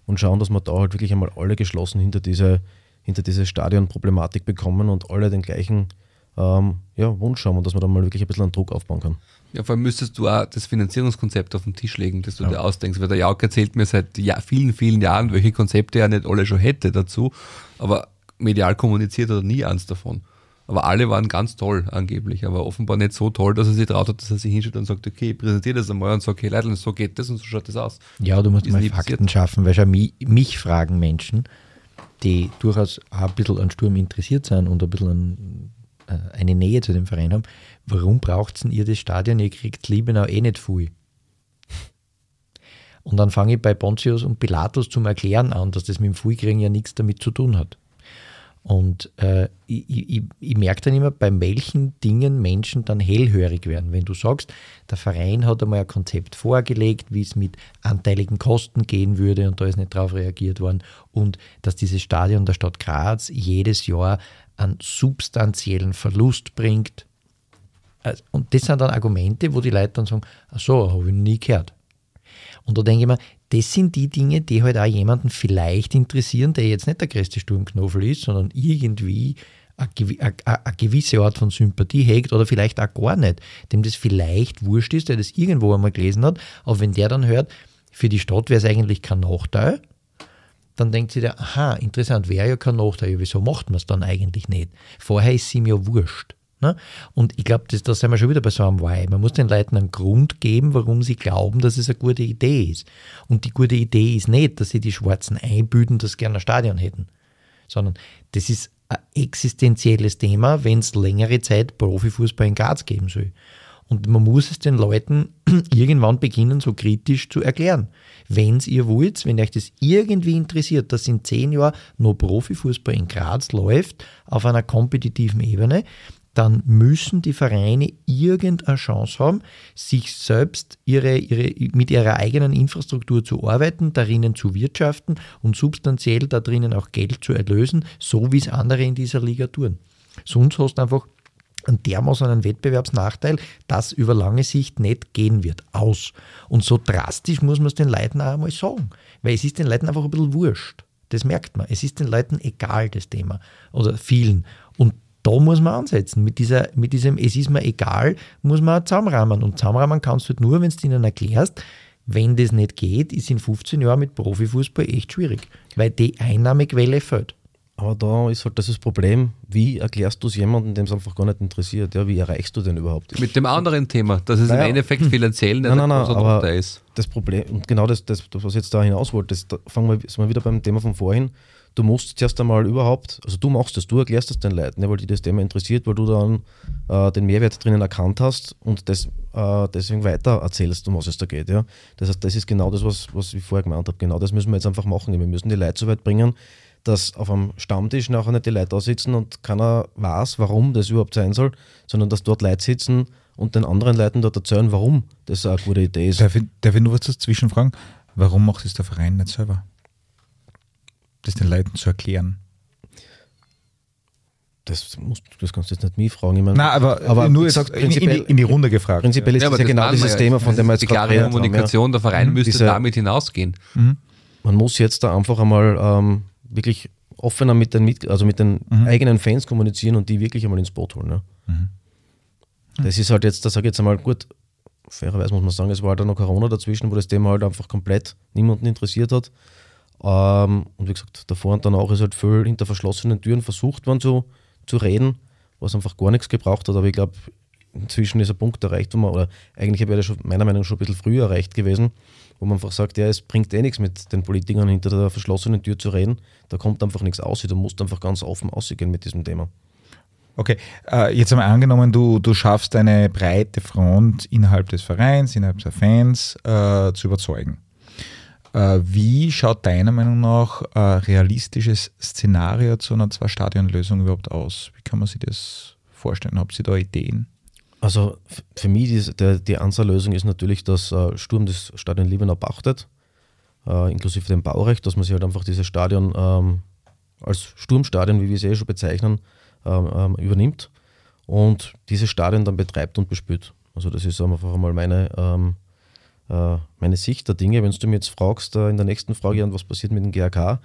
und schauen, dass wir da halt wirklich einmal alle geschlossen hinter diese, hinter diese Stadionproblematik bekommen und alle den gleichen ähm, ja, Wunsch haben und dass man da mal wirklich ein bisschen einen Druck aufbauen kann. Ja, vor allem müsstest du auch das Finanzierungskonzept auf den Tisch legen, das du ja. dir ausdenkst, weil der Jauke erzählt mir seit ja, vielen, vielen Jahren, welche Konzepte er nicht alle schon hätte dazu, aber medial kommuniziert hat er nie eins davon. Aber alle waren ganz toll angeblich, aber offenbar nicht so toll, dass er sich traut hat, dass er sich hinstellt und sagt, okay, präsentiere das einmal und sagt, okay, Leute, so geht das und so schaut das aus. Ja, du musst mal Fakten passiert. schaffen, weil schon mich, mich fragen Menschen, die durchaus ein bisschen an Sturm interessiert sind und ein bisschen an, eine Nähe zu dem Verein haben, warum braucht ihr das Stadion? Ihr kriegt Liebenau eh nicht viel. (laughs) Und dann fange ich bei Pontius und Pilatus zum Erklären an, dass das mit dem Fullkriegen ja nichts damit zu tun hat. Und äh, ich, ich, ich merke dann immer, bei welchen Dingen Menschen dann hellhörig werden. Wenn du sagst, der Verein hat einmal ein Konzept vorgelegt, wie es mit anteiligen Kosten gehen würde und da ist nicht darauf reagiert worden und dass dieses Stadion der Stadt Graz jedes Jahr einen substanziellen Verlust bringt. Also, und das sind dann Argumente, wo die Leute dann sagen, ach so, habe ich nie gehört. Und da denke ich mir, das sind die Dinge, die halt auch jemanden vielleicht interessieren, der jetzt nicht der größte Sturmknoffel ist, sondern irgendwie eine gewisse Art von Sympathie hegt oder vielleicht auch gar nicht, dem das vielleicht wurscht ist, der das irgendwo einmal gelesen hat, aber wenn der dann hört, für die Stadt wäre es eigentlich kein Nachteil, dann denkt sich der, aha, interessant, wäre ja kein Nachteil, wieso macht man es dann eigentlich nicht? Vorher ist ihm ja wurscht. Ne? Und ich glaube, da sind wir schon wieder bei so einem Why. Man muss den Leuten einen Grund geben, warum sie glauben, dass es eine gute Idee ist. Und die gute Idee ist nicht, dass sie die Schwarzen einbüden, dass sie gerne ein Stadion hätten, sondern das ist ein existenzielles Thema, wenn es längere Zeit Profifußball in Graz geben soll. Und man muss es den Leuten (clears throat) irgendwann beginnen, so kritisch zu erklären. Wenn ihr wollt, wenn euch das irgendwie interessiert, dass in zehn Jahren noch Profifußball in Graz läuft, auf einer kompetitiven Ebene, dann müssen die Vereine irgendeine Chance haben, sich selbst ihre, ihre, mit ihrer eigenen Infrastruktur zu arbeiten, darin zu wirtschaften und substanziell da drinnen auch Geld zu erlösen, so wie es andere in dieser Liga tun. Sonst hast du einfach einen dermaßen einen Wettbewerbsnachteil, das über lange Sicht nicht gehen wird. Aus. Und so drastisch muss man es den Leuten auch einmal sagen. Weil es ist den Leuten einfach ein bisschen wurscht. Das merkt man. Es ist den Leuten egal, das Thema. Oder vielen. Und da muss man ansetzen. Mit, dieser, mit diesem Es ist mir egal, muss man zusammenrahmen. Und zusammenrahmen kannst du halt nur, wenn du ihnen erklärst, wenn das nicht geht, ist in 15 Jahren mit Profifußball echt schwierig, weil die Einnahmequelle fällt. Aber da ist halt das, das Problem, wie erklärst du es jemandem, dem es einfach gar nicht interessiert? Ja, wie erreichst du den überhaupt? Mit dem anderen Thema, dass es naja, im Endeffekt finanziell nicht nein, nein, nein, aber ist. Das Problem, und genau das, das, was jetzt da hinaus wollte, das, da fangen wir, sind wir wieder beim Thema von vorhin, du musst zuerst einmal überhaupt, also du machst das, du erklärst das den Leuten, ne, weil dich das Thema interessiert, weil du dann äh, den Mehrwert drinnen erkannt hast und das, äh, deswegen weiter erzählst, um was es da geht. Ja? Das heißt, das ist genau das, was, was ich vorher gemeint habe. Genau das müssen wir jetzt einfach machen. Wir müssen die Leute so weit bringen, dass auf einem Stammtisch nachher nicht die Leute da sitzen und keiner weiß, warum das überhaupt sein soll, sondern dass dort Leute sitzen und den anderen Leuten dort erzählen, warum das eine gute Idee ist. Darf ich, darf ich nur was dazwischen fragen? Warum macht es der Verein nicht selber? das den Leuten zu erklären? Das, musst, das kannst du jetzt nicht mich fragen. Ich meine, Nein, aber, aber nur jetzt in, in, die, in, die, Runde gefragt. Prinzipiell ist ja, das ja genau dieses ja. Thema, von dem wir jetzt Die klare Kommunikation, haben, ja. der Verein mhm. müsste Diese, damit hinausgehen. Mhm. Man muss jetzt da einfach einmal ähm, wirklich offener mit den, mit, also mit den mhm. eigenen Fans kommunizieren und die wirklich einmal ins Boot holen. Mhm. Das ist halt jetzt, da sage ich jetzt einmal, gut, fairerweise muss man sagen, es war halt auch noch Corona dazwischen, wo das Thema halt einfach komplett niemanden interessiert hat. Ähm, und wie gesagt, davor und danach ist halt viel hinter verschlossenen Türen versucht worden zu, zu reden, was einfach gar nichts gebraucht hat. Aber ich glaube, inzwischen ist ein Punkt erreicht, wo man, oder eigentlich wäre das schon meiner Meinung nach schon ein bisschen früher erreicht gewesen, wo man einfach sagt, ja, es bringt eh nichts mit den Politikern hinter der verschlossenen Tür zu reden. Da kommt einfach nichts aus. Du musst einfach ganz offen ausgehen mit diesem Thema. Okay, äh, jetzt einmal angenommen, du, du schaffst eine breite Front innerhalb des Vereins, innerhalb der Fans äh, zu überzeugen. Äh, wie schaut deiner Meinung nach ein realistisches Szenario zu einer Zwei-Stadion-Lösung überhaupt aus? Wie kann man sich das vorstellen? Habt ihr da Ideen? Also für mich die, der, die Ansatzlösung ist natürlich, dass äh, Sturm das Stadion Liebenau pachtet, äh, inklusive dem Baurecht, dass man sich halt einfach dieses Stadion ähm, als Sturmstadion, wie wir es eh schon bezeichnen, ähm, ähm, übernimmt und dieses Stadion dann betreibt und bespült. Also das ist einfach einmal meine ähm, äh, meine Sicht der Dinge. Wenn du mir jetzt fragst, äh, in der nächsten Frage, was passiert mit dem GAK, äh,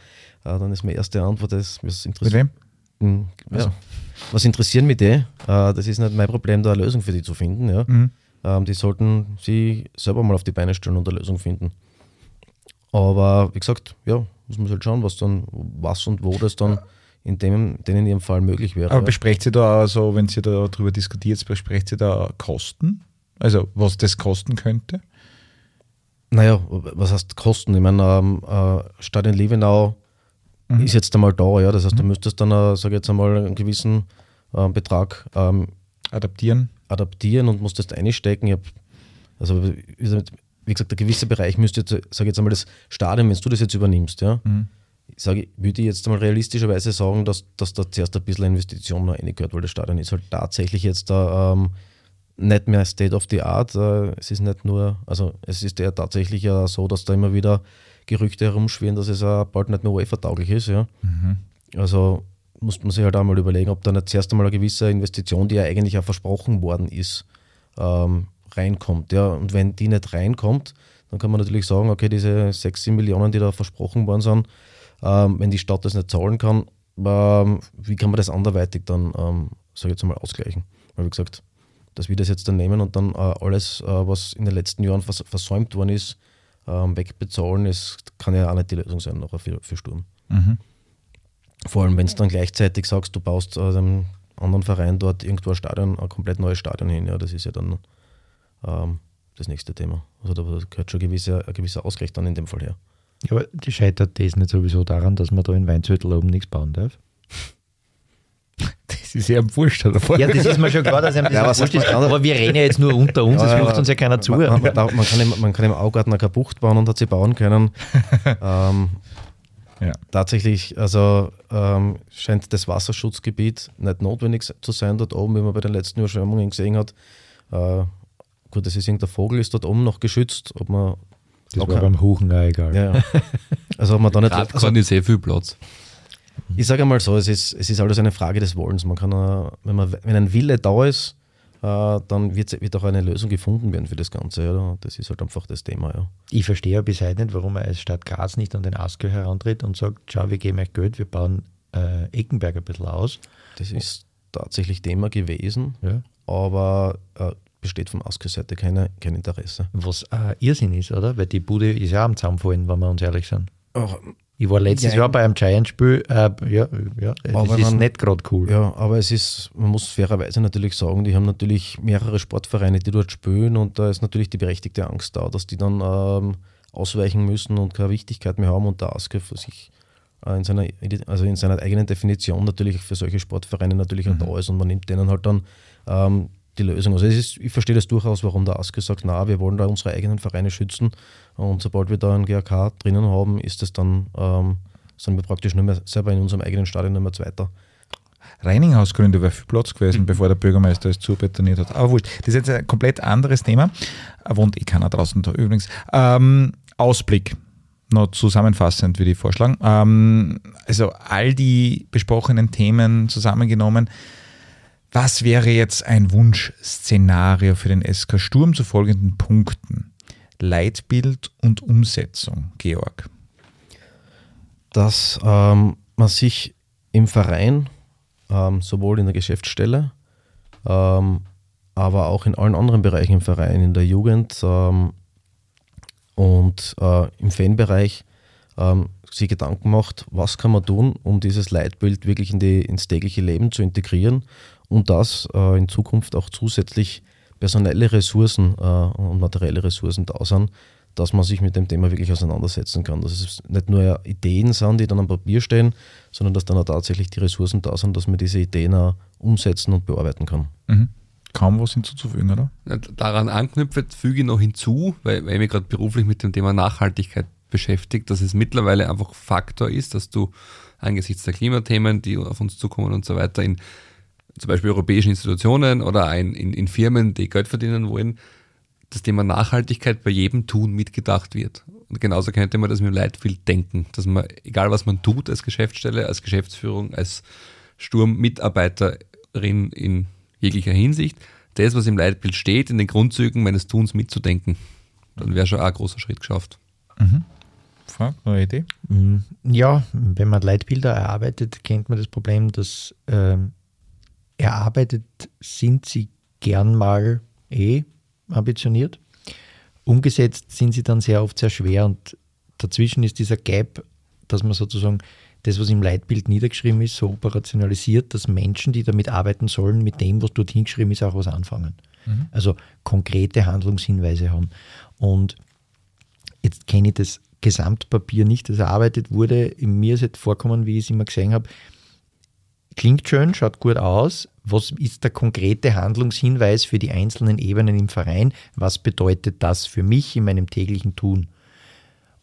dann ist meine erste Antwort, das, was interessiert. Mit wem? Hm, ja, also. Was interessieren mich die? Das ist nicht mein Problem, da eine Lösung für die zu finden. Ja. Mhm. Ähm, die sollten sie selber mal auf die Beine stellen und eine Lösung finden. Aber wie gesagt, ja, muss man halt schauen, was dann, was und wo das dann in dem, denen in ihrem Fall möglich wäre. Aber ja. besprecht sie da also, wenn sie darüber diskutiert, besprecht sie da Kosten? Also was das kosten könnte? Naja, was heißt Kosten? Ich meine, ähm, äh, Stadion Levenau mhm. ist jetzt einmal da, ja. Das heißt, mhm. du müsstest dann, sage jetzt einmal, einen gewissen äh, Betrag ähm, adaptieren. adaptieren und musst das einstecken. Ich hab, also, wie gesagt, der gewisse Bereich müsste, sage jetzt einmal, das Stadion, wenn du das jetzt übernimmst, ja, mhm. sage, würde ich jetzt einmal realistischerweise sagen, dass, dass da zuerst ein bisschen Investition noch reingehört, weil das Stadion ist halt tatsächlich jetzt da. Ähm, nicht mehr State of the Art. Äh, es ist nicht nur, also es ist ja tatsächlich ja so, dass da immer wieder Gerüchte herumschwirren, dass es ja bald nicht mehr UEFA-tauglich ist. Ja. Mhm. Also muss man sich halt einmal überlegen, ob da nicht zuerst einmal eine gewisse Investition, die ja eigentlich auch versprochen worden ist, ähm, reinkommt. Ja. Und wenn die nicht reinkommt, dann kann man natürlich sagen, okay, diese 6, 7 Millionen, die da versprochen worden sind, ähm, wenn die Stadt das nicht zahlen kann, ähm, wie kann man das anderweitig dann, ähm, sage ich jetzt mal, ausgleichen? Weil wie gesagt, dass wir das jetzt dann nehmen und dann äh, alles, äh, was in den letzten Jahren vers versäumt worden ist, ähm, wegbezahlen, ist, kann ja auch nicht die Lösung sein nachher für, für Sturm. Mhm. Vor allem, wenn du dann gleichzeitig sagst, du baust äh, einem anderen Verein dort irgendwo ein Stadion, ein komplett neues Stadion hin, ja, das ist ja dann ähm, das nächste Thema. Also da gehört schon ein gewisser, ein gewisser Ausgleich dann in dem Fall her. Ja, aber die scheitert das nicht sowieso daran, dass man da in Weinzötel oben nichts bauen darf? (laughs) Das ist ja wurscht. Oder? Ja, das ist mir schon klar, dass einem das ja, wurscht ist. Aber wir reden ja jetzt nur unter uns, es ja, ruft uns ja keiner zu. Man, man, man, kann im, man kann im Augarten eine Bucht bauen und hat sie bauen können. (laughs) ähm, ja. Tatsächlich, also ähm, scheint das Wasserschutzgebiet nicht notwendig zu sein dort oben, wie man bei den letzten Überschwemmungen gesehen hat. Äh, gut, das ist irgendein Vogel, ist dort oben noch geschützt. Ob man das war beim Huchen auch egal. Ja, ja. Also ob man da nicht. also, ist sehr viel Platz. Ich sage einmal so, es ist, es ist alles eine Frage des Wollens. Man kann, äh, wenn, man, wenn ein Wille da ist, äh, dann wird, wird auch eine Lösung gefunden werden für das Ganze. Ja. Das ist halt einfach das Thema. Ja. Ich verstehe ja bis heute nicht, warum er als Stadt Graz nicht an den Askö herantritt und sagt, schau, wir geben euch Geld, wir bauen äh, Eckenberg ein bisschen aus. Das ist tatsächlich Thema gewesen, ja. aber äh, besteht von Askö-Seite kein Interesse. Was äh, Irrsinn ist, oder? Weil die Bude ist ja am Zaun fallen, wenn wir uns ehrlich sind. Oh, ich war letztes ja, Jahr bei einem Giant-Spiel, äh, ja, ja, das ist man, nicht gerade cool. Ja, aber es ist, man muss fairerweise natürlich sagen, die haben natürlich mehrere Sportvereine, die dort spielen und da ist natürlich die berechtigte Angst da, dass die dann ähm, ausweichen müssen und keine Wichtigkeit mehr haben und der Aske für sich äh, in, seiner, also in seiner eigenen Definition natürlich für solche Sportvereine natürlich mhm. auch da ist und man nimmt denen halt dann ähm, die Lösung. Also ist, ich verstehe das durchaus, warum der ASK sagt, na, wir wollen da unsere eigenen Vereine schützen und sobald wir da einen GAK drinnen haben, ist es dann, ähm, sind wir praktisch nicht mehr selber in unserem eigenen Stadion nicht mehr Zweiter. Reininghausgründe wäre viel Platz gewesen, (laughs) bevor der Bürgermeister es zubetoniert hat. Aber wurscht, das ist jetzt ein komplett anderes Thema. Wohnt eh keiner draußen da übrigens. Ähm, Ausblick, noch zusammenfassend würde ich vorschlagen. Ähm, also all die besprochenen Themen zusammengenommen, was wäre jetzt ein Wunschszenario für den SK Sturm zu folgenden Punkten? Leitbild und Umsetzung, Georg. Dass ähm, man sich im Verein, ähm, sowohl in der Geschäftsstelle, ähm, aber auch in allen anderen Bereichen im Verein, in der Jugend ähm, und äh, im Fanbereich, ähm, sich Gedanken macht, was kann man tun, um dieses Leitbild wirklich in die, ins tägliche Leben zu integrieren und dass äh, in Zukunft auch zusätzlich personelle Ressourcen äh, und materielle Ressourcen da sind, dass man sich mit dem Thema wirklich auseinandersetzen kann. Dass es nicht nur Ideen sind, die dann am Papier stehen, sondern dass dann auch tatsächlich die Ressourcen da sind, dass man diese Ideen auch umsetzen und bearbeiten kann. Mhm. Kaum was hinzuzufügen, oder? Daran anknüpft füge ich noch hinzu, weil, weil ich mich gerade beruflich mit dem Thema Nachhaltigkeit beschäftigt, dass es mittlerweile einfach Faktor ist, dass du angesichts der Klimathemen, die auf uns zukommen und so weiter, in zum Beispiel europäischen Institutionen oder in, in, in Firmen, die Geld verdienen wollen, das Thema Nachhaltigkeit bei jedem Tun mitgedacht wird. Und genauso könnte man das mit dem Leitbild denken, dass man, egal was man tut als Geschäftsstelle, als Geschäftsführung, als Sturmmitarbeiterin in jeglicher Hinsicht, das, was im Leitbild steht, in den Grundzügen meines Tuns mitzudenken. Dann wäre schon auch ein großer Schritt geschafft. Mhm. Frank, neue Idee? Mm, ja, wenn man Leitbilder erarbeitet, kennt man das Problem, dass ähm, erarbeitet sind sie gern mal eh ambitioniert. Umgesetzt sind sie dann sehr oft sehr schwer und dazwischen ist dieser Gap, dass man sozusagen das, was im Leitbild niedergeschrieben ist, so operationalisiert, dass Menschen, die damit arbeiten sollen, mit dem, was dort hingeschrieben ist, auch was anfangen. Mhm. Also konkrete Handlungshinweise haben. Und jetzt kenne ich das Gesamtpapier nicht, das erarbeitet wurde. Mir ist jetzt vorkommen, wie ich es immer gesehen habe, klingt schön, schaut gut aus. Was ist der konkrete Handlungshinweis für die einzelnen Ebenen im Verein? Was bedeutet das für mich in meinem täglichen Tun?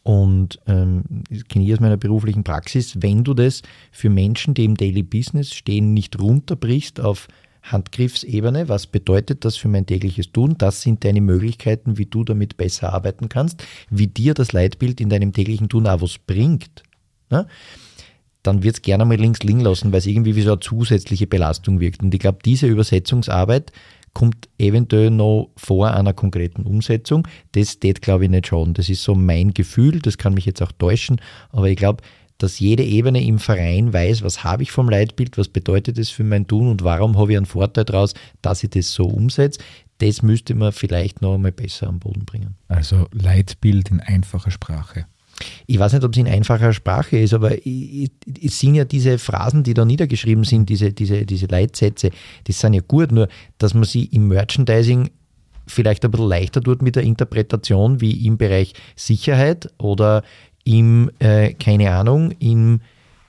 Und ähm, kenne ich aus meiner beruflichen Praxis, wenn du das für Menschen, die im Daily Business stehen, nicht runterbrichst auf Handgriffsebene, was bedeutet das für mein tägliches Tun? Das sind deine Möglichkeiten, wie du damit besser arbeiten kannst, wie dir das Leitbild in deinem täglichen Tun auch was bringt. Ne? Dann wird es gerne mal links liegen lassen, weil es irgendwie wie so eine zusätzliche Belastung wirkt. Und ich glaube, diese Übersetzungsarbeit kommt eventuell noch vor einer konkreten Umsetzung. Das geht, glaube ich, nicht schaden. Das ist so mein Gefühl, das kann mich jetzt auch täuschen, aber ich glaube, dass jede Ebene im Verein weiß, was habe ich vom Leitbild, was bedeutet es für mein Tun und warum habe ich einen Vorteil daraus, dass ich das so umsetze. Das müsste man vielleicht noch einmal besser am Boden bringen. Also Leitbild in einfacher Sprache. Ich weiß nicht, ob es in einfacher Sprache ist, aber es sind ja diese Phrasen, die da niedergeschrieben sind, diese, diese, diese Leitsätze, die sind ja gut, nur dass man sie im Merchandising vielleicht ein bisschen leichter tut mit der Interpretation wie im Bereich Sicherheit oder im, äh, keine Ahnung, im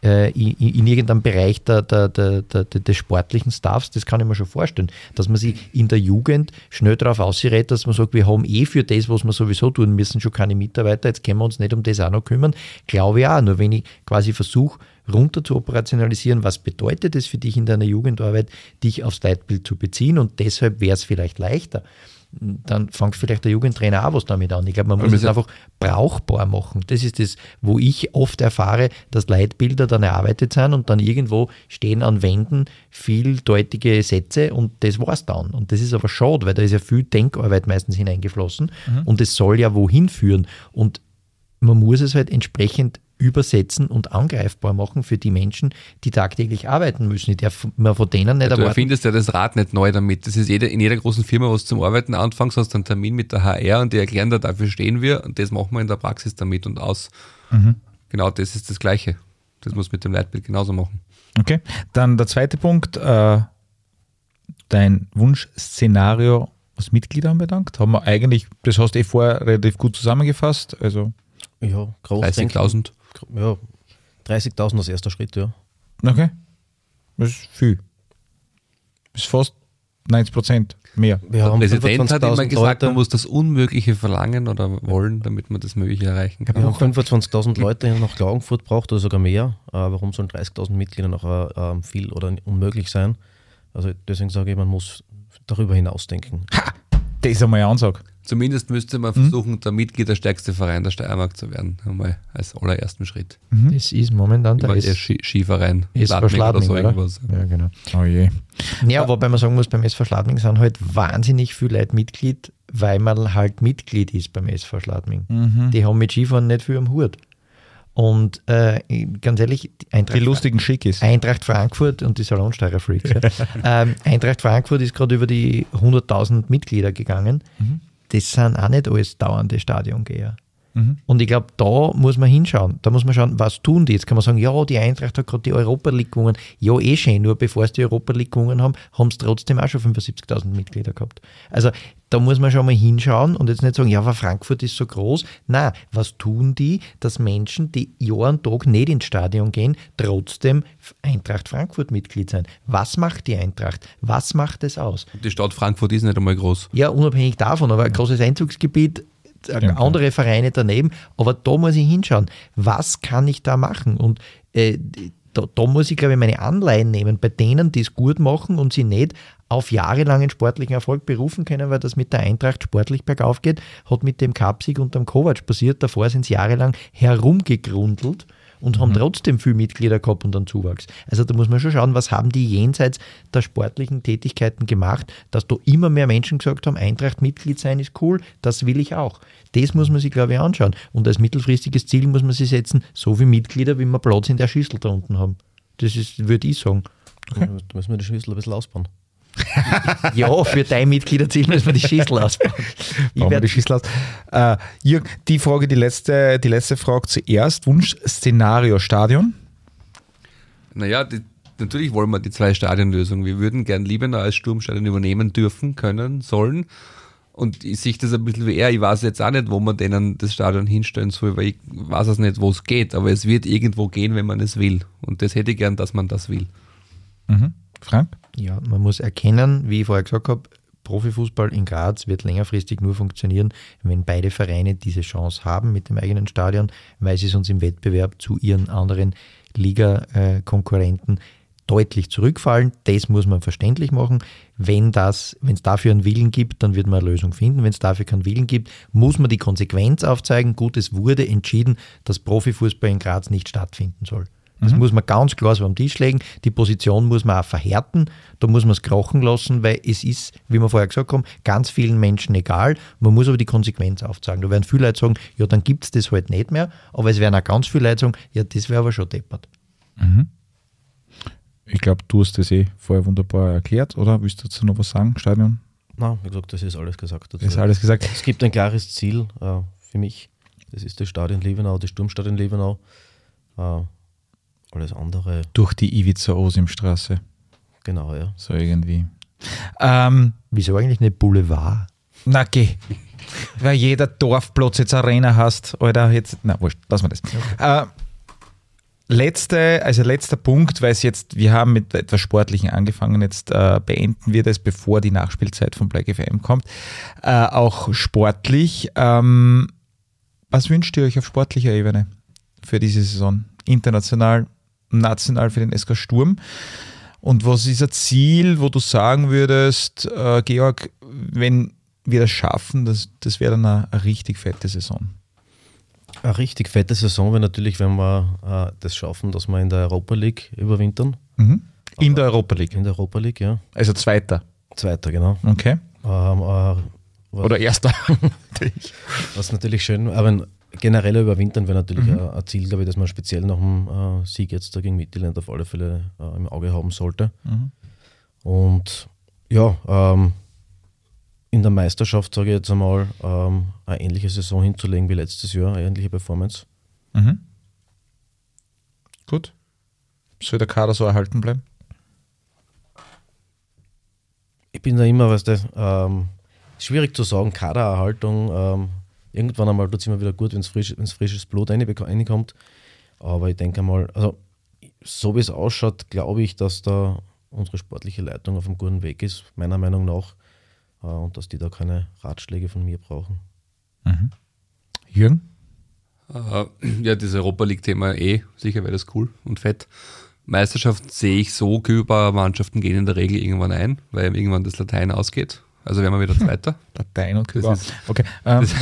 äh, in, in, irgendeinem Bereich der, der, der, des sportlichen Staffs, das kann ich mir schon vorstellen, dass man sich in der Jugend schnell darauf ausgerät, dass man sagt, wir haben eh für das, was wir sowieso tun müssen, schon keine Mitarbeiter, jetzt können wir uns nicht um das auch noch kümmern. Glaube ich auch, nur wenn ich quasi versuche, runter zu operationalisieren, was bedeutet es für dich in deiner Jugendarbeit, dich aufs Leitbild zu beziehen? Und deshalb wäre es vielleicht leichter dann fängt vielleicht der Jugendtrainer auch was damit an. Ich glaube, man muss es einfach brauchbar machen. Das ist das, wo ich oft erfahre, dass Leitbilder dann erarbeitet sind und dann irgendwo stehen an Wänden vieldeutige Sätze und das war's dann. Und das ist aber schade, weil da ist ja viel Denkarbeit meistens hineingeflossen mhm. und es soll ja wohin führen. Und man muss es halt entsprechend übersetzen und angreifbar machen für die Menschen, die tagtäglich arbeiten müssen. Ich darf mir von denen nicht ja, erwarten. Du erfindest ja das Rad nicht neu damit. Das ist jede, in jeder großen Firma, was zum Arbeiten anfängst, hast du einen Termin mit der HR und die erklären da, dafür stehen wir und das machen wir in der Praxis damit und aus. Mhm. Genau, das ist das Gleiche. Das muss mit dem Leitbild genauso machen. Okay, dann der zweite Punkt, äh, dein Wunschszenario, was Mitglieder anbelangt, haben wir eigentlich, das hast du eh vorher relativ gut zusammengefasst, also ja, groß 30.000 ja, 30.000 als erster Schritt, ja. Okay. Das ist viel. Das ist fast 90 Prozent mehr. Wir der Präsident hat immer gesagt, Leute. man muss das Unmögliche verlangen oder wollen, damit man das Mögliche erreichen kann. Wir haben 25.000 Leute nach Klagenfurt braucht oder sogar mehr. Äh, warum sollen 30.000 Mitglieder noch äh, viel oder unmöglich sein? Also deswegen sage ich, man muss darüber hinaus denken. Ha! Das ist einmal eine Ansage. Zumindest müsste man mhm. versuchen, der Mitglied der stärkste Verein der Steiermark zu werden. Einmal als allerersten Schritt. Mhm. Das ist momentan der, der Ski Skiverein. SV Schladming, oder so irgendwas. Ja, genau. Oh je. Ja, wobei man sagen muss, beim SV Schladming sind halt wahnsinnig viele Leute Mitglied, weil man halt Mitglied ist beim SV Schladming. Mhm. Die haben mit Skifahren nicht viel am Hut. Und äh, ganz ehrlich, Eintracht, die lustigen Schickis. Eintracht Frankfurt und die Salonsteirer Freaks. ja. (laughs) ähm, Eintracht Frankfurt ist gerade über die 100.000 Mitglieder gegangen. Mhm das sind auch nicht alles dauernde Stadiongeher. Mhm. Und ich glaube, da muss man hinschauen. Da muss man schauen, was tun die. Jetzt kann man sagen, ja, die Eintracht hat gerade die Europa League gewonnen. Ja, eh schön, nur bevor sie die Europa League gewonnen haben, haben sie trotzdem auch schon 75.000 Mitglieder gehabt. Also da muss man schon mal hinschauen und jetzt nicht sagen, ja, aber Frankfurt ist so groß. Na, was tun die, dass Menschen, die Jahr und Tag nicht ins Stadion gehen, trotzdem Eintracht Frankfurt Mitglied sein? Was macht die Eintracht? Was macht es aus? Die Stadt Frankfurt ist nicht einmal groß. Ja, unabhängig davon, aber ein großes Einzugsgebiet Stimmt, andere ja. Vereine daneben, aber da muss ich hinschauen, was kann ich da machen? Und äh, da, da, muss ich, glaube ich, meine Anleihen nehmen, bei denen, die es gut machen und sie nicht auf jahrelangen sportlichen Erfolg berufen können, weil das mit der Eintracht sportlich bergauf geht, hat mit dem Kapsig und dem Kovac passiert. Davor sind sie jahrelang herumgegrundelt und mhm. haben trotzdem viel Mitglieder gehabt und einen Zuwachs. Also da muss man schon schauen, was haben die jenseits der sportlichen Tätigkeiten gemacht, dass da immer mehr Menschen gesagt haben, Eintracht-Mitglied sein ist cool, das will ich auch. Das muss man sich, glaube ich, anschauen. Und als mittelfristiges Ziel muss man sich setzen, so viele Mitglieder, wie wir Platz in der Schüssel da unten haben. Das ist, würde ich sagen. Okay. Da müssen wir die Schüssel ein bisschen ausbauen ja, für dein Mitgliederziel müssen wir die Schüssel ausbauen. Ich werde die Schüssel aus. Äh, Jürgen, die Frage, die letzte, die letzte Frage zuerst. Wunsch-Szenario Stadion? Naja, die, natürlich wollen wir die zwei Stadionlösungen. Wir würden gern Liebenau als Sturmstadion übernehmen dürfen, können, sollen. Und ich sehe das ein bisschen wie er. Ich weiß jetzt auch nicht, wo man denen das Stadion hinstellen soll, weil ich weiß es nicht, wo es geht. Aber es wird irgendwo gehen, wenn man es will. Und das hätte ich gern, dass man das will. Mhm. Frank? Ja, man muss erkennen, wie ich vorher gesagt habe, Profifußball in Graz wird längerfristig nur funktionieren, wenn beide Vereine diese Chance haben mit dem eigenen Stadion, weil sie sonst im Wettbewerb zu ihren anderen Liga-Konkurrenten deutlich zurückfallen. Das muss man verständlich machen. Wenn es dafür einen Willen gibt, dann wird man eine Lösung finden. Wenn es dafür keinen Willen gibt, muss man die Konsequenz aufzeigen. Gut, es wurde entschieden, dass Profifußball in Graz nicht stattfinden soll. Das mhm. muss man ganz klar so am Tisch legen. Die Position muss man auch verhärten. Da muss man es krachen lassen, weil es ist, wie wir vorher gesagt haben, ganz vielen Menschen egal. Man muss aber die Konsequenz aufzeigen. Da werden viele Leute sagen, ja, dann gibt es das halt nicht mehr. Aber es werden auch ganz viele Leute sagen, ja, das wäre aber schon deppert. Mhm. Ich glaube, du hast das eh vorher wunderbar erklärt, oder? Willst du dazu noch was sagen, Stadion? Nein, wie gesagt, das ist alles gesagt. Dazu. Das ist alles gesagt. Es gibt ein klares Ziel äh, für mich. Das ist das Stadion Liebenau, das Sturmstadion Liebenau. Äh, alles andere. Durch die Ivica-Osim-Straße. Genau, ja. So irgendwie. Ähm, Wieso eigentlich eine Boulevard? Na, geh. Weil jeder Dorfplatz jetzt Arena hast, oder jetzt, na wurscht, lassen wir das. Okay. Äh, letzte, also letzter Punkt, weil es jetzt, wir haben mit etwas Sportlichen angefangen, jetzt äh, beenden wir das, bevor die Nachspielzeit von Black FM kommt. Äh, auch sportlich. Ähm, was wünscht ihr euch auf sportlicher Ebene für diese Saison? International, national für den SK Sturm. Und was ist ein Ziel, wo du sagen würdest, äh, Georg, wenn wir das schaffen, das, das wäre dann eine, eine, richtig fette Saison? Eine richtig fette Saison wäre natürlich, wenn wir äh, das schaffen, dass wir in der Europa League überwintern. Mhm. In der Europa League? In der Europa League, ja. Also Zweiter? Zweiter, genau. Okay. Ähm, äh, Oder Erster. (laughs) was natürlich schön, aber generell überwintern wäre natürlich mhm. ein, Ziel, glaube ich, dass man speziell nach dem äh, Sieg jetzt gegen Mittelland auf alle Fälle äh, im Auge haben sollte. Mhm. Und ja, ähm, in der Meisterschaft, sage ich jetzt einmal, ähm, eine ähnliche Saison hinzulegen wie letztes Jahr, eine ähnliche Performance. Mhm. Gut. Soll der Kader so erhalten bleiben? Ich bin da immer, weißt du, ähm, schwierig zu sagen, Kadererhaltung. Irgendwann einmal tut es immer wieder gut, wenn es frisch, frisches Blut reinkommt. Aber ich denke mal, also so wie es ausschaut, glaube ich, dass da unsere sportliche Leitung auf einem guten Weg ist, meiner Meinung nach. Äh, und dass die da keine Ratschläge von mir brauchen. Mhm. Jürgen? Uh, (clears throat) ja, das Europa League-Thema eh, sicher wäre das cool und fett. Meisterschaft sehe ich so, Kühlbauer-Mannschaften gehen in der Regel irgendwann ein, weil irgendwann das Latein ausgeht. Also wären wir wieder Zweiter. Latein und Kübauer. Das ist, okay. Ähm, das,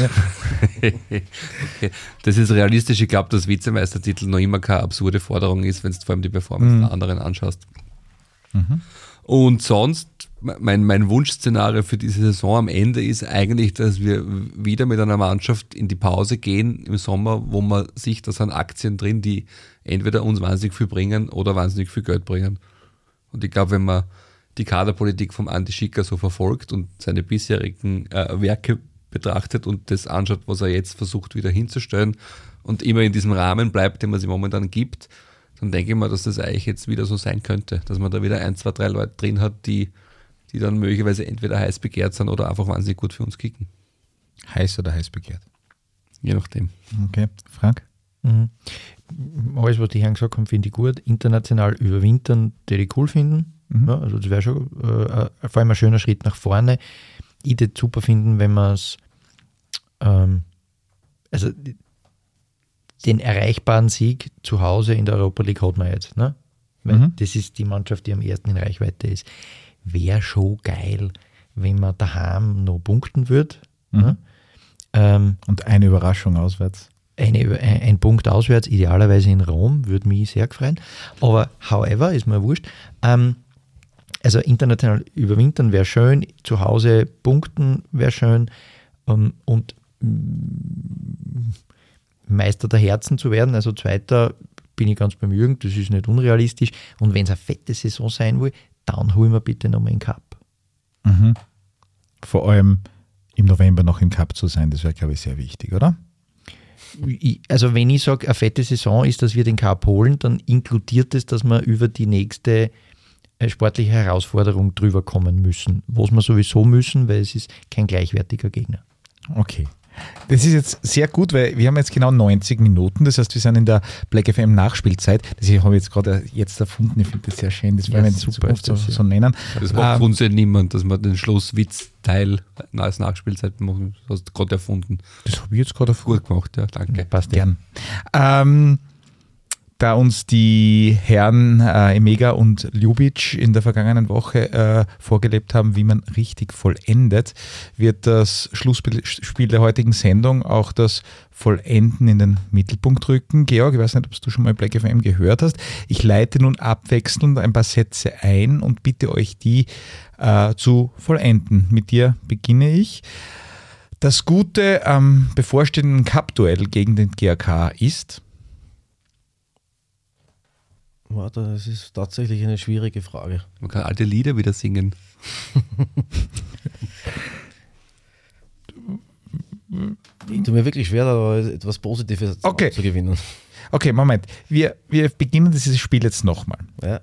okay. das ist realistisch. Ich glaube, dass Vizemeistertitel noch immer keine absurde Forderung ist, wenn du vor allem die Performance mhm. der anderen anschaust. Mhm. Und sonst, mein, mein Wunschszenario für diese Saison am Ende ist eigentlich, dass wir wieder mit einer Mannschaft in die Pause gehen im Sommer, wo man sieht, da sind Aktien drin, die entweder uns wahnsinnig viel bringen oder wahnsinnig viel Geld bringen. Und ich glaube, wenn man die Kaderpolitik vom Andi Schicker so verfolgt und seine bisherigen äh, Werke betrachtet und das anschaut, was er jetzt versucht wieder hinzustellen und immer in diesem Rahmen bleibt, den man sich momentan gibt, dann denke ich mal, dass das eigentlich jetzt wieder so sein könnte, dass man da wieder ein, zwei, drei Leute drin hat, die, die dann möglicherweise entweder heiß begehrt sind oder einfach wahnsinnig gut für uns kicken. Heiß oder heiß begehrt? Je nachdem. Okay, Frank? Mhm. Alles, was die Herren gesagt haben, finde ich gut. International überwintern, die ich cool finden. Mhm. Ja, also das wäre schon äh, vor allem ein schöner Schritt nach vorne. Ich würde super finden, wenn wir es ähm, also den erreichbaren Sieg zu Hause in der Europa League hat man jetzt. Ne? Weil mhm. das ist die Mannschaft, die am ersten in Reichweite ist. Wäre schon geil, wenn man daheim noch punkten würde. Mhm. Ne? Ähm, Und eine Überraschung auswärts. Eine, ein, ein, Punkt auswärts, idealerweise in Rom, würde mich sehr freuen. Aber however, ist mir wurscht. Ähm, also international überwintern wäre schön, zu Hause punkten wäre schön um, und mm, Meister der Herzen zu werden, also Zweiter bin ich ganz beim Jürgen, das ist nicht unrealistisch. Und wenn es eine fette Saison sein will, dann holen wir bitte nochmal einen Cup. Mhm. Vor allem im November noch im Cup zu sein, das wäre, glaube ich, sehr wichtig, oder? Also wenn ich sage, eine fette Saison ist, dass wir den Cup holen, dann inkludiert es, dass wir über die nächste sportliche Herausforderung drüber kommen müssen, was wir sowieso müssen, weil es ist kein gleichwertiger Gegner. Okay. Das ist jetzt sehr gut, weil wir haben jetzt genau 90 Minuten. Das heißt, wir sind in der Black FM Nachspielzeit. Das habe ich jetzt gerade jetzt erfunden. Ich finde das sehr schön. Das werden wir jetzt super so, so, nennen. Das macht ähm, uns ja niemand, dass wir den Schlusswitzteil als Nachspielzeit machen. Das hast du gerade erfunden. Das habe ich jetzt gerade erfunden. Gut gemacht, ja, danke. Passt gern. Ähm, da uns die Herren äh, Emega und Ljubic in der vergangenen Woche äh, vorgelebt haben, wie man richtig vollendet, wird das Schlussspiel der heutigen Sendung auch das Vollenden in den Mittelpunkt rücken. Georg, ich weiß nicht, ob du schon mal Black FM gehört hast. Ich leite nun abwechselnd ein paar Sätze ein und bitte euch, die äh, zu vollenden. Mit dir beginne ich. Das Gute am bevorstehenden Cup-Duell gegen den GAK ist, Warte, das ist tatsächlich eine schwierige Frage. Man kann alte Lieder wieder singen. ich tue mir wirklich schwer, da etwas Positives okay. zu gewinnen. Okay, Moment. Wir, wir beginnen dieses Spiel jetzt nochmal. Ja.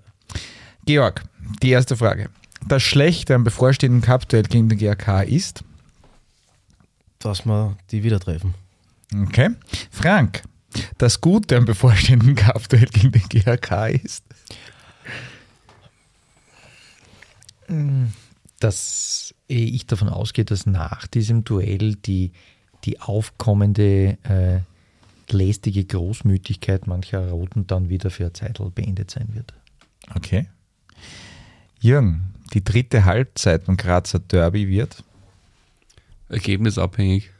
Georg, die erste Frage. Das Schlechte am bevorstehenden Cup-Duell gegen den GRK ist? Dass wir die wieder treffen. Okay. Frank, das Gute am bevorstehenden Cup-Duell gegen den GHK ist? Dass ich davon ausgehe, dass nach diesem Duell die, die aufkommende äh, lästige Großmütigkeit mancher Roten dann wieder für eine Zeit beendet sein wird. Okay. Jürgen, die dritte Halbzeit beim Grazer Derby wird? Ergebnisabhängig.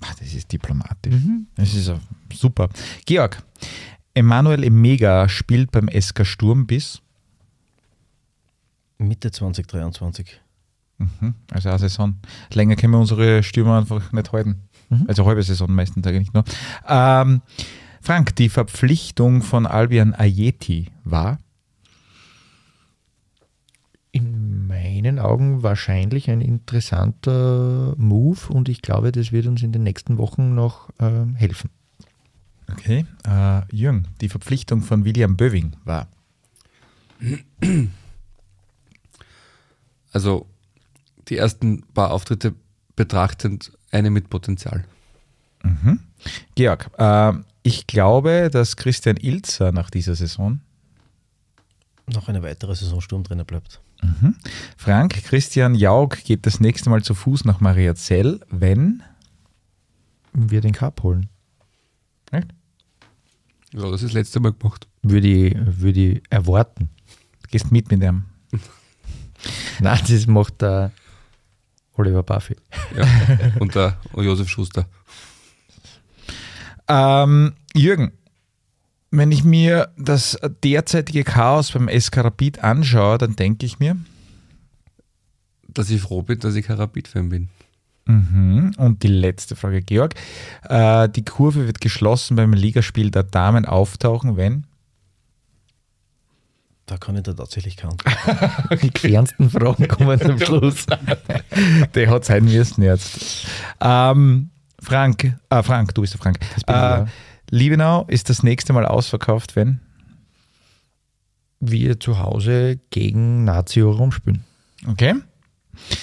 Ach, das ist diplomatisch. Mhm. Das ist super. Georg, Emanuel Emega spielt beim SK Sturm bis Mitte 2023. Mhm. Also eine Saison. Länger können wir unsere Stürmer einfach nicht halten. Mhm. Also halbe Saison meistens eigentlich nur. Ähm, Frank, die Verpflichtung von Albion Ayeti war? In meinen Augen wahrscheinlich ein interessanter Move und ich glaube, das wird uns in den nächsten Wochen noch äh, helfen. Okay, äh, Jürgen, die Verpflichtung von William Böving war. Also die ersten paar Auftritte betrachtend eine mit Potenzial. Mhm. Georg, äh, ich glaube, dass Christian Ilzer nach dieser Saison noch eine weitere Saison Sturmtrainer bleibt. Mhm. Frank, Christian Jaug geht das nächste Mal zu Fuß nach Mariazell, wenn wir den Cup holen. Echt? Ja, das ist das letzte Mal gemacht. Würde ich, würde ich erwarten. Du gehst mit mit dem. (laughs) Nein, das macht der Oliver Buffy. Ja, und der Josef Schuster. Ähm, Jürgen, wenn ich mir das derzeitige Chaos beim SK Rapid anschaue, dann denke ich mir, dass ich froh bin, dass ich kein Rapid-Fan bin. Mhm. Und die letzte Frage, Georg. Äh, die Kurve wird geschlossen beim Ligaspiel der Damen auftauchen, wenn? Da kann ich da tatsächlich kaum. (laughs) die fernsten Fragen kommen zum (laughs) Schluss. der hat sein müssen jetzt. Ähm, Frank, äh, Frank, du bist der Frank. Äh, Liebenau ist das nächste Mal ausverkauft, wenn? Wir zu Hause gegen Nazio Rom spielen. Okay.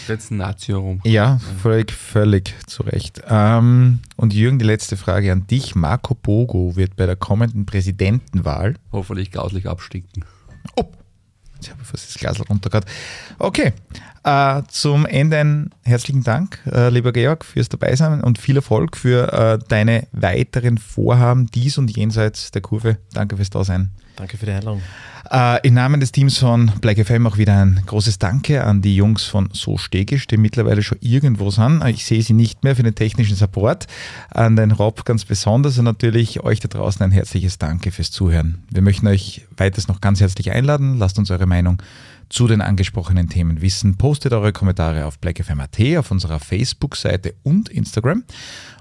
Jetzt Nazio Rom. Ja, völlig, völlig zu Recht. Ähm, und Jürgen, die letzte Frage an dich. Marco Bogo wird bei der kommenden Präsidentenwahl hoffentlich grauslich abstinken. Oh. Jetzt habe ich fast das Glas runter Okay, äh, zum Ende einen herzlichen Dank, äh, lieber Georg, fürs Dabeisein und viel Erfolg für äh, deine weiteren Vorhaben dies und jenseits der Kurve. Danke fürs Dasein. Danke für die Einladung. Äh, Im Namen des Teams von Black FM auch wieder ein großes Danke an die Jungs von So Stegisch, die mittlerweile schon irgendwo sind. Ich sehe sie nicht mehr für den technischen Support. An den Rob ganz besonders und natürlich euch da draußen ein herzliches Danke fürs Zuhören. Wir möchten euch weiters noch ganz herzlich einladen. Lasst uns eure Meinung zu den angesprochenen Themen wissen. Postet eure Kommentare auf blackfm.at, auf unserer Facebook-Seite und Instagram.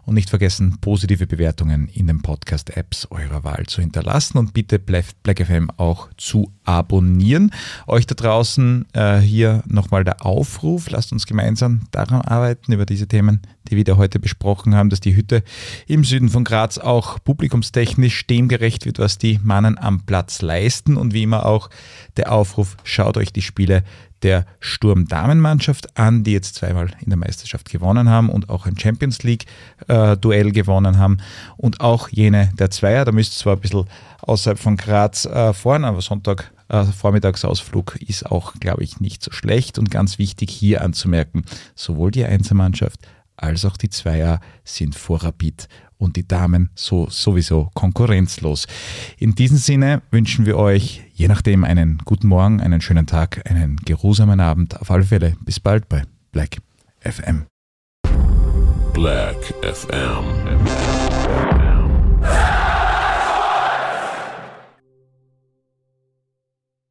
Und nicht vergessen, positive Bewertungen in den Podcast-Apps eurer Wahl zu hinterlassen und bitte Black FM auch zu abonnieren. Euch da draußen äh, hier nochmal der Aufruf, lasst uns gemeinsam daran arbeiten, über diese Themen, die wir da heute besprochen haben, dass die Hütte im Süden von Graz auch publikumstechnisch dem gerecht wird, was die Mannen am Platz leisten. Und wie immer auch der Aufruf, schaut euch die Spiele der Sturm-Damenmannschaft an, die jetzt zweimal in der Meisterschaft gewonnen haben und auch ein Champions League-Duell äh, gewonnen haben. Und auch jene der Zweier, da müsst ihr zwar ein bisschen außerhalb von Graz äh, fahren, aber Sonntag äh, Vormittagsausflug ist auch, glaube ich, nicht so schlecht. Und ganz wichtig hier anzumerken, sowohl die Einzelmannschaft als auch die Zweier sind vor Rapid und die Damen so sowieso konkurrenzlos. In diesem Sinne wünschen wir euch je nachdem einen guten Morgen, einen schönen Tag, einen geruhsamen Abend. Auf alle Fälle bis bald bei Black FM. Black FM.